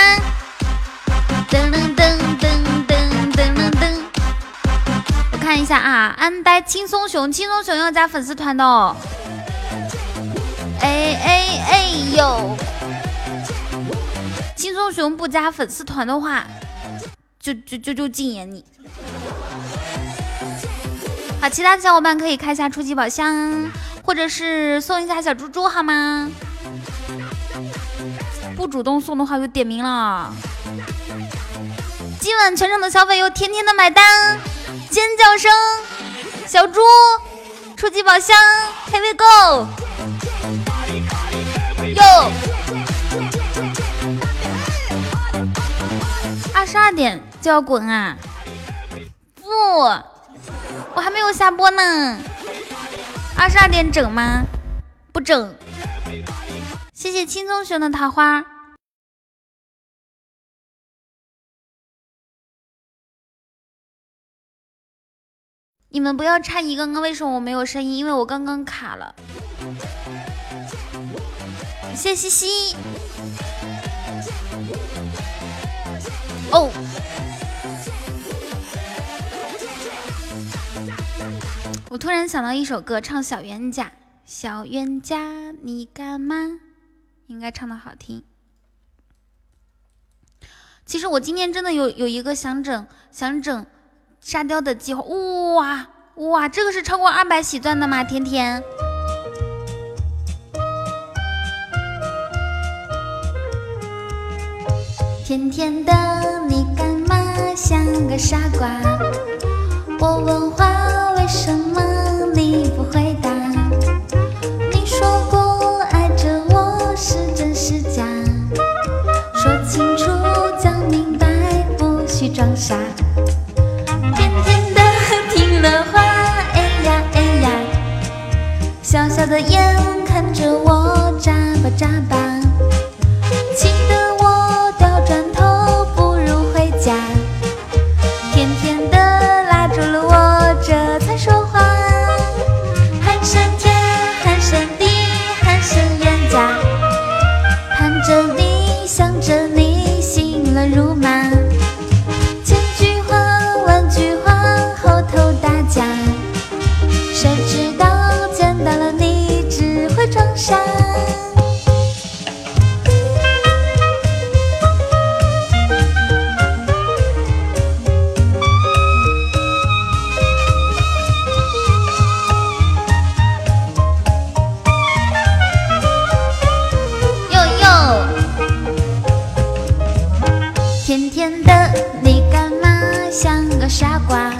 噔噔噔看一下啊，安呆轻松熊，轻松熊要加粉丝团的哦。哎哎哎呦！轻松熊不加粉丝团的话，就就就就禁言你。好，其他的小伙伴可以开一下初级宝箱，或者是送一下小猪猪，好吗？不主动送的话就点名了。今晚全场的消费由甜甜的买单，尖叫声，小猪，初级宝箱，Here we go，哟，二十二点就要滚啊？不，我还没有下播呢。二十二点整吗？不整。谢谢轻松熊的桃花，你们不要诧异刚刚为什么我没有声音，因为我刚刚卡了。谢西西。哦，我突然想到一首歌，唱小冤家，小冤家你干嘛？应该唱的好听。其实我今天真的有有一个想整想整沙雕的计划哇哇这个是超过二百喜钻的吗？甜甜。甜甜的你干嘛像个傻瓜？我问话为什么你不回答？你说过爱着我是真是假？说清楚讲明白不许装傻。小的眼看着我眨巴眨巴，山呦，甜甜的，你干嘛像个傻瓜？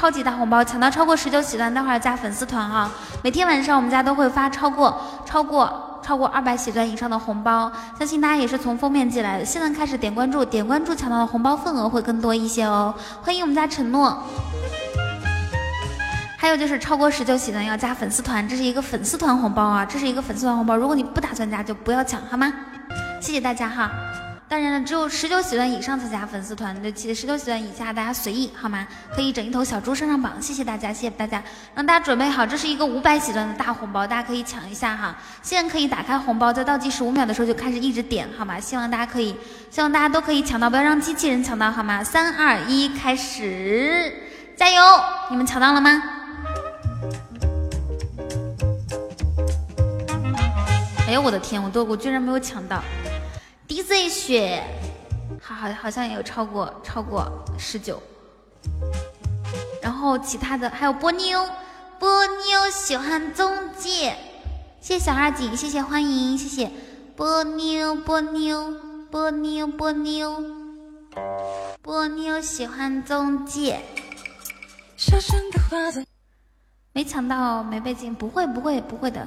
超级大红包，抢到超过十九喜钻，待会儿加粉丝团哈。每天晚上我们家都会发超过超过超过二百喜钻以上的红包，相信大家也是从封面进来的。现在开始点关注，点关注抢到的红包份额会更多一些哦。欢迎我们家承诺。还有就是超过十九喜钻要加粉丝团，这是一个粉丝团红包啊，这是一个粉丝团红包。如果你不打算加，就不要抢好吗？谢谢大家哈。当然了，只有十九喜钻以上才加粉丝团，就记得十九喜钻以下大家随意好吗？可以整一头小猪上上榜，谢谢大家，谢谢大家，让大家准备好，这是一个五百喜钻的大红包，大家可以抢一下哈。现在可以打开红包，在倒计时五秒的时候就开始一直点好吗？希望大家可以，希望大家都可以抢到，不要让机器人抢到好吗？三二一，开始，加油！你们抢到了吗？哎呦我的天，我都我居然没有抢到。DJ 雪，好好好像也有超过超过十九，然后其他的还有波妞，波妞喜欢中介，谢谢小二锦，谢谢欢迎，谢谢。波妞波妞波妞波妞。波妞喜欢中介，没抢到没被禁，不会不会不会的。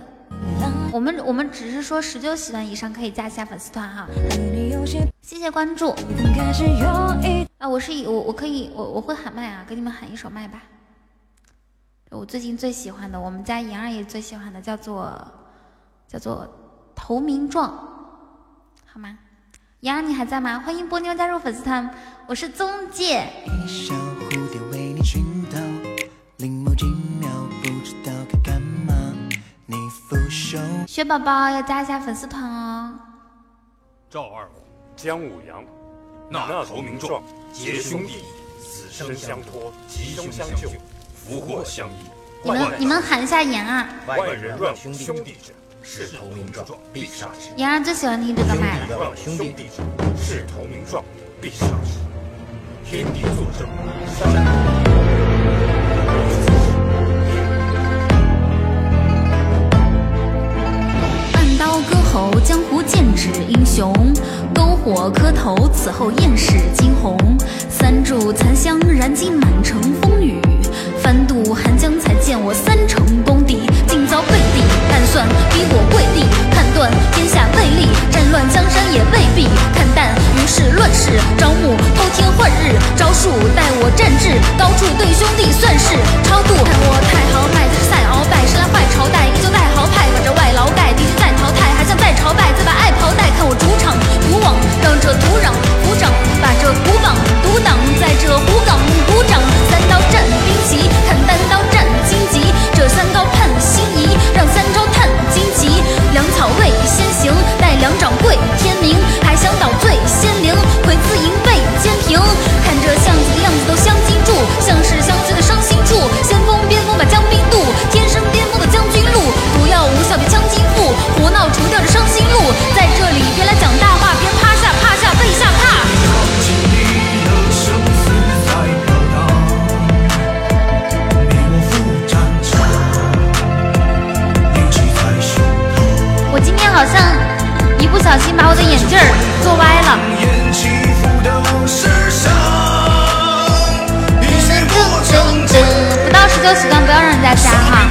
我们我们只是说十九喜欢以上可以加一下粉丝团哈，谢谢关注。啊，我是以我我可以我我会喊麦啊，给你们喊一首麦吧。我最近最喜欢的，我们家妍儿也最喜欢的，叫做叫做投名状，好吗？妍儿你还在吗？欢迎波妞加入粉丝团，我是宗介。雪宝宝要加一下粉丝团哦。赵二虎、姜武阳，那投名状，结兄弟，死生相托，吉凶相救，福祸相依。你们你们喊一下言啊，万人乱兄弟者，是投名状，必杀之。言儿最喜欢听这个麦了。乱兄弟者，是投名状，必杀之。天地作证，山。刀割喉，江湖剑指英雄；篝火磕头，此后艳世惊鸿。三炷残香，燃尽满城风雨。翻渡寒江，才见我三成功底。竟遭背地，暗算逼我跪地。判断天下未立，战乱江山也未必。看淡于是乱世，招募偷天换日。招数待我战至，高处对兄弟算是超度。看我太豪迈，这是赛鳌拜，时来坏朝代，依旧带朝拜，再把爱袍带。看我主场独往，让这土壤鼓掌，把这古榜独挡，在这湖港鼓掌。三刀战兵旗，看单刀战荆棘，这三刀判心仪，让三招探荆棘。粮草未先行，待粮长好像一不小心把我的眼镜儿做歪了。不到十九喜钻不要让人家加哈。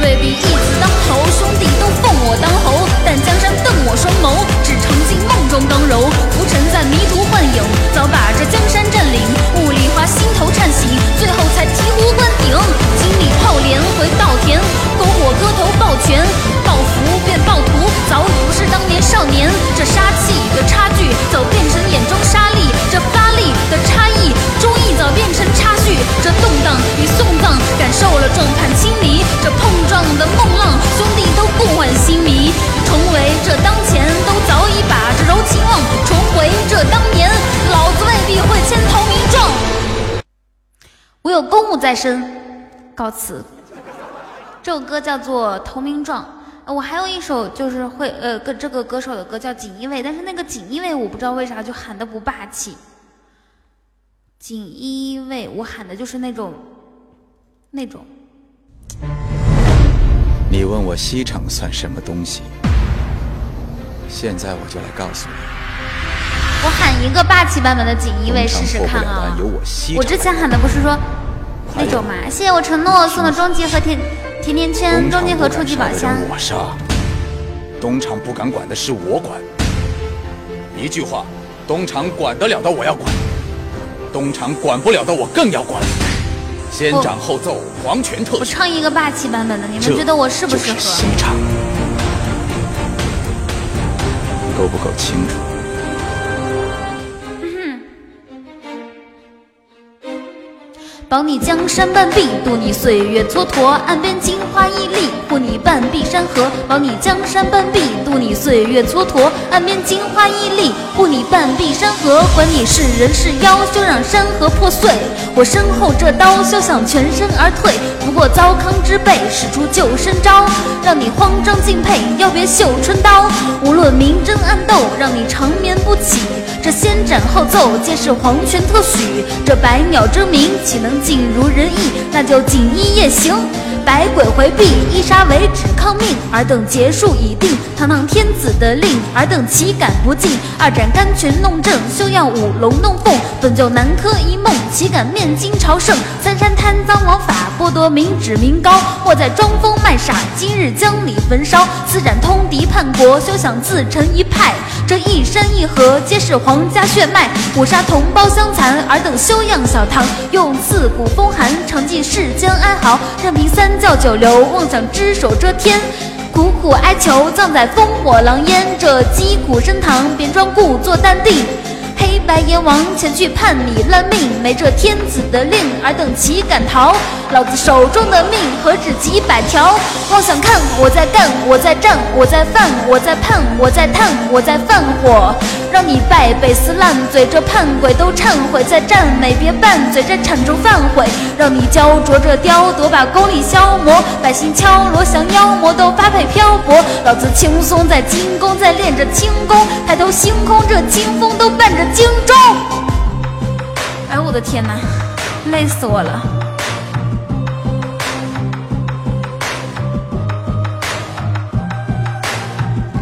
未必一子当头，兄弟都奉我当侯，但江山瞪我双眸，只曾经梦中当柔，浮沉在迷途幻影，早把这江山占领。雾里花心头颤醒，最后才醍醐灌。炮连回稻田，篝火割头抱拳，暴福变暴徒，早已不是当年少年。这杀气的差距，早变成眼中沙粒；这发力的差异，终亦早变成差距。这动荡与送葬，感受了众叛亲离；这碰撞的梦浪，兄弟都不问新迷。重回这当前，都早已把这柔情忘；重回这当年，老子未必会千头名状。我有公务在身。告辞。这首歌叫做《投名状》。呃我还有一首就是会呃，跟这个歌手的歌叫《锦衣卫》，但是那个锦衣卫我不知道为啥就喊的不霸气。锦衣卫，我喊的就是那种那种。你问我西城算什么东西？现在我就来告诉你，我喊一个霸气版本的锦衣卫试试看啊！我之前喊的不是说那种嘛？谢谢我承诺送的终极和甜甜甜圈、终极和初级宝箱。我杀，东厂不敢管的事我管。一句话，东厂管得了的我要管，东厂管不了的我更要管。先斩后奏，皇权特许。我唱一个霸气版本的，你们觉得我适不适合？就是西厂，够不够清楚？保你江山半壁，渡你岁月蹉跎。岸边金花屹立，护你半壁山河。保你江山半壁，渡你岁月蹉跎。岸边金花屹立，护你半壁山河。管你是人是妖，休让山河破碎。我身后这刀，休想全身而退。不过糟糠之辈，使出救身招，让你慌张敬佩。要别绣春刀，无论明争暗斗，让你长眠不起。这先斩后奏，皆是皇权特许。这百鸟争鸣，岂能尽如人意？那就锦衣夜行。百鬼回避，一杀为止，抗命。尔等结束已定，堂堂天子的令，尔等岂敢不敬？二斩甘泉弄正，休要舞龙弄凤。本就南柯一梦，岂敢面金朝圣？三山贪赃枉法，剥夺民脂民膏。莫在装疯卖傻，今日将你焚烧。四斩通敌叛国，休想自成一派。这一山一河，皆是皇家血脉。五杀同胞相残，尔等休养小唐。用刺骨风寒，尝尽世间哀嚎。任凭三叫九流，妄想只手遮天。苦苦哀求，葬在烽火狼烟。这击鼓升堂，便装故作淡定。黑白阎王前去判你烂命，没这天子的令，尔等岂敢逃？老子手中的命何止几百条？妄想看我在干，我在战，我在犯，我在盼，我在叹，我在犯火，让你败北撕烂嘴，这叛鬼都忏悔，在赞美别拌嘴，这铲除犯悔，让你焦灼这雕琢，把功力消磨，百姓敲锣降妖魔都发配漂泊，老子轻松在金宫，在练着轻功，抬头星空这清风都伴着荆州。哎，我的天哪，累死我了！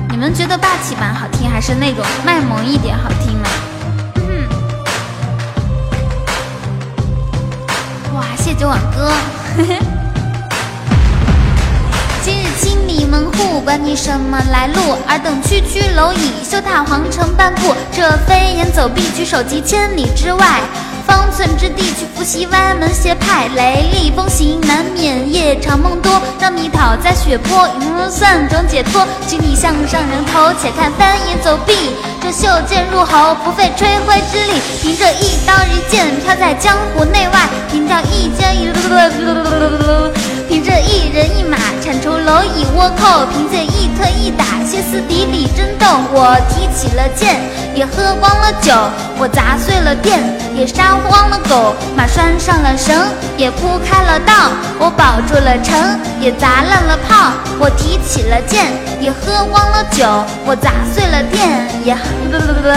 你们觉得霸气版好听，还是那种卖萌一点好听呢？哇，谢九碗哥。清理门户，管你什么来路，尔等区区蝼蚁，休踏皇城半步。这飞檐走壁，举手即千里之外。方寸之地去伏羲歪门邪派，雷厉风行难免夜长梦多，让你讨在血泊，嗯，算种解脱。请你向上人头，且看翻檐走壁，这袖剑入喉，不费吹灰之力，凭着一刀一剑飘在江湖内外，凭着一剑一凭着一人一马铲除蝼蚁倭寇，凭借一推一打歇斯底里争斗。我提起了剑，也喝光了酒，我砸碎了店，也杀光了狗，马拴上了绳，也铺开了道。我保住了城，也砸烂了炮。我提起了剑，也喝光了酒，我砸碎了店，也不不不不，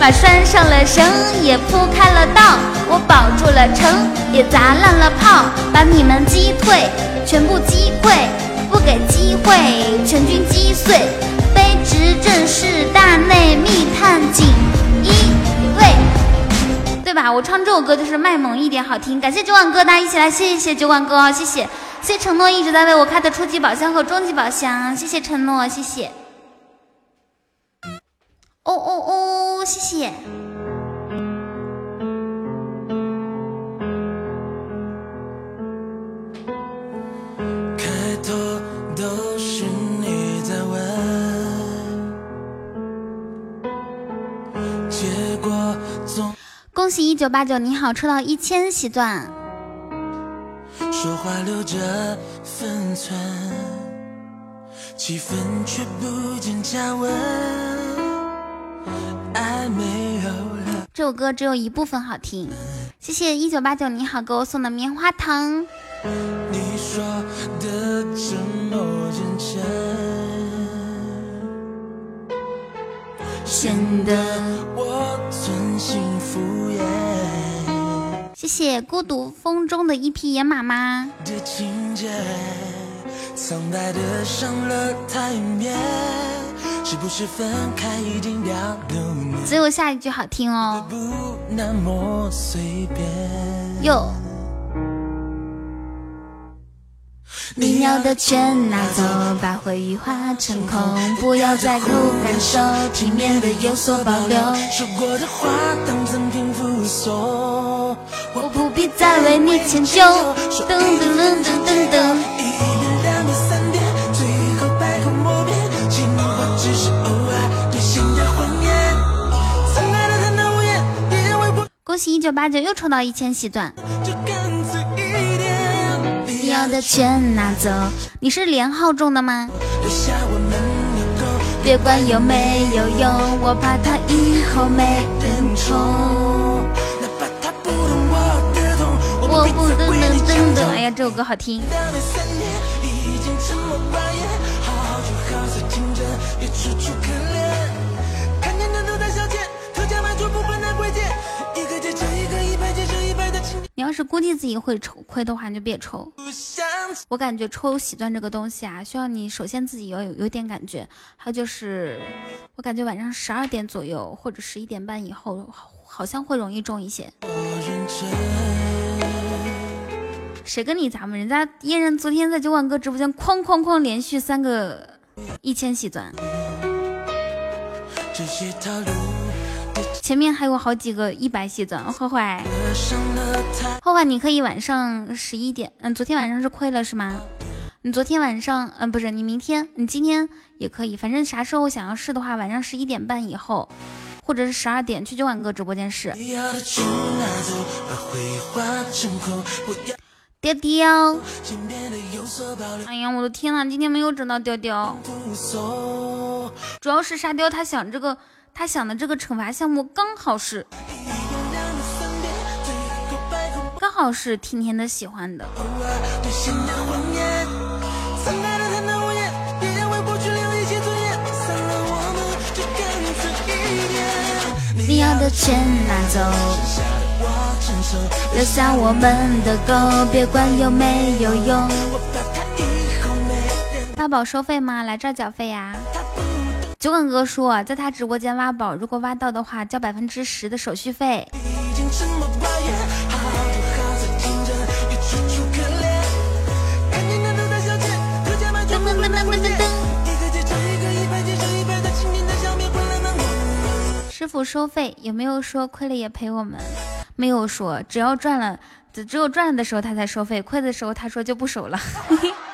马拴上了绳，也铺开了道。我保住了城，也砸烂了炮，把你们击退，全部击溃，不给机会，全军击碎。卑职正是大内密探锦衣卫，对吧？我唱这首歌就是卖萌一点好听。感谢酒碗哥，大家一起来谢谢酒碗哥！谢谢，谢谢承诺一直在为我开的初级宝箱和终极宝箱，谢谢承诺，谢谢。哦哦哦，谢谢。开头都是你在问，结果恭喜一九八九，你好，抽到一千喜钻。说话留着分寸，气氛却不见加温，爱没有了。这首歌只有一部分好听，谢谢一九八九你好给我送的棉花糖。你说的这么真显得我存心敷衍谢谢孤独风中的一匹野马妈。的情节，苍白的上了台面，是不是分开已经表了面？只有下一句好听哦。不那么随便。哟，你要的全拿走，把回忆化成空，不要再苦感受，体面的有所保留。说过的话当赠品附送，我不必再为你迁就。噔噔噔噔噔噔，一点、两点、三点，最后百口莫辩，情话只是偶尔兑现的谎言。曾爱的贪得无厌，别为我恭喜一九八九又抽到一千喜钻。要的全拿走。你是连号中的吗？别管有没有用，我怕他以后没人宠。我不动，能动的。哎呀，这首歌好听。你要是估计自己会抽亏的话，你就别抽。我感觉抽喜钻这个东西啊，需要你首先自己要有有点感觉，还有就是，我感觉晚上十二点左右或者十一点半以后，好好像会容易中一些。谁跟你咱们？人家嫣然昨天在九万哥直播间哐哐哐连续三个一千喜钻，这些套路前面还有好几个一百喜钻。坏坏，坏坏，你可以晚上十一点，嗯，昨天晚上是亏了是吗？你昨天晚上，嗯，不是，你明天，你今天也可以，反正啥时候想要试的话，晚上十一点半以后，或者是十二点去九万哥直播间试。雕雕，哎呀，我的天呐，今天没有整到雕雕，主要是沙雕他想这个，他想的这个惩罚项目刚好是，刚好是甜甜的喜欢的。你要的钱拿走，留下我们的狗，别管有没有用。大宝收费吗？来这儿缴费呀？酒馆哥说，在他直播间挖宝，如果挖到的话，交百分之十的手续费。师傅收费有没有说亏了也赔我们？没有说，只要赚了，只只有赚了的时候他才收费，亏的时候他说就不收了。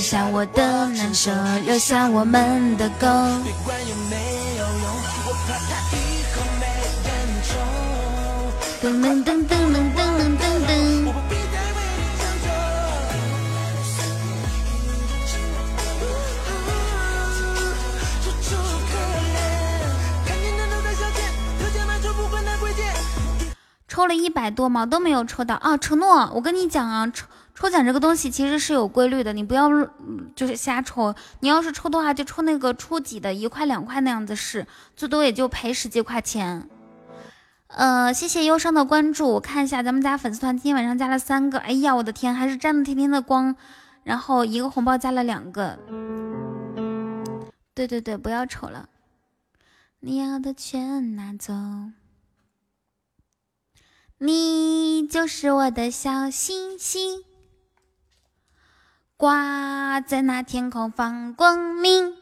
吃下我的难受，留下我们的狗。别管有没有用，我怕他以后没人宠。噔噔噔噔噔噔噔噔我。不必再为你将就，楚楚可怜。看见的都在消遣，特价卖出不分的贵贱。抽了一百多毛都没有抽到啊！承诺，我跟你讲啊，抽抽奖这个东西其实是有规律的，你不要就是瞎抽。你要是抽的话，就抽那个初级的，一块两块那样子试，最多也就赔十几块钱。呃，谢谢忧伤的关注，我看一下咱们家粉丝团今天晚上加了三个，哎呀，我的天，还是沾了天天的光，然后一个红包加了两个。对对对，不要抽了，你要的全拿走。你就是我的小星星，挂在那天空放光明。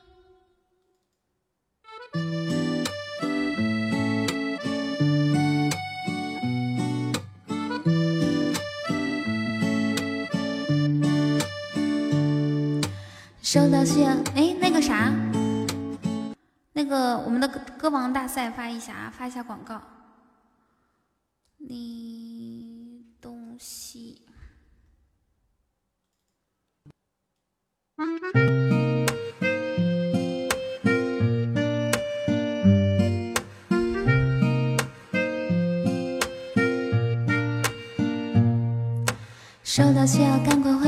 收到信，哎，那个个啥，那个我们的歌歌王大赛发一下啊，发一下广告。你东西。收到需要赶快回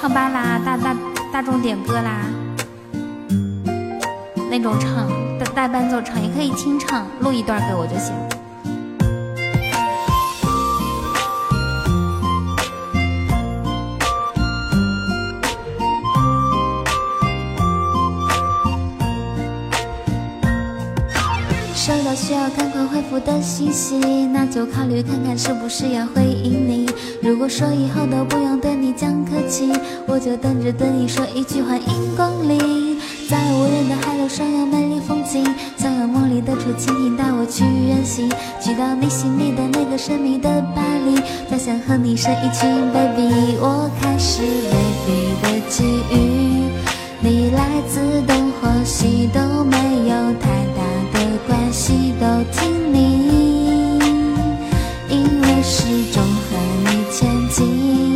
唱吧啦、大大大众点歌啦那种唱，带带伴奏唱，也可以清唱，录一段给我就行。收到需要赶快回复的信息，那就考虑看看是不是要回应你。如果说以后都不用对你讲客气，我就等着对你说一句欢迎光临。在无人的海岛上有美丽风景，想有梦里的竹蜻蜓带我去远行，去到你心里的那个神秘的巴黎，再想和你生一群 baby。我开始美丽的际遇，你来自东或西都没有太大的关系，都听你，因为始终你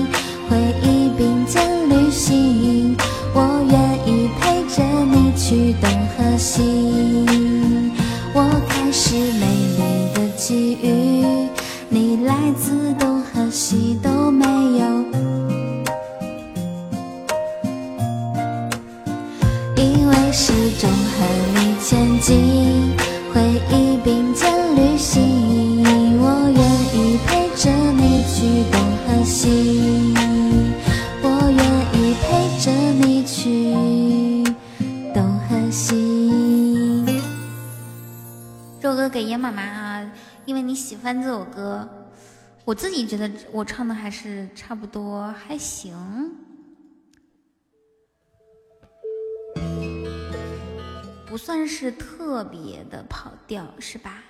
喜欢这首歌，我自己觉得我唱的还是差不多，还行。不算是特别的跑调，是吧？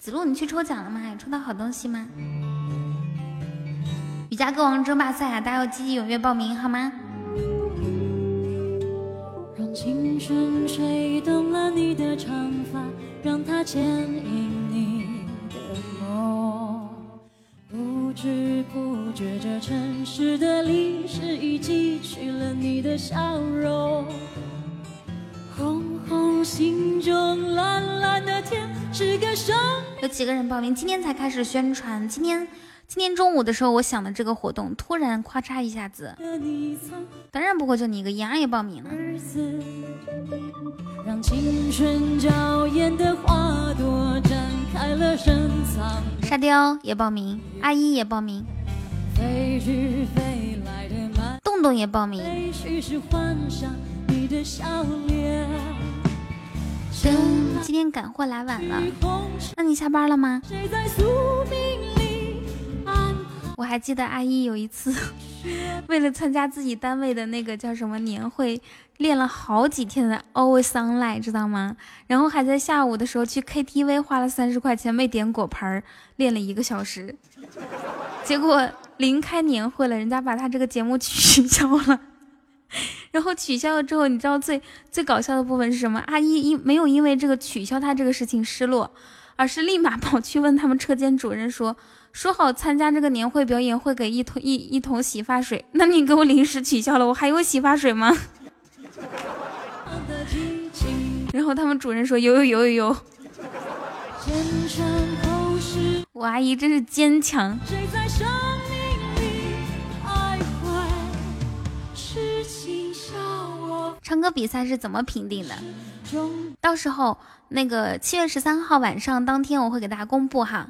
子路，你去抽奖了吗？有抽到好东西吗？瑜伽歌王争霸赛啊，大家要积极踊跃报名，好吗？让青春吹动了你的长发，让它牵引你不知不觉，这城市的历史已记取了你的笑容。红红心中蓝蓝的天是个生有几个人报名？今天才开始宣传。今天今天中午的时候，我想的这个活动，突然咔嚓一下子，当然不会就你一个，妍儿也报名了。让青春娇艳的花朵展开了深藏。沙雕也报名，阿姨也报名，飞去飞来的满洞洞也报名。今天赶货来晚了，那你下班了吗？谁在宿命？我还记得阿一有一次，为了参加自己单位的那个叫什么年会，练了好几天的 Always Sunlight，知道吗？然后还在下午的时候去 KTV 花了三十块钱没点果盘儿，练了一个小时，结果临开年会了，人家把他这个节目 取消了。然后取消了之后，你知道最最搞笑的部分是什么？阿一因没有因为这个取消他这个事情失落，而是立马跑去问他们车间主任说：“说好参加这个年会表演会给一桶一一桶洗发水，那你给我临时取消了，我还有洗发水吗？” 然后他们主任说：“有有有有有。前尘后世，”我阿姨真是坚强。谁在生命里徘徊？是唱歌比赛是怎么评定的？到时候那个七月十三号晚上当天我会给大家公布哈。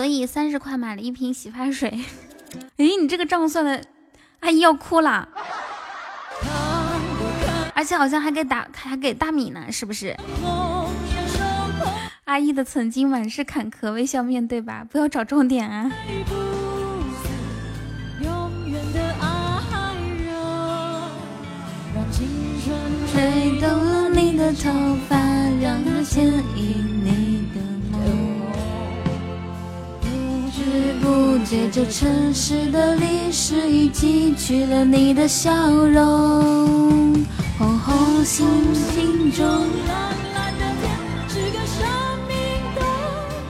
所以三十块买了一瓶洗发水。哎，你这个账算的，阿姨要哭了。而且好像还给打还给大米呢，是不是？阿姨的曾经满是坎坷，微笑面对吧，不要找重点啊。吹动了你的头发，让它牵引不知不觉，这城市的历史已记取了你的笑容。红红心心中，蓝蓝的天是个生命的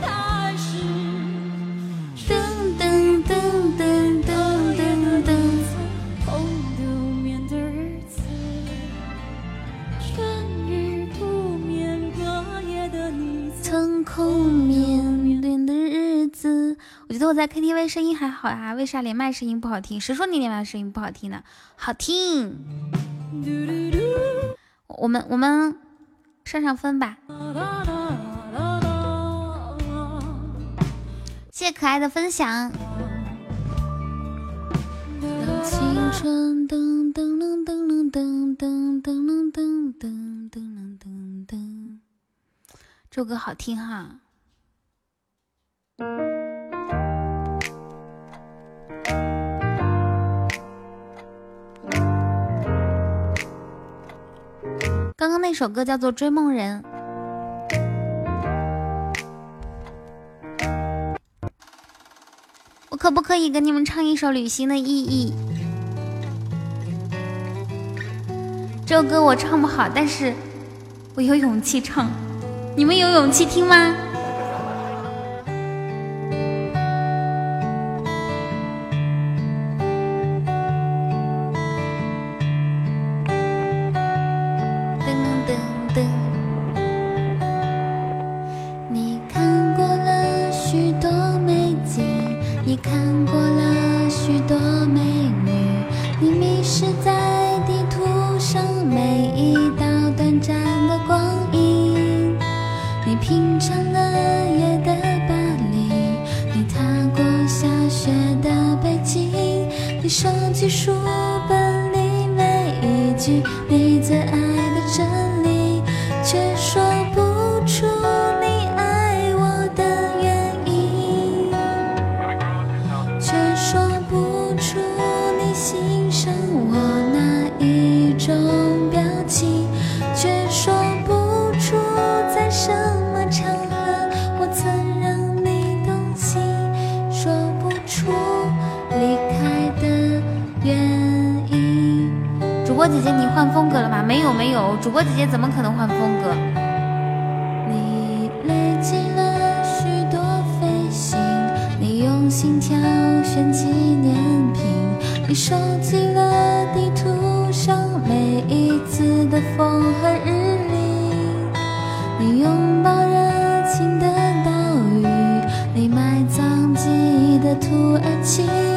开始。等等等等等等等，红灯眠的日子，春雨不眠，隔夜的你曾空眠。我觉得我在 KTV 声音还好呀，为啥连麦声音不好听？谁说你连麦声音不好听呢？好听。我们我们上上分吧。谢谢可爱的分享。这首歌好听哈。刚刚那首歌叫做《追梦人》，我可不可以给你们唱一首《旅行的意义》？这首歌我唱不好，但是我有勇气唱。你们有勇气听吗？主播姐姐你换风格了吗？没有没有主播姐姐怎么可能换风格？你累积了许多飞行你用心挑选纪念品你收集了地图上每一次的风和日丽你拥抱热情的岛屿你埋葬记忆的土耳其。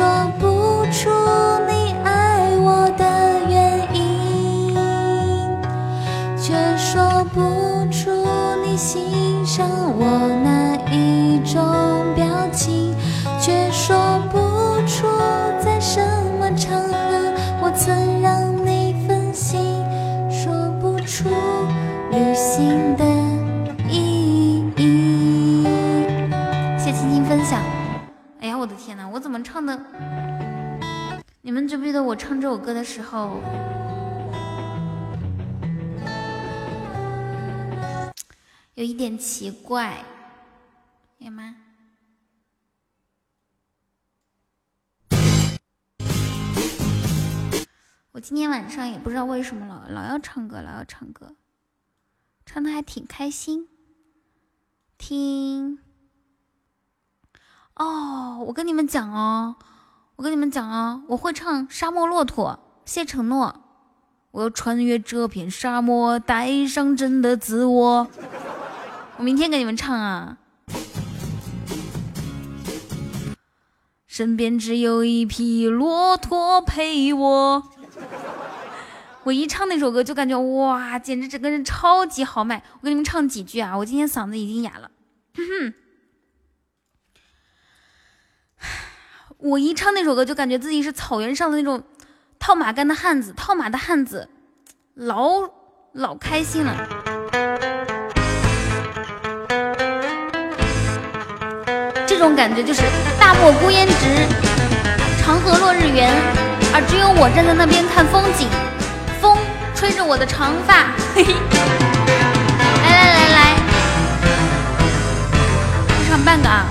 说。我唱这首歌的时候，有一点奇怪，有吗！我今天晚上也不知道为什么老老要唱歌，老要唱歌，唱的还挺开心。听，哦，我跟你们讲哦，我跟你们讲啊，我会唱《沙漠骆驼》，谢承诺。我要穿越这片沙漠，带上真的自我。我明天给你们唱啊。身边只有一匹骆驼陪我。我一唱那首歌就感觉哇，简直整个人超级豪迈。我给你们唱几句啊，我今天嗓子已经哑了。我一唱那首歌就感觉自己是草原上的那种套马杆的汉子，套马的汉子，老老开心了。这种感觉就是大漠孤烟直，长河落日圆，而只有我站在那边看风景。风吹着我的长发，嘿嘿，来来来来，唱半个啊！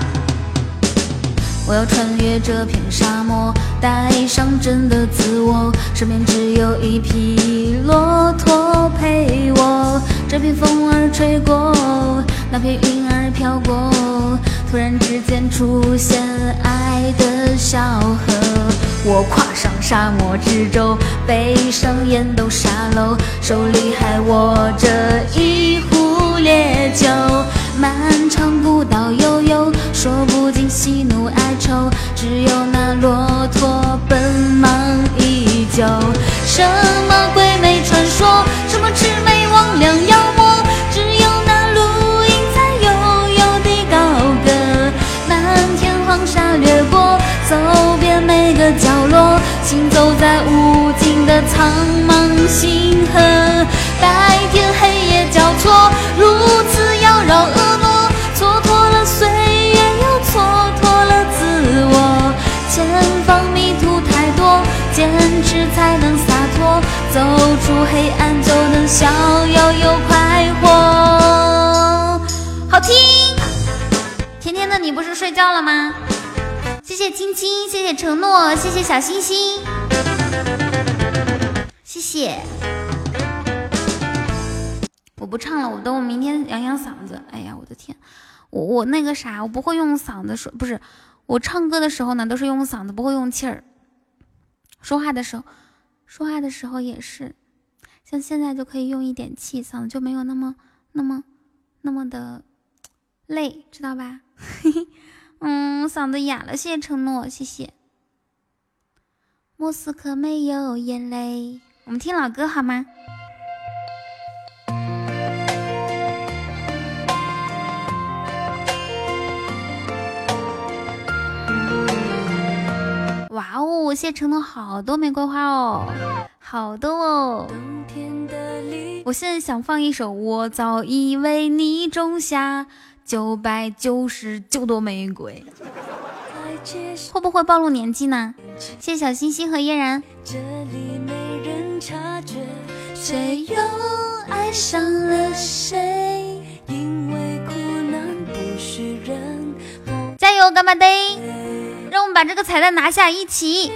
我要穿越这片沙漠，带上真的自我，身边只有一匹骆驼陪我。这片风儿吹过，那片云儿飘过，突然之间出现爱的小河。我跨上沙漠之舟，背上烟斗沙漏，手里还握着一壶烈酒。漫长古道悠悠，说不尽喜怒哀愁，只有那骆驼奔忙依旧。什么鬼魅传说，什么魑魅魍魉妖魔，只有那绿荫在悠悠地高歌。漫天黄沙掠过，走遍每个角落，行走在无尽的苍茫星出黑暗就能逍遥又快活。好听，甜甜的你不是睡觉了吗？谢谢青青，谢谢承诺，谢谢小星星，谢谢。我不唱了，我等我明天养养嗓子。哎呀，我的天，我我那个啥，我不会用嗓子说，不是我唱歌的时候呢，都是用嗓子，不会用气儿。说话的时候，说话的时候也是，像现在就可以用一点气，嗓子就没有那么那么那么的累，知道吧？嗯，嗓子哑了，谢谢承诺，谢谢。莫斯科没有眼泪，我们听老歌好吗？哇哦，谢谢承诺好多玫瑰花哦，好的哦。我现在想放一首《我早已为你种下九百九十九朵玫瑰》，会不会暴露年纪呢？谢谢小星星和嫣然。这里没人察觉，谁又爱上了谁？因为苦难不许人加油，干巴爹！让我们把这个彩蛋拿下，一起。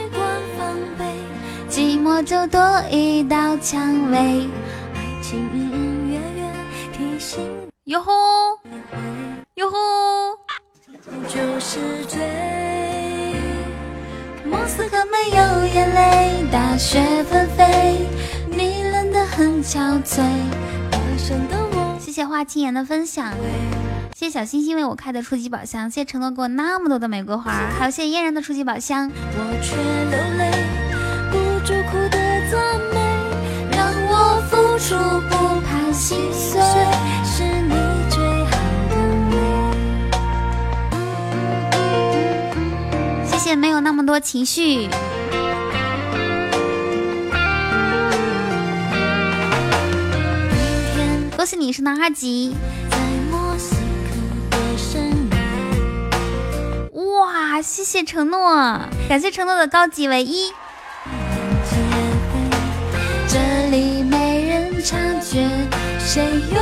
寂寞就多一道蔷薇。爱情隐隐约约提醒哟吼，哟吼！就是罪。莫斯科没有眼泪，大雪纷飞，你冷得很憔悴。谢谢花青颜的分享，谢谢小星星为我开的初级宝箱，谢谢承诺给我那么多的玫瑰花，还有谢谢嫣然的初级宝箱。我却流泪，我付出不怕心碎。是你最好的美。谢谢没有那么多情绪。恭喜你是男二级！哇，谢谢承诺，感谢承诺的高级唯一。觉，谁又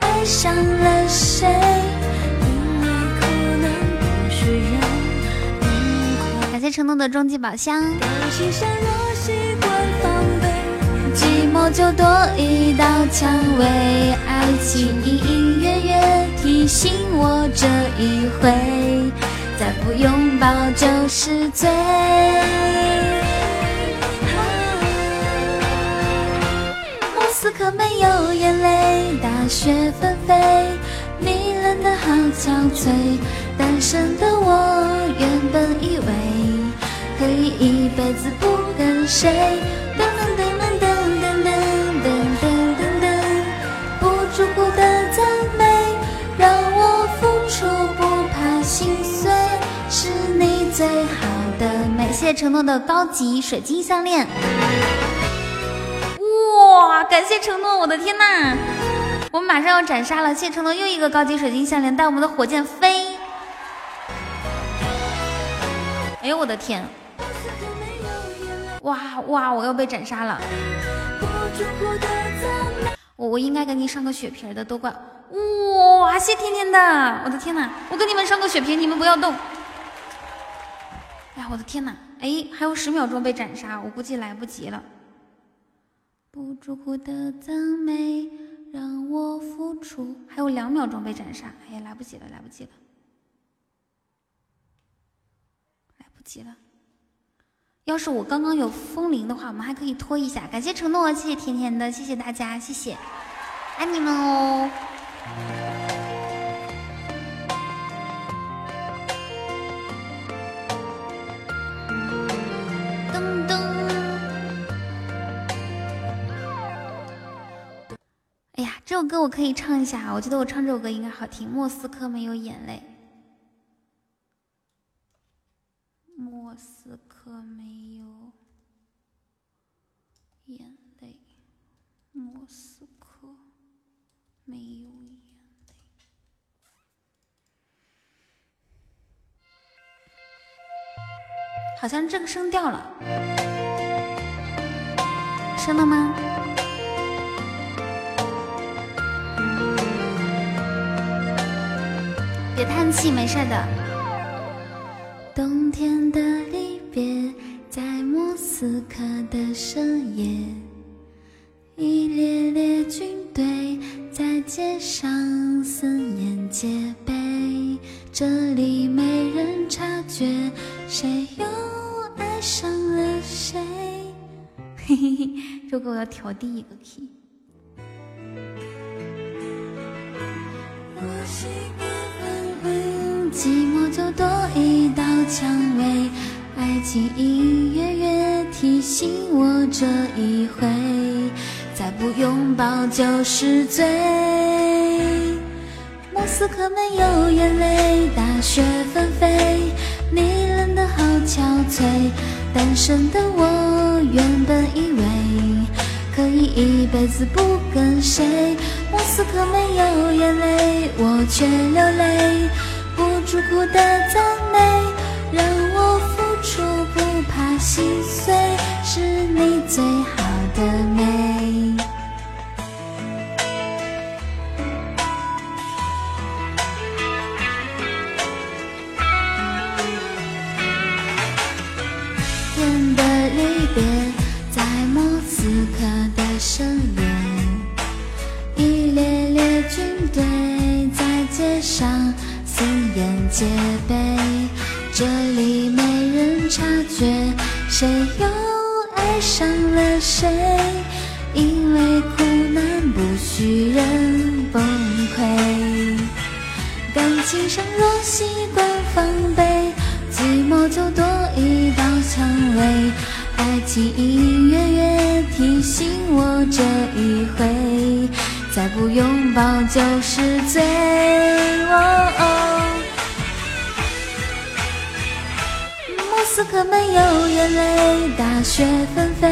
爱上了谁？因为苦难不许人感谢承诺的终极宝箱。当心上若习惯防备。寂寞就多一道蔷薇，爱情隐隐约约提醒我这一回，再不拥抱就是罪。此刻没有眼泪，大雪纷飞，你冷的好憔悴。单身的我原本以为可以一辈子不跟谁。噔噔噔噔噔噔噔噔噔噔，不住哭的赞美，让我付出不怕心碎，是你最好的美。谢谢承诺的高级水晶项链。哇，感谢承诺！我的天呐，我们马上要斩杀了！谢承诺又一个高级水晶项链，带我们的火箭飞！哎呦我的天！哇哇，我要被斩杀了！我我应该给你上个血瓶的，都怪哇！谢甜甜的，我的天呐，我给你们上个血瓶，你们不要动！哎呀，我的天呐！哎，还有十秒钟被斩杀，我估计来不及了。不住哭的赞美让我付出，还有两秒钟被斩杀，哎呀，来不及了，来不及了，来不及了。要是我刚刚有风铃的话，我们还可以拖一下。感谢承诺，谢谢甜甜的，谢谢大家，谢谢，爱你们哦。噔噔。这首歌我可以唱一下，我觉得我唱这首歌应该好听。莫斯科没有眼泪，莫斯科没有眼泪，莫斯科没有眼泪。好像这个声掉了，升了吗？别叹气，没事的。冬天的离别，在莫斯科的深夜，一列列军队在街上森严戒备，这里没人察觉谁又爱上了谁。嘿嘿嘿，这个我要调低一个 key。寂寞就多一道蔷薇，爱情隐约约提醒我这一回，再不拥抱就是罪。莫斯科没有眼泪，大雪纷飞，你冷得好憔悴。单身的我原本以为可以一辈子不跟谁，莫斯科没有眼泪，我却流泪。苦苦的赞美，让我付出不怕心碎，是你最好的美。天的离别，在莫斯科的深夜，戒备，这里没人察觉谁又爱上了谁，因为苦难不许人崩溃。感情上若习惯防备，寂寞就多一道蔷薇。爱情隐隐约约提醒我这一回，再不拥抱就是罪。斯科没有眼泪，大雪纷飞，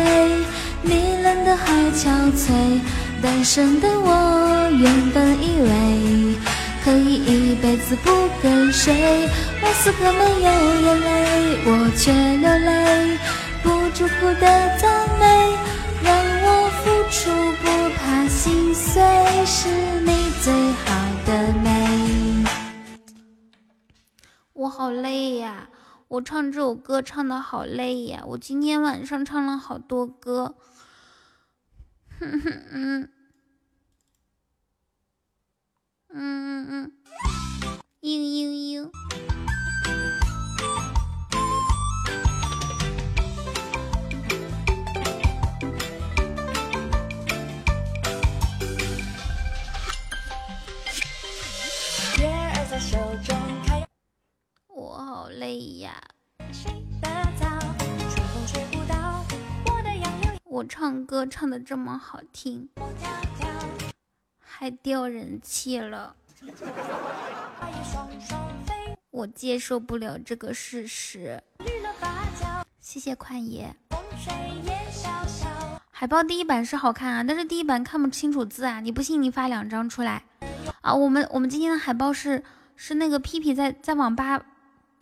你冷得好憔悴。单身的我原本以为可以一辈子不跟谁。莫斯科没有眼泪，我却流泪。不住哭的赞美，让我付出不怕心碎，是你最好的美。我好累呀，我唱这首歌唱的好累呀！我今天晚上唱了好多歌，嗯嗯嗯，嘤嘤嘤，月儿在手中。我好累呀。我唱歌唱的这么好听，还掉人气了。我接受不了这个事实。谢谢宽爷。海报第一版是好看啊，但是第一版看不清楚字啊，你不信你发两张出来。啊，我们我们今天的海报是是那个屁屁在在网吧。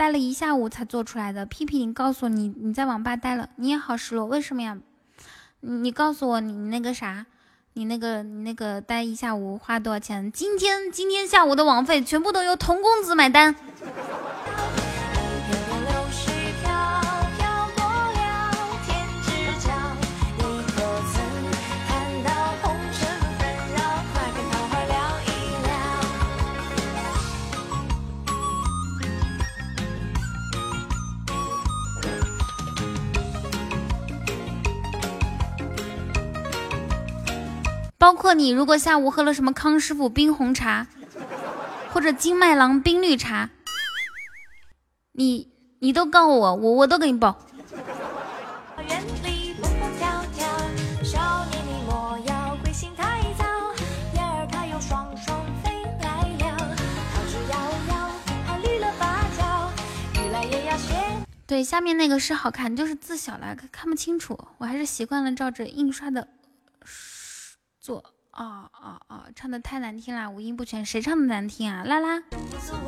待了一下午才做出来的。屁屁，你告诉我你你在网吧待了，你也好失落，为什么呀？你告诉我你那个啥，你那个你那个待一下午花多少钱？今天今天下午的网费全部都由童公子买单。包括你，如果下午喝了什么康师傅冰红茶，或者金麦郎冰绿茶，你你都告我，我我都给你报。对，下面那个是好看，就是字小了，看不清楚。我还是习惯了照着印刷的。做啊啊啊！唱的太难听了，五音不全。谁唱的难听啊？拉拉，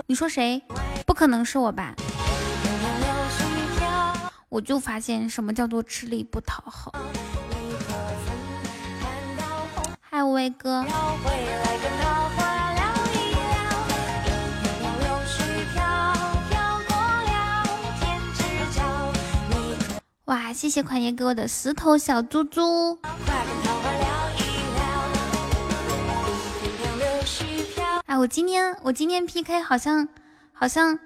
你说谁？不可能是我吧？我就发现什么叫做吃力不讨好。嗨，威哥。哇，谢谢款爷给我的石头小猪猪。我今天我今天 P K 好像好像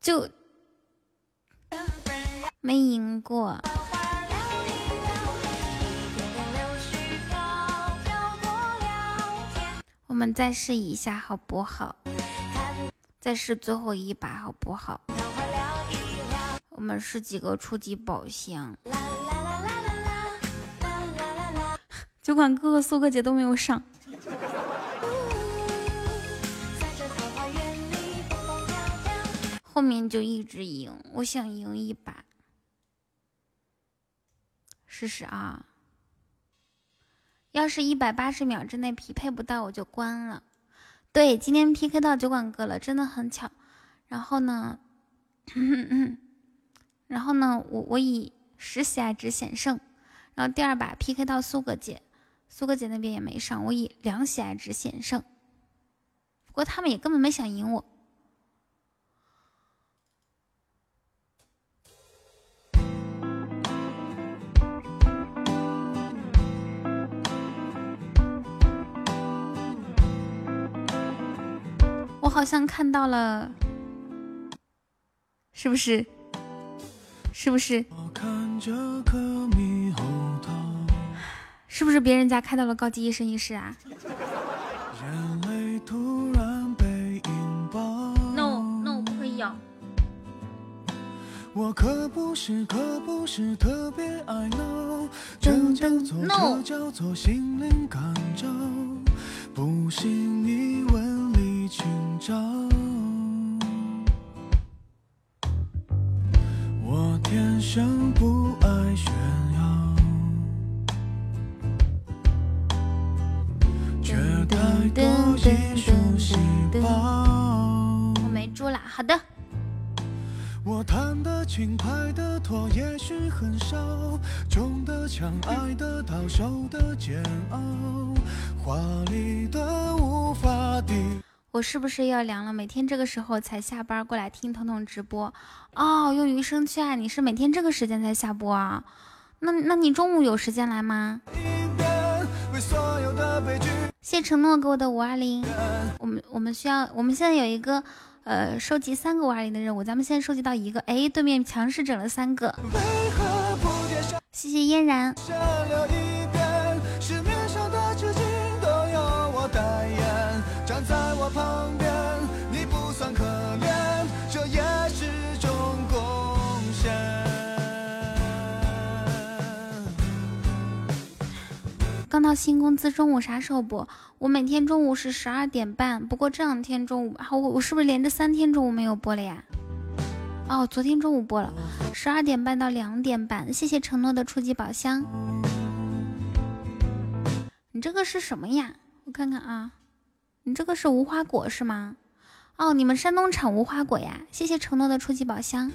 就没赢过。我们再试一下好不好？再试最后一把好不好？我们试几个初级宝箱。酒馆哥哥、苏哥姐都没有上。后面就一直赢，我想赢一把，试试啊！要是一百八十秒之内匹配不到，我就关了。对，今天 PK 到酒馆哥了，真的很巧。然后呢，然后呢，我我以十喜爱值险胜。然后第二把 PK 到苏哥姐，苏哥姐那边也没上，我以两喜爱值险胜。不过他们也根本没想赢我。好像看到了，是不是？是不是？是不是别人家开到了高级一生一世啊？No No，不可以有。我可不是，可不是特别爱闹，这叫做这叫做心灵感召，不信你问。寻找。我天生不爱炫耀，却太多艺术细胞。我没猪了，好的。我弹的轻，拍的拖，也许很少，重的强，爱的到，受的煎熬，华丽的无法抵。我是不是要凉了？每天这个时候才下班过来听彤彤直播哦。用余生去爱你是每天这个时间才下播啊？那那你中午有时间来吗？谢承诺给我的五二零。我们我们需要，我们现在有一个呃收集三个五二零的任务，咱们现在收集到一个，哎，对面强势整了三个。谢谢嫣然。到新工资，中午啥时候播？我每天中午是十二点半，不过这两天中午，我我是不是连着三天中午没有播了呀？哦，昨天中午播了，十二点半到两点半。谢谢承诺的初级宝箱。你这个是什么呀？我看看啊，你这个是无花果是吗？哦，你们山东产无花果呀？谢谢承诺的初级宝箱。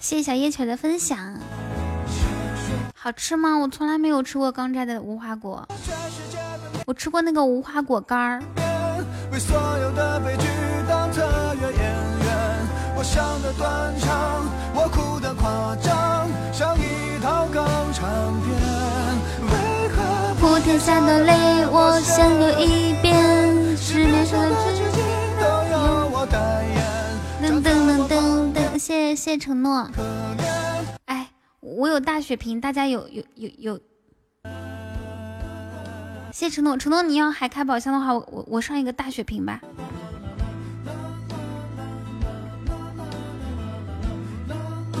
谢谢小夜曲的分享。好吃吗？我从来没有吃过刚摘的无花果，我吃过那个无花果干儿。为所有的悲剧当特约演员，我断肠，我哭得夸张，像一套港产片。为何普天下的泪我先流一遍？市面上的知己都由我代言。噔噔噔噔噔，谢谢谢承诺。我有大血瓶，大家有有有有。谢承诺，承诺你要还开宝箱的话，我我我上一个大血瓶吧。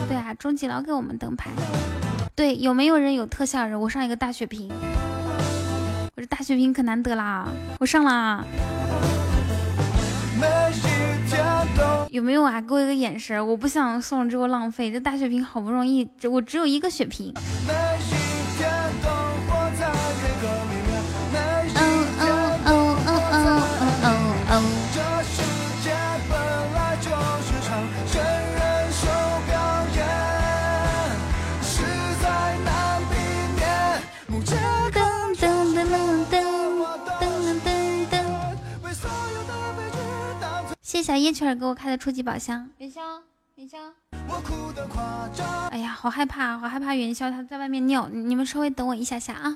对啊，终极老给我们灯牌。对，有没有人有特效人？我上一个大血瓶。我这大血瓶可难得啦，我上了。有没有啊？给我一个眼神，我不想送这个浪费。这大血瓶好不容易，我只有一个血瓶。谢小叶雀儿给我开的初级宝箱，元宵，元宵。哎呀，好害怕，好害怕元宵他在外面尿，你们稍微等我一下下啊。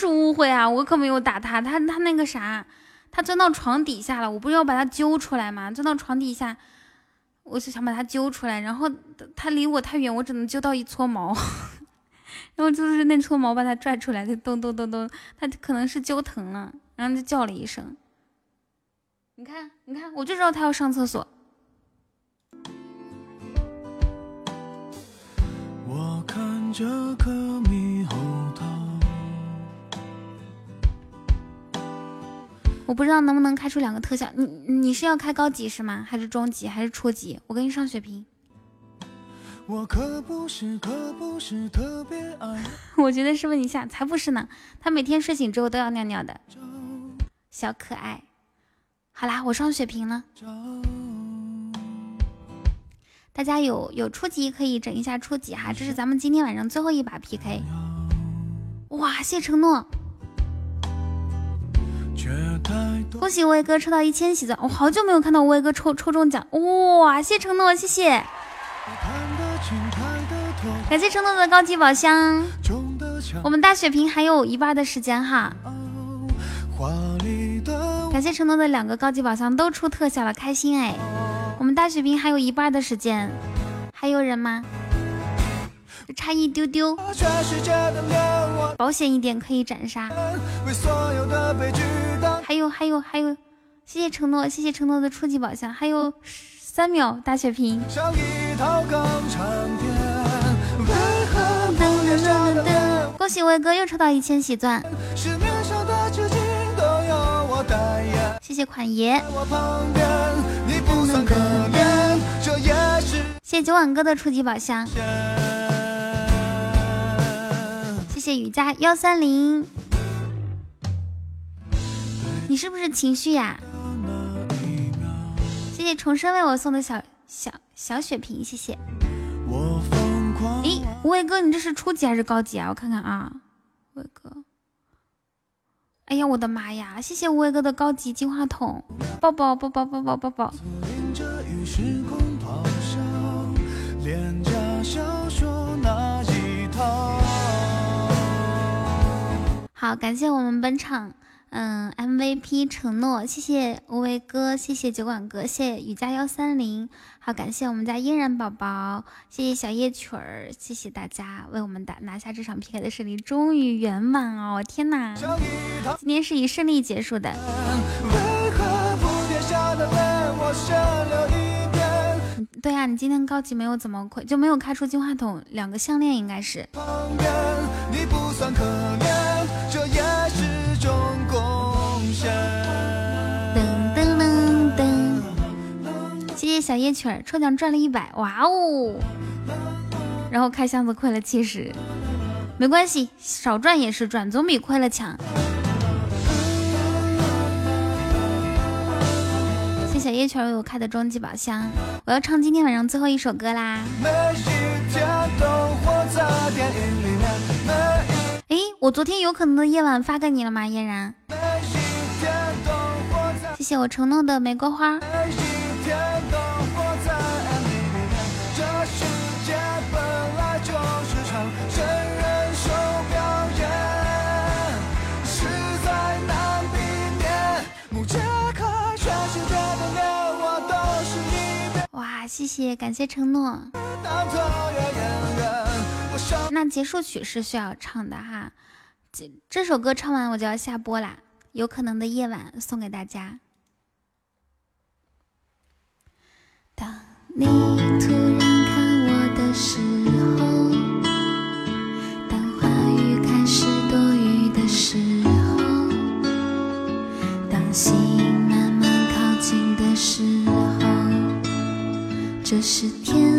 是误会啊！我可没有打他，他他那个啥，他钻到床底下了，我不是要把他揪出来吗？钻到床底下，我就想把他揪出来，然后他离我太远，我只能揪到一撮毛，然后就是那撮毛把他拽出来，就咚咚咚咚，他可能是揪疼了，然后就叫了一声。你看，你看，我就知道他要上厕所。我看着颗猕猴桃。我不知道能不能开出两个特效，你你是要开高级是吗？还是中级？还是初级？我给你上血瓶。我可不是，可不是特别爱。我觉得是问一下，才不是呢。他每天睡醒之后都要尿尿的，小可爱。好啦，我上血瓶了。大家有有初级可以整一下初级哈，这是咱们今天晚上最后一把 PK。哇，谢承诺。恭喜无畏哥抽到一千喜钻，我好久没有看到无畏哥抽抽中奖，哇！谢承诺，谢谢，感谢承诺的高级宝箱，我们大血瓶还有一半的时间哈，感谢承诺的两个高级宝箱都出特效了，开心哎！我们大血瓶还有一半的时间，还有人吗？差一丢丢，保险一点可以斩杀。还有还有还有，谢谢承诺，谢谢承诺的初级宝箱，还有三秒大血瓶。恭喜威哥又抽到一千喜钻，谢谢款爷。谢谢九碗哥的初级宝箱。谢谢雨佳幺三零，你是不是情绪呀？谢谢重生为我送的小小小血瓶，谢谢。咦，无畏哥，你这是初级还是高级啊？我看看啊，无畏哥，哎呀，我的妈呀！谢谢无畏哥的高级金话筒，抱抱抱抱抱抱抱抱。好，感谢我们本场嗯 MVP 承诺，谢谢无为哥，谢谢酒馆哥，谢谢雨佳幺三零，好，感谢我们家嫣然宝宝，谢谢小夜曲儿，谢谢大家为我们打拿下这场 PK 的胜利，终于圆满哦！天哪，今天是以胜利结束的。对呀，你今天高级没有怎么亏，就没有开出金话筒，两个项链应该是。噔小夜曲儿，抽奖赚了一百，哇哦！然后开箱子亏了七十，没关系，少赚也是赚，总比亏了强。谢小夜曲儿为我开的终极宝箱，我要唱今天晚上最后一首歌啦。哎，我昨天有可能的夜晚发给你了吗，嫣然？谢谢我承诺的玫瑰花。全都活在里面这世界本来就是场真人秀表演实在难避免全世界的我都一哇谢谢感谢承诺那结束曲是需要唱的哈。这这首歌唱完我就要下播啦有可能的夜晚送给大家。当你突然看我的时候，当话语开始多余的时候，当心慢慢靠近的时候，这是天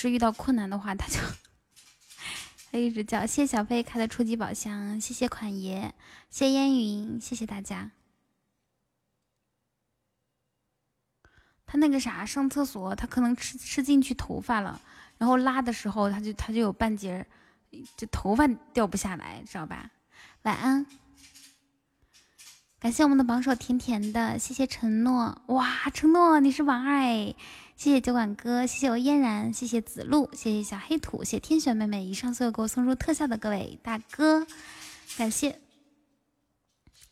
是遇到困难的话，他就他一直叫。谢小飞开的初级宝箱，谢谢款爷，谢烟云，谢谢大家。他那个啥，上厕所他可能吃吃进去头发了，然后拉的时候他就他就有半截儿，就头发掉不下来，知道吧？晚安。感谢我们的榜首甜甜的，谢谢承诺，哇，承诺你是王二哎，谢谢酒馆哥，谢谢我嫣然，谢谢子路，谢谢小黑土，谢谢天选妹妹，以上所有给我送出特效的各位大哥，感谢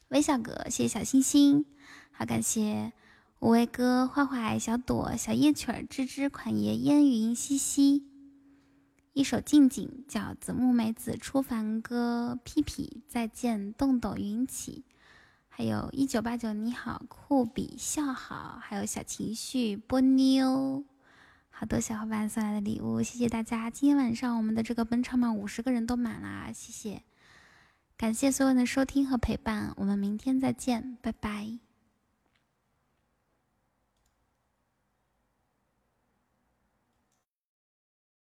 微笑哥，谢谢小星星，好感谢无畏哥、坏坏、小朵、小夜曲儿、芝芝、款爷、烟云、西西，一首静静，叫子、木梅子、初凡哥、屁屁，再见，洞斗云起。还有一九八九你好，酷比笑好，还有小情绪波妞，好多小伙伴送来的礼物，谢谢大家。今天晚上我们的这个本场榜五十个人都满啦，谢谢，感谢所有的收听和陪伴，我们明天再见，拜拜。